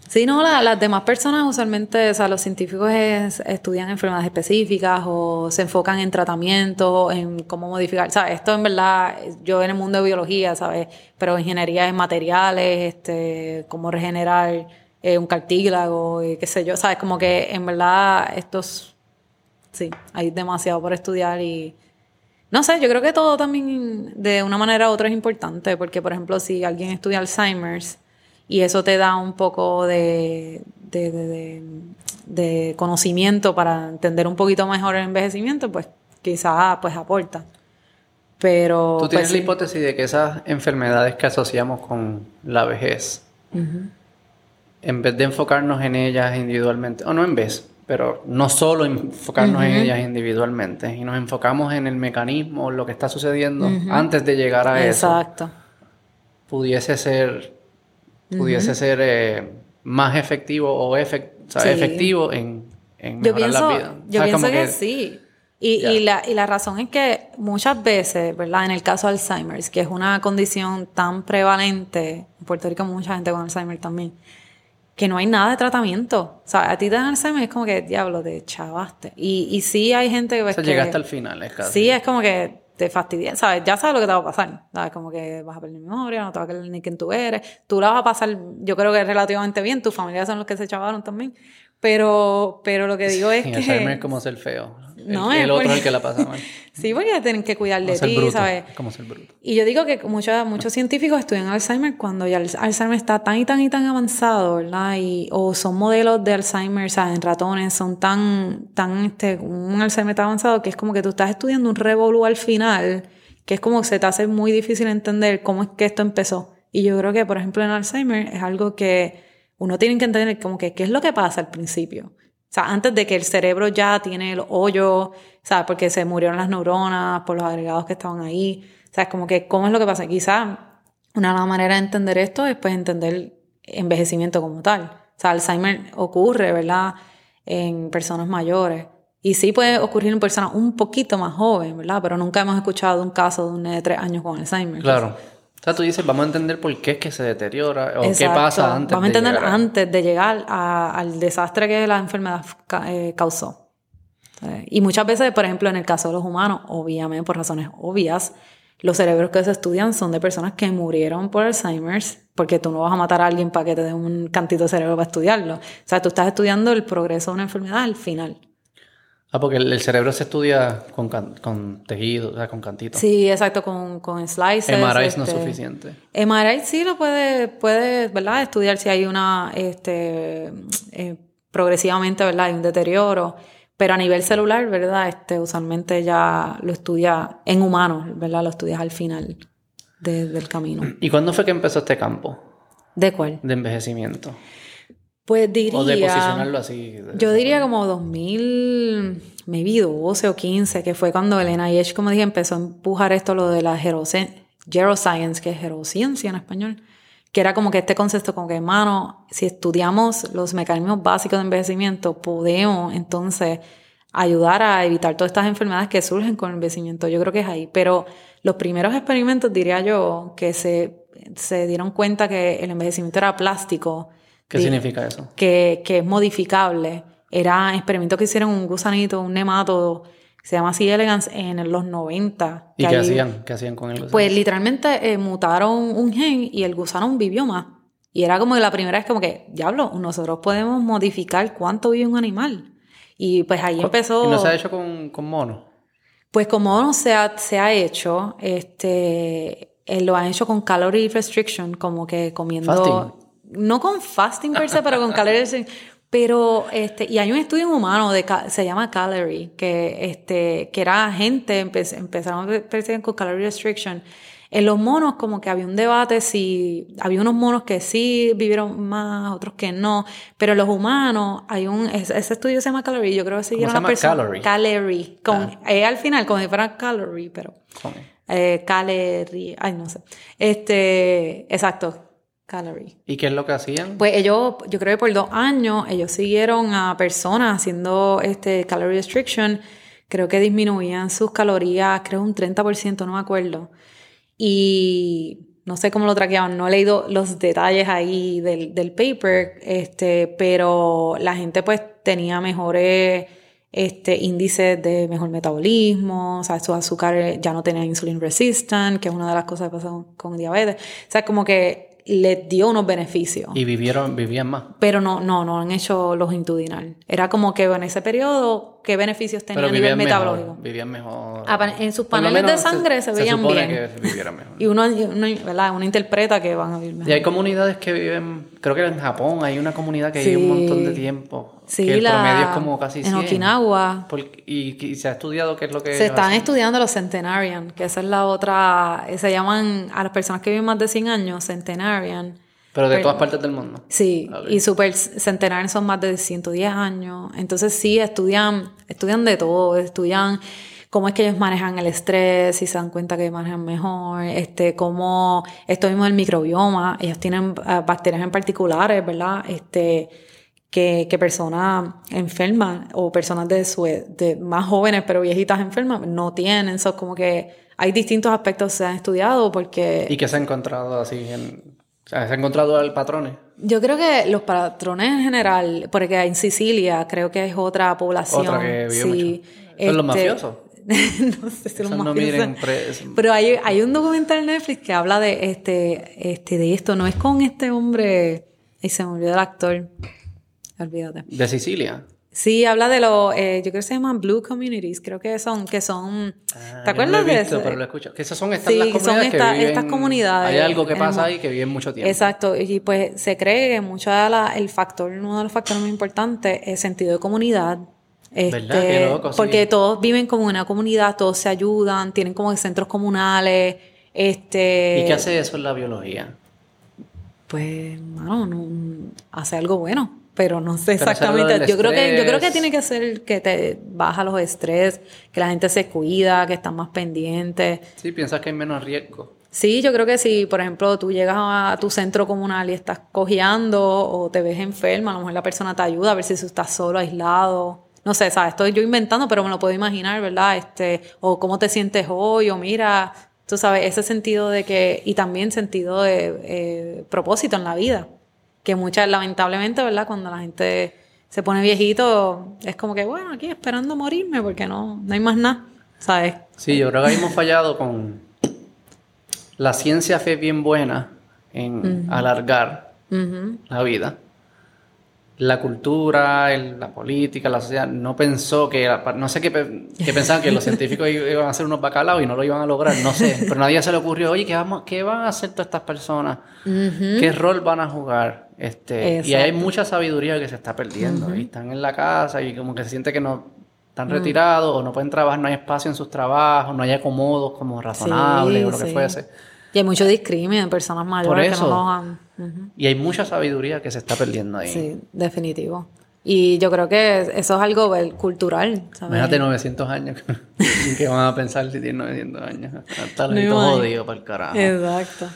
Sí, no, la- las demás personas usualmente, o sea, los científicos es- estudian enfermedades específicas o se enfocan en tratamiento, en cómo modificar, ¿sabes? Esto en verdad, yo en el mundo de biología, ¿sabes? Pero ingeniería en materiales, este, cómo regenerar eh, un cartílago, y qué sé yo, ¿sabes? Como que en verdad estos, sí, hay demasiado por estudiar y... No sé, yo creo que todo también de una manera u otra es importante, porque por ejemplo, si alguien estudia Alzheimer's y eso te da un poco de, de, de- conocimiento para entender un poquito mejor el envejecimiento, pues quizás pues aporta. Pero tú tienes pues, la sí. hipótesis de que esas enfermedades que asociamos con la vejez, en vez de enfocarnos en ellas individualmente, o no en vez, pero no solo enfocarnos en ellas individualmente, y nos enfocamos en el mecanismo, lo que está sucediendo antes de llegar a eso, Exacto. pudiese ser, pudiese ser eh, más efectivo o, efec- o sea, Sí. efectivo en, en Yo mejorar pienso, la vida. yo pienso como que, sí. Y, Ya. y, la, y la razón es que muchas veces, ¿verdad? En el caso de Alzheimer's, que es una condición tan prevalente, en Puerto Rico mucha gente con Alzheimer también, que no hay nada de tratamiento. O sea, a ti te dan Alzheimer es como que, diablo, te chavaste. Y, y sí hay gente que... O sea, que- llegaste al final, es casi. Sí, es como que te fastidia, ¿sabes? Ya sabes lo que te va a pasar, ¿sabes? Como que vas a perder memoria, no te va a quedar ni quién tú eres. Tú la vas a pasar, yo creo que relativamente bien, tus familias son los que se chavaron también. Pero, pero lo que digo es Y que... Alzheimer es como ser feo. El, No, el es otro es porque- el que la pasa mal. Sí, porque tienen que cuidar de ti. ¿sabes? Como ser bruto. Y yo digo que muchos, muchos científicos estudian Alzheimer cuando ya el Alzheimer está tan y tan y tan avanzado, ¿verdad? Y, o son modelos de Alzheimer, o sea, en ratones, son tan, tan, este, un Alzheimer tan avanzado que es como que tú estás estudiando un revolú al final, que es como que se te hace muy difícil entender cómo es que esto empezó. Y yo creo que, por ejemplo, en Alzheimer es algo que uno tiene que entender como que qué es lo que pasa al principio. Sea, antes de que el cerebro ya tiene el hoyo, ¿sabes? Porque se murieron las neuronas por los agregados que estaban ahí. O sea, es como que, ¿cómo es lo que pasa? Quizás una manera de entender esto es pues entender envejecimiento como tal. O sea, Alzheimer ocurre, ¿verdad? En personas mayores. Y sí puede ocurrir en personas un poquito más jóvenes, ¿verdad? Pero nunca hemos escuchado un caso de un de tres años con Alzheimer. Claro. O sea, tú dices, vamos a entender por qué es que se deteriora o qué pasa antes Vamos a de entender llegar a- antes de llegar a- al desastre que la enfermedad eh, causó. Y muchas veces, por ejemplo, en el caso de los humanos, obviamente por razones obvias, los cerebros que se estudian son de personas que murieron por Alzheimer's, porque tú no vas a matar a alguien para que te den un cantito de cerebro para estudiarlo. O sea, tú estás estudiando el progreso de una enfermedad al final. Ah, porque el, el cerebro se estudia con, can- con tejido, o sea, con cantitos. Sí, exacto, con, con slices. MRIs no es este, suficiente. MRI sí lo puede, puede, ¿verdad? Estudiar si hay una, este, eh, progresivamente, ¿verdad? Hay un deterioro. Pero a nivel celular, ¿verdad? Este, usualmente ya lo estudia en humanos, ¿verdad? Lo estudias al final de- del camino. ¿Y cuándo fue que empezó este campo ¿De cuál? de envejecimiento? Pues diría... O de posicionarlo así. Yo diría como 2000, maybe 12 o 15, que fue cuando el NIH, como dije, empezó a empujar esto, lo de la geroscience, que es gerociencia en español, que era como que este concepto, como que, hermano, si estudiamos los mecanismos básicos de envejecimiento, podemos entonces ayudar a evitar todas estas enfermedades que surgen con el envejecimiento. Yo creo que es ahí. Pero los primeros experimentos, diría yo, que se, se dieron cuenta que el envejecimiento era plástico. ¿Qué significa eso? Que, que es modificable. Era experimentos que hicieron un gusanito, un nemato, se llama así Elegance, en los 90. ¿Y qué hacían? ¿Qué hacían con el gusano? Pues literalmente eh, mutaron un gen y el gusano vivió más. Y era como la primera vez como que, diablo, nosotros podemos modificar cuánto vive un animal. Y pues ahí empezó... ¿Y no se ha hecho con, con monos? Pues con monos se ha, se ha hecho, este, eh, lo han hecho con calorie restriction, como que comiendo... Fasting. No con fasting per se, pero con calorie restriction. Pero, este, y hay un estudio en humano de, se llama Calorie, que, este, que era gente, empezaron a con calorie restriction en los monos como que había un debate si había unos monos que sí vivieron más, otros que no, pero los humanos hay un ese, estudio se llama Calorie, yo creo que siguieron una persona calorie? Calorie con ah. e al final como si fuera Calorie, pero eh, calorie, ay no sé. Este, exacto, ¿Y qué es lo que hacían? Pues ellos, yo creo que por dos años, ellos siguieron a personas haciendo este calorie restriction. Creo que disminuían sus calorías, creo un 30%, no me acuerdo. Y no sé cómo lo traqueaban, no he leído los detalles ahí del, del paper, este, pero la gente pues tenía mejores este, índices de mejor metabolismo, o sea, sus azúcares ya no tenían insulin resistant, que es una de las cosas que pasa con diabetes. O sea, como que les dio unos beneficios. ¿Y vivieron, vivían más? Pero no, no, no han hecho longitudinal. Era como que en ese periodo, ¿qué beneficios tenía a nivel metabólico? vivían mejor. Ah, en sus paneles de sangre se, veían se supone bien. que vivieran mejor. y uno, ¿verdad? uno interpreta que van a vivir mejor. Y hay comunidades que viven, creo que en Japón hay una comunidad que vive un montón de tiempo. Sí, que el la, promedio es como casi 100. En Okinawa. y, y, se ha estudiado qué es lo que... Se están estudiando los centenarian, que esa es la otra... Se llaman a las personas que viven más de 100 años, centenarian. Pero de todas partes del mundo. Sí, y super centenarian son más de 110 años. Entonces sí, estudian, estudian de todo, estudian cómo es que ellos manejan el estrés, si se dan cuenta que manejan mejor, este, cómo esto mismo el microbioma, ellos tienen uh, bacterias en particulares, ¿verdad? Este, que, que personas enfermas o personas de, su, de más jóvenes pero viejitas enfermas no tienen. Eso como que hay distintos aspectos que se han estudiado porque... ¿Y qué se ha encontrado así en... ¿se ha encontrado el patrones? Yo creo que los patrones en general, porque en Sicilia creo que es otra población. Otra que vive sí, mucho. ¿Son los este, mafiosos? no sé si los mafiosos. No pero hay, hay un documental en Netflix que habla de este, este, de esto. No es con este hombre. Y se me olvidó el actor. Olvídate. ¿De Sicilia? Sí, habla de los, eh, yo creo que se llaman Blue Communities, creo que son, que son, Ah, ¿te yo no lo acuerdas de eso? pero lo escucho. Que esas son estas Sí, las son comunidades esta- que viven- estas comunidades Hay algo que pasa el- ahí que viven mucho tiempo. Exacto, y pues se cree que mucho de la- el factor, uno de los factores más importantes es sentido de comunidad. Este, ¿Verdad? Qué loco, sí. Porque todos viven como una comunidad, todos se ayudan, tienen como centros comunales, este... ¿Y qué hace eso en la biología? Pues, mano, no, hace algo bueno, pero no sé Pero exactamente. Yo creo que yo creo que tiene que ser que te baja los estrés, que la gente se cuida, que están más pendientes. Sí, piensas que hay menos riesgo. Sí, yo creo que si, por ejemplo, tú llegas a tu centro comunal y estás cojeando o te ves enferma, a lo mejor la persona te ayuda a ver si tú estás solo, aislado. No sé, ¿sabes? Estoy yo inventando, pero me lo puedo imaginar, ¿verdad? Este, o cómo te sientes hoy, o mira, tú sabes, ese sentido de que, y también sentido de eh, propósito en la vida. Que muchas, lamentablemente, ¿verdad? Cuando la gente se pone viejito, es como que, bueno, aquí esperando morirme porque no, no hay más nada, ¿sabes? Sí, yo creo que hemos fallado con... La ciencia fue bien buena en alargar la vida. La cultura, el- la política, la sociedad no pensó que... No sé qué, pe- qué pensaban que los científicos iban a hacer unos bacalaos y no lo iban a lograr, no sé. Pero nadie se le ocurrió, oye, ¿qué, vamos, qué van a hacer todas estas personas? ¿Qué rol van a jugar? Este, y hay mucha sabiduría que se está perdiendo. Y están en la casa y como que se siente que no están retirados o no pueden trabajar, no hay espacio en sus trabajos, no hay acomodos como razonables o lo que sí. fuese. Y hay mucho discrimen de personas mayores que no los han... Y hay mucha sabiduría que se está perdiendo ahí. Sí, definitivo. Y yo creo que eso es algo well, cultural, ¿sabes? Imagínate 900 años. ¿Qué van a pensar si tienen 900 años? Está No jodido para el carajo. Exacto.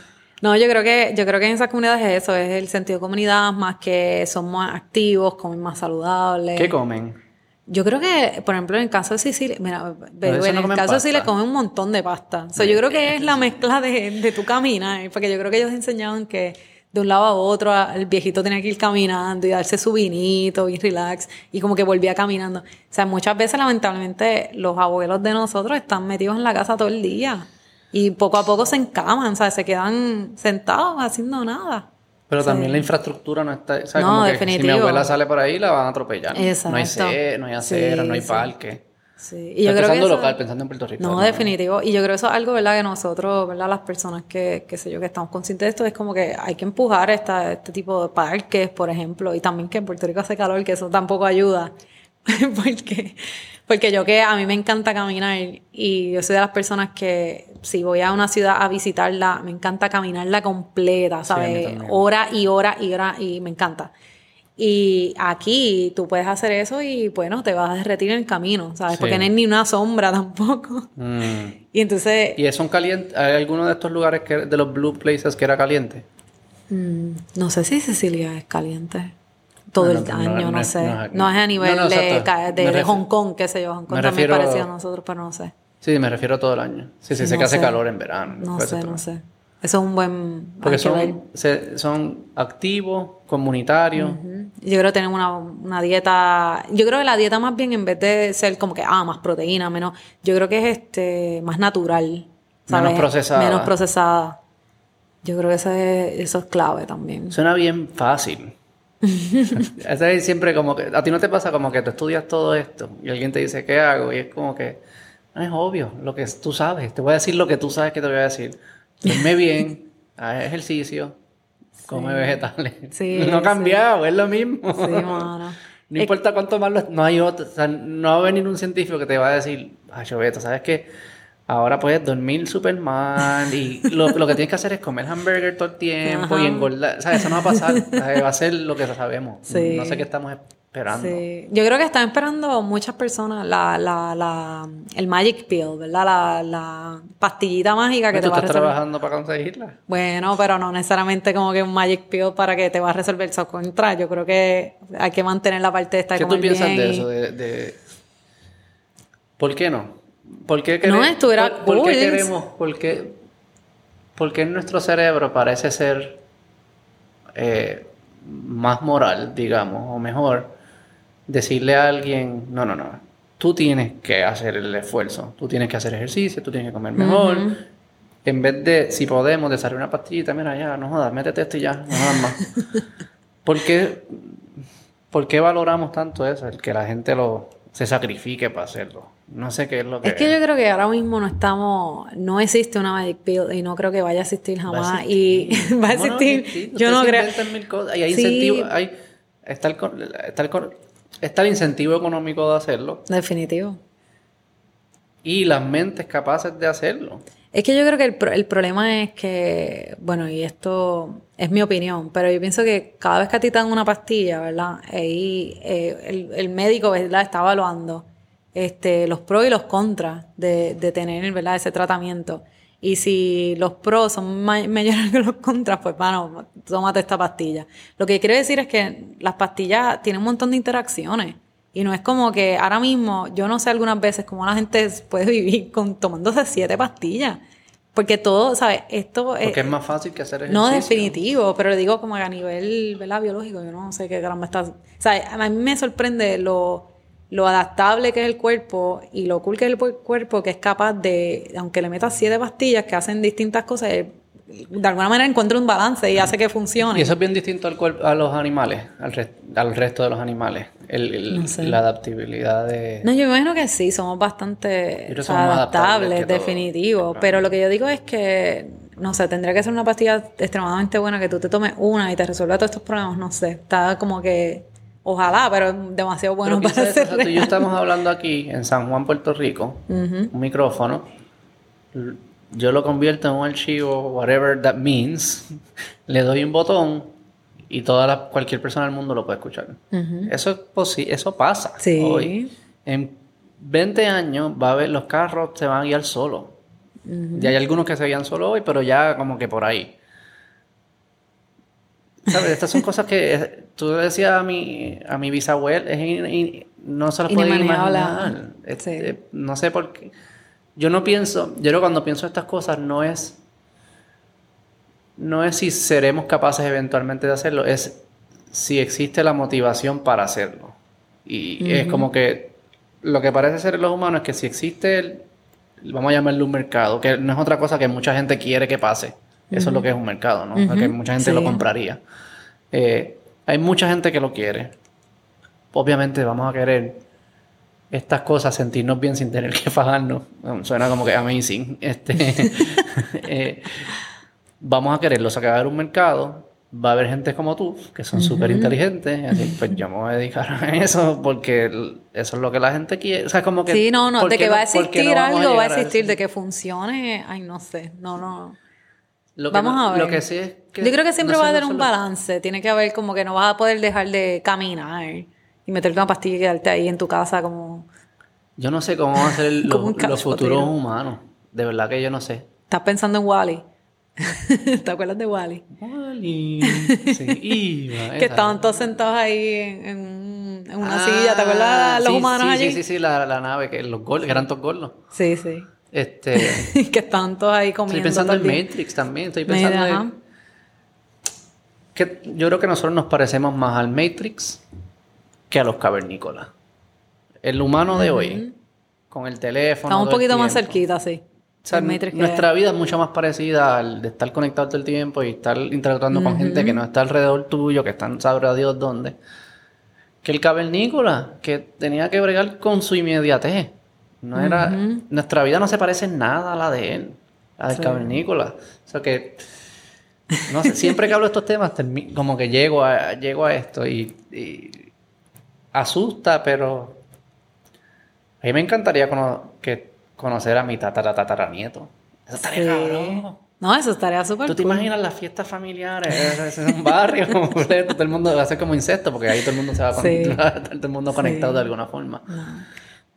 No, yo creo que yo creo que en esas comunidades es eso, es el sentido de comunidad, más que son más activos, comen más saludables. ¿Qué comen? Yo creo que, por ejemplo, en el caso de Sicilia, mira, eso en no el caso de Sicilia comen un montón de pasta. O sea, yo creo que es la mezcla de, de tu caminar, porque yo creo que ellos enseñaban que de un lado a otro el viejito tenía que ir caminando y darse su vinito, bien relax, y como que volvía caminando. O sea, muchas veces, lamentablemente, los abuelos de nosotros están metidos en la casa todo el día y poco a poco se encaman, o sea, se quedan sentados haciendo nada. Pero también la infraestructura no está. O sea, No, como que Si definitivo. mi abuela sale por ahí, la van a atropellar. No hay Exacto. ce- no hay acera, Sí, no hay sí. parque. Sí, y yo creo que pensando eso- local, pensando en Puerto Rico. No, definitivo. Y yo creo que eso es algo, ¿verdad? Que nosotros, ¿verdad? Las personas que, que sé yo, que estamos conscientes de esto, es como que hay que empujar esta, este tipo de parques, por ejemplo, y también que en Puerto Rico hace calor, que eso tampoco ayuda. porque, porque yo que a mí me encanta caminar y yo soy de las personas que si voy a una ciudad a visitarla, me encanta caminarla completa, ¿sabes? también. hora y hora y hora y me encanta. Y aquí tú puedes hacer eso y bueno, te vas a derretir en el camino, ¿sabes? Sí. Porque no hay ni una sombra tampoco. Mm. Y entonces, ¿Y son calientes? ¿Hay alguno de estos lugares que, de los blue places que era caliente? mm, no sé si Sicilia es caliente todo No, el no, año, no, sé. no, No, es a nivel de, de, Hong Kong, qué sé yo. Hong Kong me también refiero- parecido a nosotros, pero no sé. Sí, me refiero a todo el año. Sí, sí, Sí, sé no que hace sé. calor en verano. No sé, no sé. Eso es un buen... Porque son, se- son activos, comunitarios. Yo creo que tenemos una, una dieta. Yo creo que la dieta más bien en vez de ser como que ah, más proteína, menos. Yo creo que es este más natural. ¿sabes? Menos procesada. Menos procesada. Yo creo que eso es, eso es clave también. Suena bien fácil. Es siempre como que... A ti no te pasa como que tú estudias todo esto y alguien te dice, ¿qué hago? Y es como que... "No, es obvio, lo que tú sabes. Te voy a decir lo que tú sabes que te voy a decir. Duerme bien, haz ejercicio, come vegetales. Sí, no ha cambiado, es lo mismo. Sí, mano. No importa cuánto más lo... No hay otro... O sea, no va a venir un científico que te va a decir, ay, Beto, ¿sabes qué? Ahora puedes dormir súper mal y lo, lo que tienes que hacer es comer hamburger todo el tiempo y engordar. ¿Sabes? Eso no va a pasar. Va a ser lo que sabemos. Sí. No sé qué estamos esperando. Sí. Yo creo que están esperando muchas personas la, la, la, el magic pill, ¿verdad? La, la pastillita mágica que ¿Tú te va a estás resolver. trabajando para conseguirla? Bueno, pero no necesariamente como que un magic pill para que te va a resolver eso. Al contrario, yo creo que hay que mantener la parte esta de ¿Qué tú piensas bien de eso? De, de- ¿Por qué no? ¿Por qué No, queremos, estuviera por, por qué queremos, por qué, por qué nuestro cerebro parece ser eh, más moral, digamos, o mejor, decirle a alguien, no, no, no, tú tienes que hacer el esfuerzo, tú tienes que hacer ejercicio, tú tienes que comer mejor, en vez de, si podemos, desarrollar una pastillita, mira, ya, no jodas, métete esto y ya, no jodas más. ¿Por qué, por qué valoramos tanto eso? El que la gente lo se sacrifique para hacerlo. No sé qué es lo que Es que yo creo que ahora mismo no estamos, no existe una magic pill y no creo que vaya a existir Va a jamás. existir. Y va a ¿Cómo no existir. yo no creo. inventan mil cosas y hay Sí. incentivo, hay, está, el, está, el, está el incentivo económico de hacerlo Definitivo. y las mentes capaces de hacerlo. Es que yo creo que el, pro- el problema es que, bueno, y esto es mi opinión, pero yo pienso que cada vez que a ti te dan una pastilla, ¿verdad? Eh, el, el médico, ¿verdad? Está evaluando este, los pros y los contras de, de tener, ¿verdad? Ese tratamiento. Y si los pros son ma- mayores que los contras, pues, bueno, tómate esta pastilla. Lo que quiero decir es que las pastillas tienen un montón de interacciones. Y no es como que ahora mismo, yo no sé algunas veces cómo la gente puede vivir con tomándose siete pastillas. Porque todo, ¿sabes? Esto es... Porque es más fácil que hacer ejercicio. No, definitivo, pero le digo como que a nivel ¿verdad? biológico, yo no sé qué caramba está... O sea, a mí me sorprende lo, lo adaptable que es el cuerpo y lo cool que es el cuerpo que es capaz de, aunque le metas siete pastillas que hacen distintas cosas, eh, de alguna manera encuentra un balance y hace que funcione. Y eso es bien distinto al cuerpo, a los animales, al, al resto de los animales. El, el- No sé. La adaptabilidad de... No, yo imagino que sí, somos bastante somos adaptables adaptables, todo. definitivo. Pero lo que yo digo es que, no sé, tendría que ser una pastilla extremadamente buena que tú te tomes una y te resuelva todos estos problemas. No sé, está como que, ojalá, pero es demasiado bueno Pero para ser tú y yo estamos hablando aquí en San Juan, Puerto Rico, un micrófono. Yo lo convierto en un archivo, whatever that means. Le doy un botón y toda la, cualquier persona del mundo lo puede escuchar. Eso es posible, eso pasa Sí. hoy. En 20 años va a haber los carros se van a guiar solos. Ya hay algunos que se guían solo hoy, pero ya como que por ahí. ¿Sabes? Estas son cosas que eh, tú decías a mi, a mi bisabuela, es in- in- no se las puede Inimaginable. imaginar. Este, no sé por qué. Yo no pienso, yo creo que cuando pienso estas cosas no es, no es si seremos capaces eventualmente de hacerlo, es si existe la motivación para hacerlo. Y es como que lo que parece ser en los humanos es que si existe el, vamos a llamarlo un mercado, que no es otra cosa que mucha gente quiere que pase. Eso es lo que es un mercado, ¿no? Ujú. Que mucha gente lo compraría. Eh, hay mucha gente que lo quiere. Obviamente vamos a querer estas cosas, sentirnos bien sin tener que pagarnos. Um, Suena como que amazing. Este, eh, vamos a quererlo. O sea, que va a haber un mercado. Va a haber gente como tú, que son súper inteligentes. Así, pues yo me voy a dedicar a eso porque eso es lo que la gente quiere. O sea, como que... Sí, no, no, ¿por de que va a no existir algo, va a existir, de que funcione, ay, no sé, no, no. Lo que Vamos no- a ver. Lo que sí es que... Yo creo que siempre no va a no un balance, tiene que haber como que no vas a poder dejar de caminar y meterte una pastilla y quedarte ahí en tu casa como... Yo no sé cómo van a ser los, los futuros humanos. De verdad que yo no sé. Estás pensando en Wally. ¿Te acuerdas de Wally? Wally. Sí, iba, Que estaban todos sentados ahí en, en un- en una Ah, silla, ¿te acuerdas los sí, humanos sí, allí? Sí, sí, sí, la, la nave, que los gordos, que eran todos gordos. Sí, sí. Este, que todos ahí comiendo. estoy pensando en. Matrix también. Estoy Mira, pensando ajá. en... Que yo creo que nosotros nos parecemos más al Matrix que a los cavernícolas. El humano de hoy, con el teléfono... Estamos un poquito más cerquita, sí. O sea, nuestra vida es mucho más parecida al de estar conectado todo el tiempo y estar interactuando con gente que no está alrededor tuyo, que están, sabrá Dios dónde. Que el cavernícola, que tenía que bregar con su inmediatez. No era, Nuestra vida no se parece en nada a la de él, a del Sí. cavernícola. O sea que, no sé, siempre que hablo de estos temas, como que llego a, llego a esto y, y asusta, pero a mí me encantaría cono- que conocer a mi tatara tataranieto. Eso estaría Sí. cabrón. No, eso estaría súper ¿Tú te cool. imaginas las fiestas familiares? Es es un barrio completo, todo el mundo va a ser como insecto, porque ahí todo el mundo se va a Sí. conectar, todo el mundo Sí. conectado de alguna forma. No,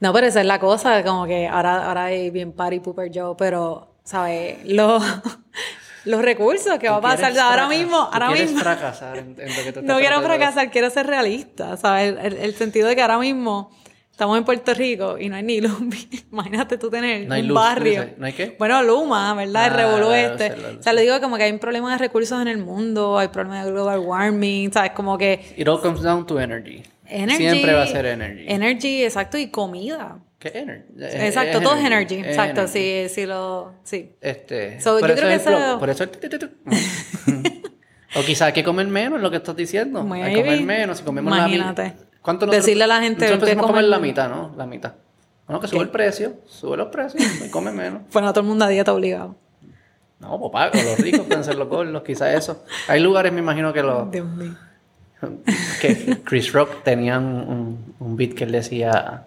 pero esa es la cosa, como que ahora, ahora hay bien party pooper yo, pero, ¿sabes? Los, los recursos que va a pasar ahora mismo, ahora mismo. fracasar en, en lo que estás No quiero de- fracasar, quiero ser realista, ¿sabes? El, el sentido de que ahora mismo estamos en Puerto Rico y no hay ni luz. Imagínate tú tener No hay un luz, barrio. ¿no hay qué? Bueno, Luma, ¿verdad? el Ah, revolú este. O sea, le digo como que hay un problema de recursos en el mundo, hay problemas de global warming, ¿sabes? Como que It all comes down to energy. Energy. Siempre va a ser energy. Energy, exacto, y comida. ¿Qué energy? Exacto, todo es energy. es Exacto, sí, sí lo. Sí. Este, So, por yo eso creo es que el eso- flow, Por eso. O quizás hay que comer menos, lo que estás diciendo. Hay Maybe. que comer menos. Si comemos Imagínate. la mitad. ¿Cuánto nosotros- Decirle a la gente, Nosotros empezamos a come- comer la mitad, ¿no? La mitad. Bueno, que sube ¿Qué? el precio. Sube los precios y come menos. Bueno, todo el mundo a dieta obligado. No, papá, con los ricos pueden ser los gordos, quizás eso. Hay lugares, me imagino, que los... Dios mío. Que Chris Rock tenía un, un, beat que él decía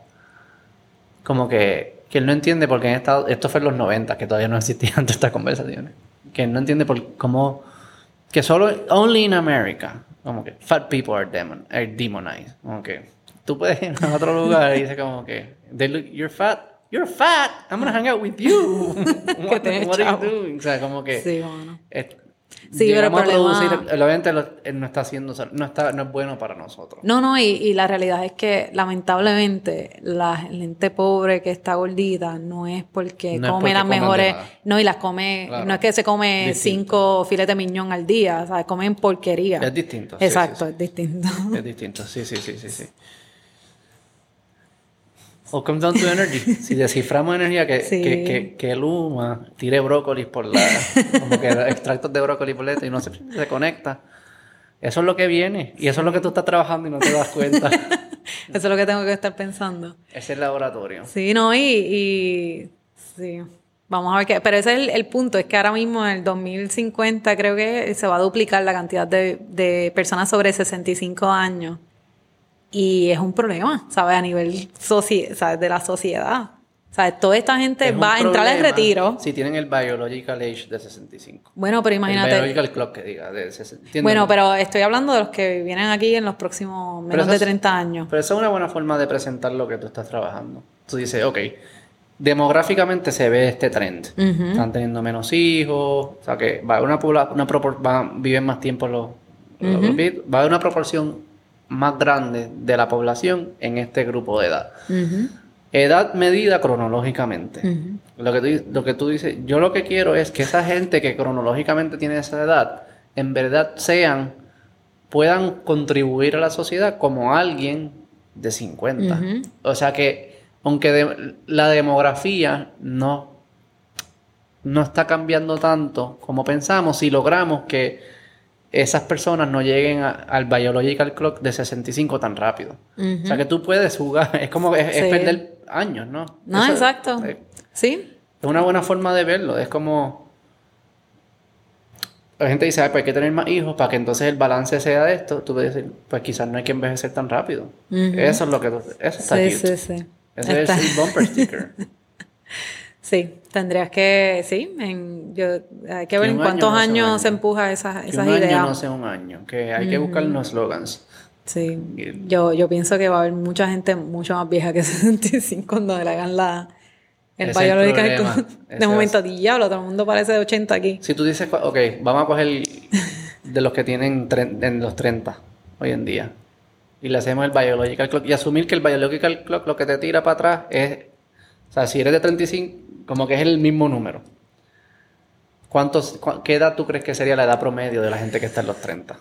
como que, que él no entiende por qué en Estados esto fue en los 90 que todavía no existían todas estas conversaciones. Que él no entiende por cómo que solo only in America como que fat people are, demon, are demonized. Como que tú puedes ir a otro lugar y dice como que they look, you're fat you're fat I'm gonna hang out with you. What, what are you doing o sea como que Sí, bueno. eh, Sí, pero el a problema- producir, obviamente lo- él no está haciendo, no está, no es bueno para nosotros. No, no, y, y la realidad es que lamentablemente la gente pobre que está gordita no es porque No es come porque las mejores, no, y las come, Claro. no es que se come Distinto. cinco filetes de miñón al día, ¿sabes? Comen porquería. Es distinto, sí, Exacto, sí, sí. es distinto. Es distinto, sí, sí, sí, sí, sí. O comes down to energy. Si desciframos energía, que, Sí. que, que, que Luma tire brócolis por la... Como que extractos de brócoli por la y no se, se conecta. Eso es lo que viene. Y eso es lo que tú estás trabajando y no te das cuenta. Eso es lo que tengo que estar pensando. es el laboratorio. Sí, no, y, y sí. Vamos a ver qué. Pero ese es el, el punto, es que ahora mismo en el 2050 creo que se va a duplicar la cantidad de, de personas sobre 65 años. Y es un problema, ¿sabes? A nivel ¿sabes? de la sociedad. ¿Sabes? Toda esta gente Es va a entrar al retiro. Si tienen el biological age de 65. Bueno, pero El imagínate. biological clock que diga. De 60, ¿entiendes? Bueno, pero estoy hablando de los que vienen aquí en los próximos menos de es- 30 años. Pero esa es una buena forma de presentar lo que tú estás trabajando. Tú dices, ok, demográficamente se ve este trend. Están teniendo menos hijos, o sea que va una, pobla- una va- viven más tiempo los, Va a haber una proporción más grande de la población en este grupo de edad. Edad medida cronológicamente. lo, que tú, lo que tú dices, yo lo que quiero es que esa gente que cronológicamente tiene esa edad, en verdad sean, puedan contribuir a la sociedad como alguien de 50. O sea que, aunque la demografía no, no está cambiando tanto como pensamos, si logramos que esas personas no lleguen al biological clock de 65 tan rápido. O sea que tú puedes jugar, es como, es, perder años, ¿no? No, exacto. Eh, sí. Es una buena forma de verlo, es como... La gente dice, pues hay que tener más hijos para que entonces el balance sea de esto. Tú puedes decir, pues quizás no hay que envejecer tan rápido. Eso es lo que... Eso está sí, Sí, sí. Ese es el bumper sticker. Sí, tendrías que, sí, yo, hay que ver en cuántos años se empuja esas, esas un ideas. Año no sé un año, que hay que buscar unos slogans. Sí, yo, yo pienso que va a haber mucha gente mucho más vieja que 65 cuando le hagan la, el biológico. De momento, diablo, todo el mundo parece de 80 aquí. Si tú dices, ok, vamos a coger de los que tienen en los 30 hoy en día y le hacemos el biological clock y asumir que el biological clock lo que te tira para atrás es, o sea, si eres de 35, como que es el mismo número. ¿Cuántos, ¿Qué edad tú crees que sería la edad promedio de la gente que está en los 30?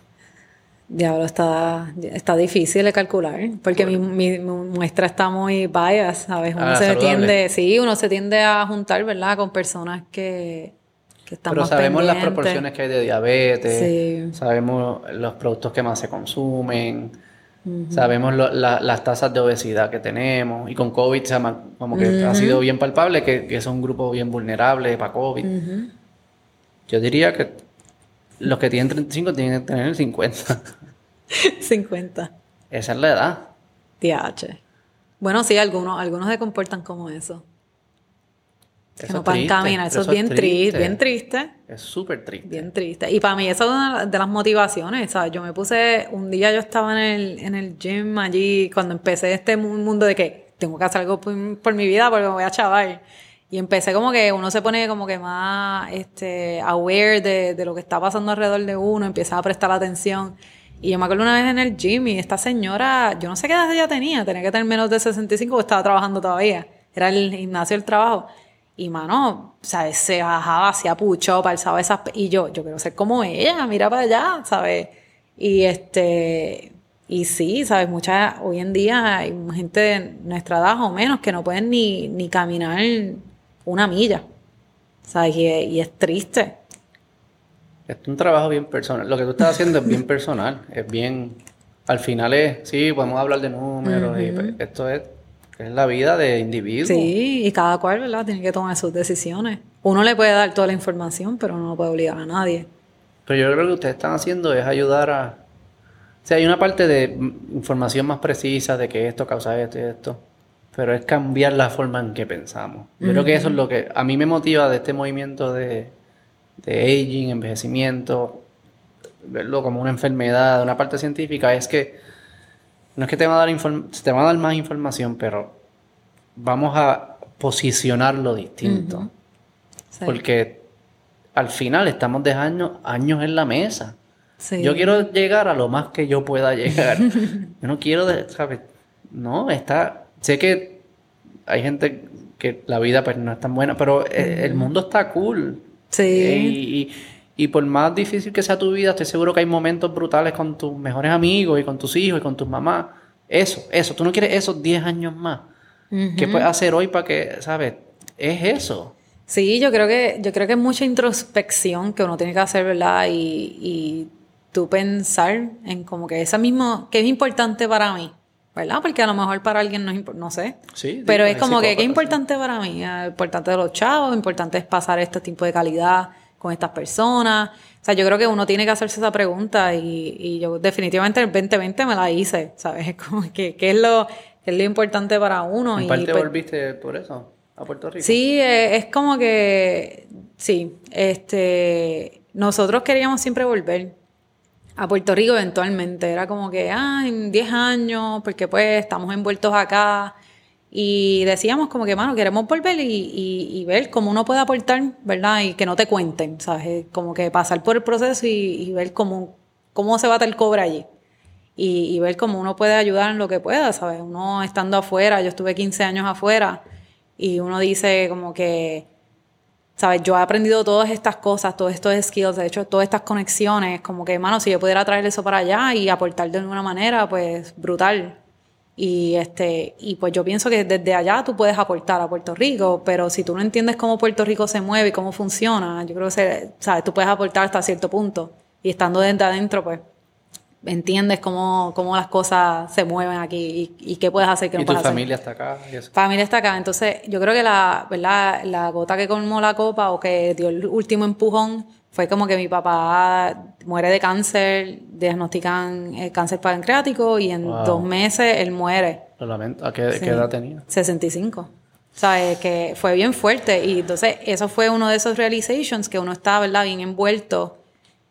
Diablo, está, está difícil de calcular, porque mi, mi, muestra está muy bias, ¿sabes? Uno ah, se tiende, sí, uno se tiende a juntar, ¿verdad? Con personas que, que están Pero sabemos las proporciones que hay de diabetes, sabemos los productos que más se consumen, Sabemos las tasas de obesidad que tenemos y con COVID se como que ha sido bien palpable que, que, es un grupo bien vulnerable para COVID. Yo diría que los que tienen 35 tienen que tener 50. 50. Esa es la edad. TH. Bueno, sí, algunos, algunos se comportan como eso que no pueden caminar. Eso, es bien triste, bien triste. Es súper triste. Bien triste. Y para mí eso es una de las motivaciones. ¿sabes? Yo me puse, un día yo estaba en el, en el gym allí, cuando empecé este mundo de que tengo que hacer algo por, mi vida porque me voy a chaval. Y empecé como que uno se pone como que más este, aware de, de lo que está pasando alrededor de uno, empieza a prestar atención. Y yo me acuerdo una vez en el gym y esta señora, yo no sé qué edad ella tenía, tenía que tener menos de 65 porque estaba trabajando todavía. Era el gimnasio el trabajo. Y mano, ¿sabes? Se bajaba, hacía pucho, alzaba esas. Y yo, yo quiero ser como ella, mira para allá, ¿sabes? Y este. Y sí, ¿sabes? Mucha, hoy en día hay gente de nuestra edad o menos que no pueden ni, ni caminar una milla. ¿Sabes? Y, y es triste. Es un trabajo bien personal. Lo que tú estás haciendo es bien personal. Es bien. Al final es. Sí, podemos hablar de números. y pues, esto es es la vida de individuos. Sí, y cada cual, ¿verdad? Tiene que tomar sus decisiones. Uno le puede dar toda la información, pero no puede obligar a nadie. Pero yo creo que lo que ustedes están haciendo es ayudar a... O sea, hay una parte de información más precisa de que esto causa esto y esto, pero es cambiar la forma en que pensamos. Yo creo que eso es lo que a mí me motiva de este movimiento de, de aging, envejecimiento, verlo como una enfermedad, una parte científica, es que no es que te va a dar, te va a dar más información, pero vamos a posicionarlo distinto. Porque al final estamos dejando años en la mesa. Yo quiero llegar a lo más que yo pueda llegar. yo no quiero, ¿sabes? No, está... Sé que hay gente que la vida pues no es tan buena, pero eh, el mundo está cool. Sí. y, y por más difícil que sea tu vida, estoy seguro que hay momentos brutales con tus mejores amigos y con tus hijos y con tus mamás. Eso, eso. Tú no quieres esos 10 años más. ¿Qué puedes hacer hoy para que, sabes? Es eso. Sí, yo creo que, yo creo que es mucha introspección que uno tiene que hacer, ¿verdad? Y, y tú pensar en como que esa mismo, que es importante para mí, ¿verdad? Porque a lo mejor para alguien no es no sé. Sí, pero es como que, ¿qué es importante para mí? Ah, importante de los chavos, importante es pasar este tipo de calidad con estas personas. O sea, yo creo que uno tiene que hacerse esa pregunta y, y yo definitivamente el 2020 me la hice, ¿sabes? Como que qué es lo, es lo importante para uno. ¿En parte pues volviste por eso a Puerto Rico? Sí, eh, es como que, sí, este, nosotros queríamos siempre volver a Puerto Rico eventualmente. Era como que, ah, en 10 años, porque pues estamos envueltos acá. Y decíamos como que, mano, queremos volver y, ver cómo uno puede aportar, ¿verdad? Y que no te cuenten, ¿sabes? Como que pasar por el proceso y, ver cómo, cómo se bate el cobre allí. Y, y ver cómo uno puede ayudar en lo que pueda, ¿sabes? Uno estando afuera, yo estuve 15 años afuera y uno dice como que, ¿sabes? Yo he aprendido todas estas cosas, todos estos skills, de hecho, todas estas conexiones, como que, hermano, si yo pudiera traer eso para allá y aportar de alguna manera, pues brutal. Y, este, y pues yo pienso que desde allá tú puedes aportar a Puerto Rico, pero si tú no entiendes cómo Puerto Rico se mueve y cómo funciona, yo creo que, ¿sabes? Tú puedes aportar hasta cierto punto. Y estando desde adentro, pues entiendes cómo, cómo las cosas se mueven aquí y, y qué puedes hacer que no ¿Y tu puedes hacer. familia está acá? Y eso. Familia está acá. Entonces, yo creo que la, ¿verdad? la gota que colmó la copa o que dio el último empujón fue como que mi papá muere de cáncer, diagnostican eh, cáncer pancreático y en Wow. dos meses él muere. Lo lamento. ¿A qué, Sí. qué edad tenía? 65. O sea, eh, que fue bien fuerte. Y entonces, eso fue uno de esos realizations que uno está, ¿verdad?, bien envuelto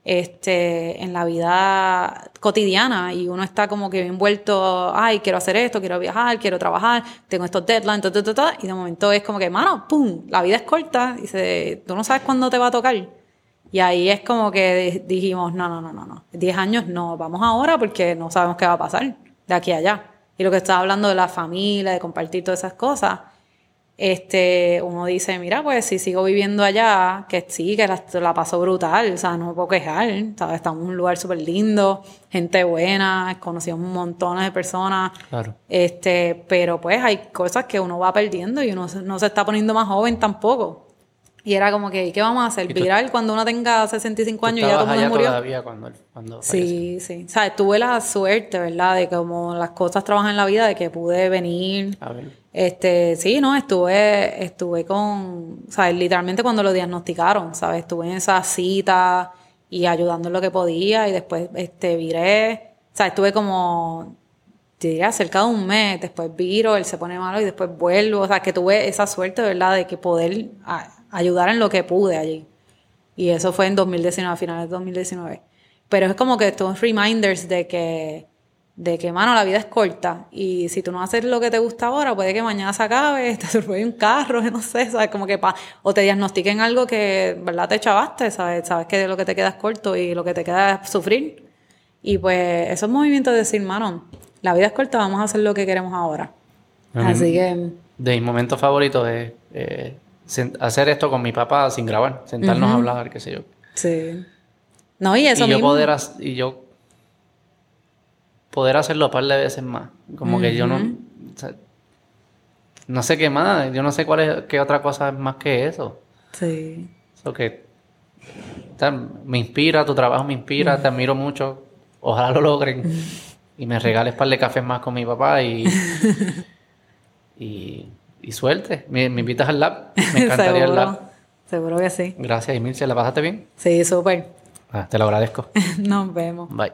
este, en la vida cotidiana. Y uno está como que bien envuelto, ay, quiero hacer esto, quiero viajar, quiero trabajar, tengo estos deadlines, ta, ta, ta, ta", y de momento es como que, mano, pum, la vida es corta. Y se, tú no sabes cuándo te va a tocar. Y ahí es como que di- dijimos, no, no, no, no, no. 10 años no, vamos ahora porque no sabemos qué va a pasar de aquí a allá. Y lo que estaba hablando de la familia, de compartir todas esas cosas, este, uno dice, mira, pues si sigo viviendo allá, que sí, que la, la paso brutal, o sea, no me puedo quejar, ¿sabes? Estamos en un lugar súper lindo, gente buena, conocimos un montón de personas, Claro. este, pero pues hay cosas que uno va perdiendo y uno no se está poniendo más joven tampoco. Y era como que, ¿y ¿qué vamos a hacer? ¿Y tú- ¿Viral cuando uno tenga 65 ¿Tú años y ya todo el mundo murió? todavía cuando, cuando? Sí, sí. O sea, tuve la suerte, ¿verdad? De que como las cosas trabajan en la vida, de que pude venir. A ver. Este, sí, no, estuve, estuve con, o sea, literalmente cuando lo diagnosticaron, ¿sabes? Estuve en esa cita y ayudando en lo que podía y después, este, viré, o sea, estuve como, te diría, cerca de un mes, después viro, él se pone malo y después vuelvo, o sea, que tuve esa suerte, ¿verdad? De que poder a- ayudar en lo que pude allí. Y eso fue en 2019, a finales de 2019. Pero es como que estos reminders de que, de que, mano, la vida es corta. Y si tú no haces lo que te gusta ahora, puede que mañana se acabe, te atropelle un carro, no sé, ¿sabes? Como que pa, o te diagnostiquen algo que, ¿verdad? Te chavaste, ¿sabes? Sabes que lo que te queda es corto y lo que te queda es sufrir. Y pues esos movimientos de decir, mano, la vida es corta, vamos a hacer lo que queremos ahora. Así que, De mis momentos favoritos es eh, hacer esto con mi papá sin grabar, sentarnos a hablar, qué sé yo. sí. No, y eso y yo poder y yo poder hacerlo un par de veces más. Como que yo no o sea, no sé qué más, yo no sé cuál es qué otra cosa es más que eso. Sí. Eso que o sea, me inspira, tu trabajo me inspira, te admiro mucho. Ojalá lo logren. Y me regales par de cafés más con mi papá y y, y suerte. Me, me invitas al lab. Me encantaría el lab. Seguro. Que sí. Gracias, Emilcia. ¿La pasaste bien? Sí, súper. Ah, te lo agradezco. Nos vemos. Bye.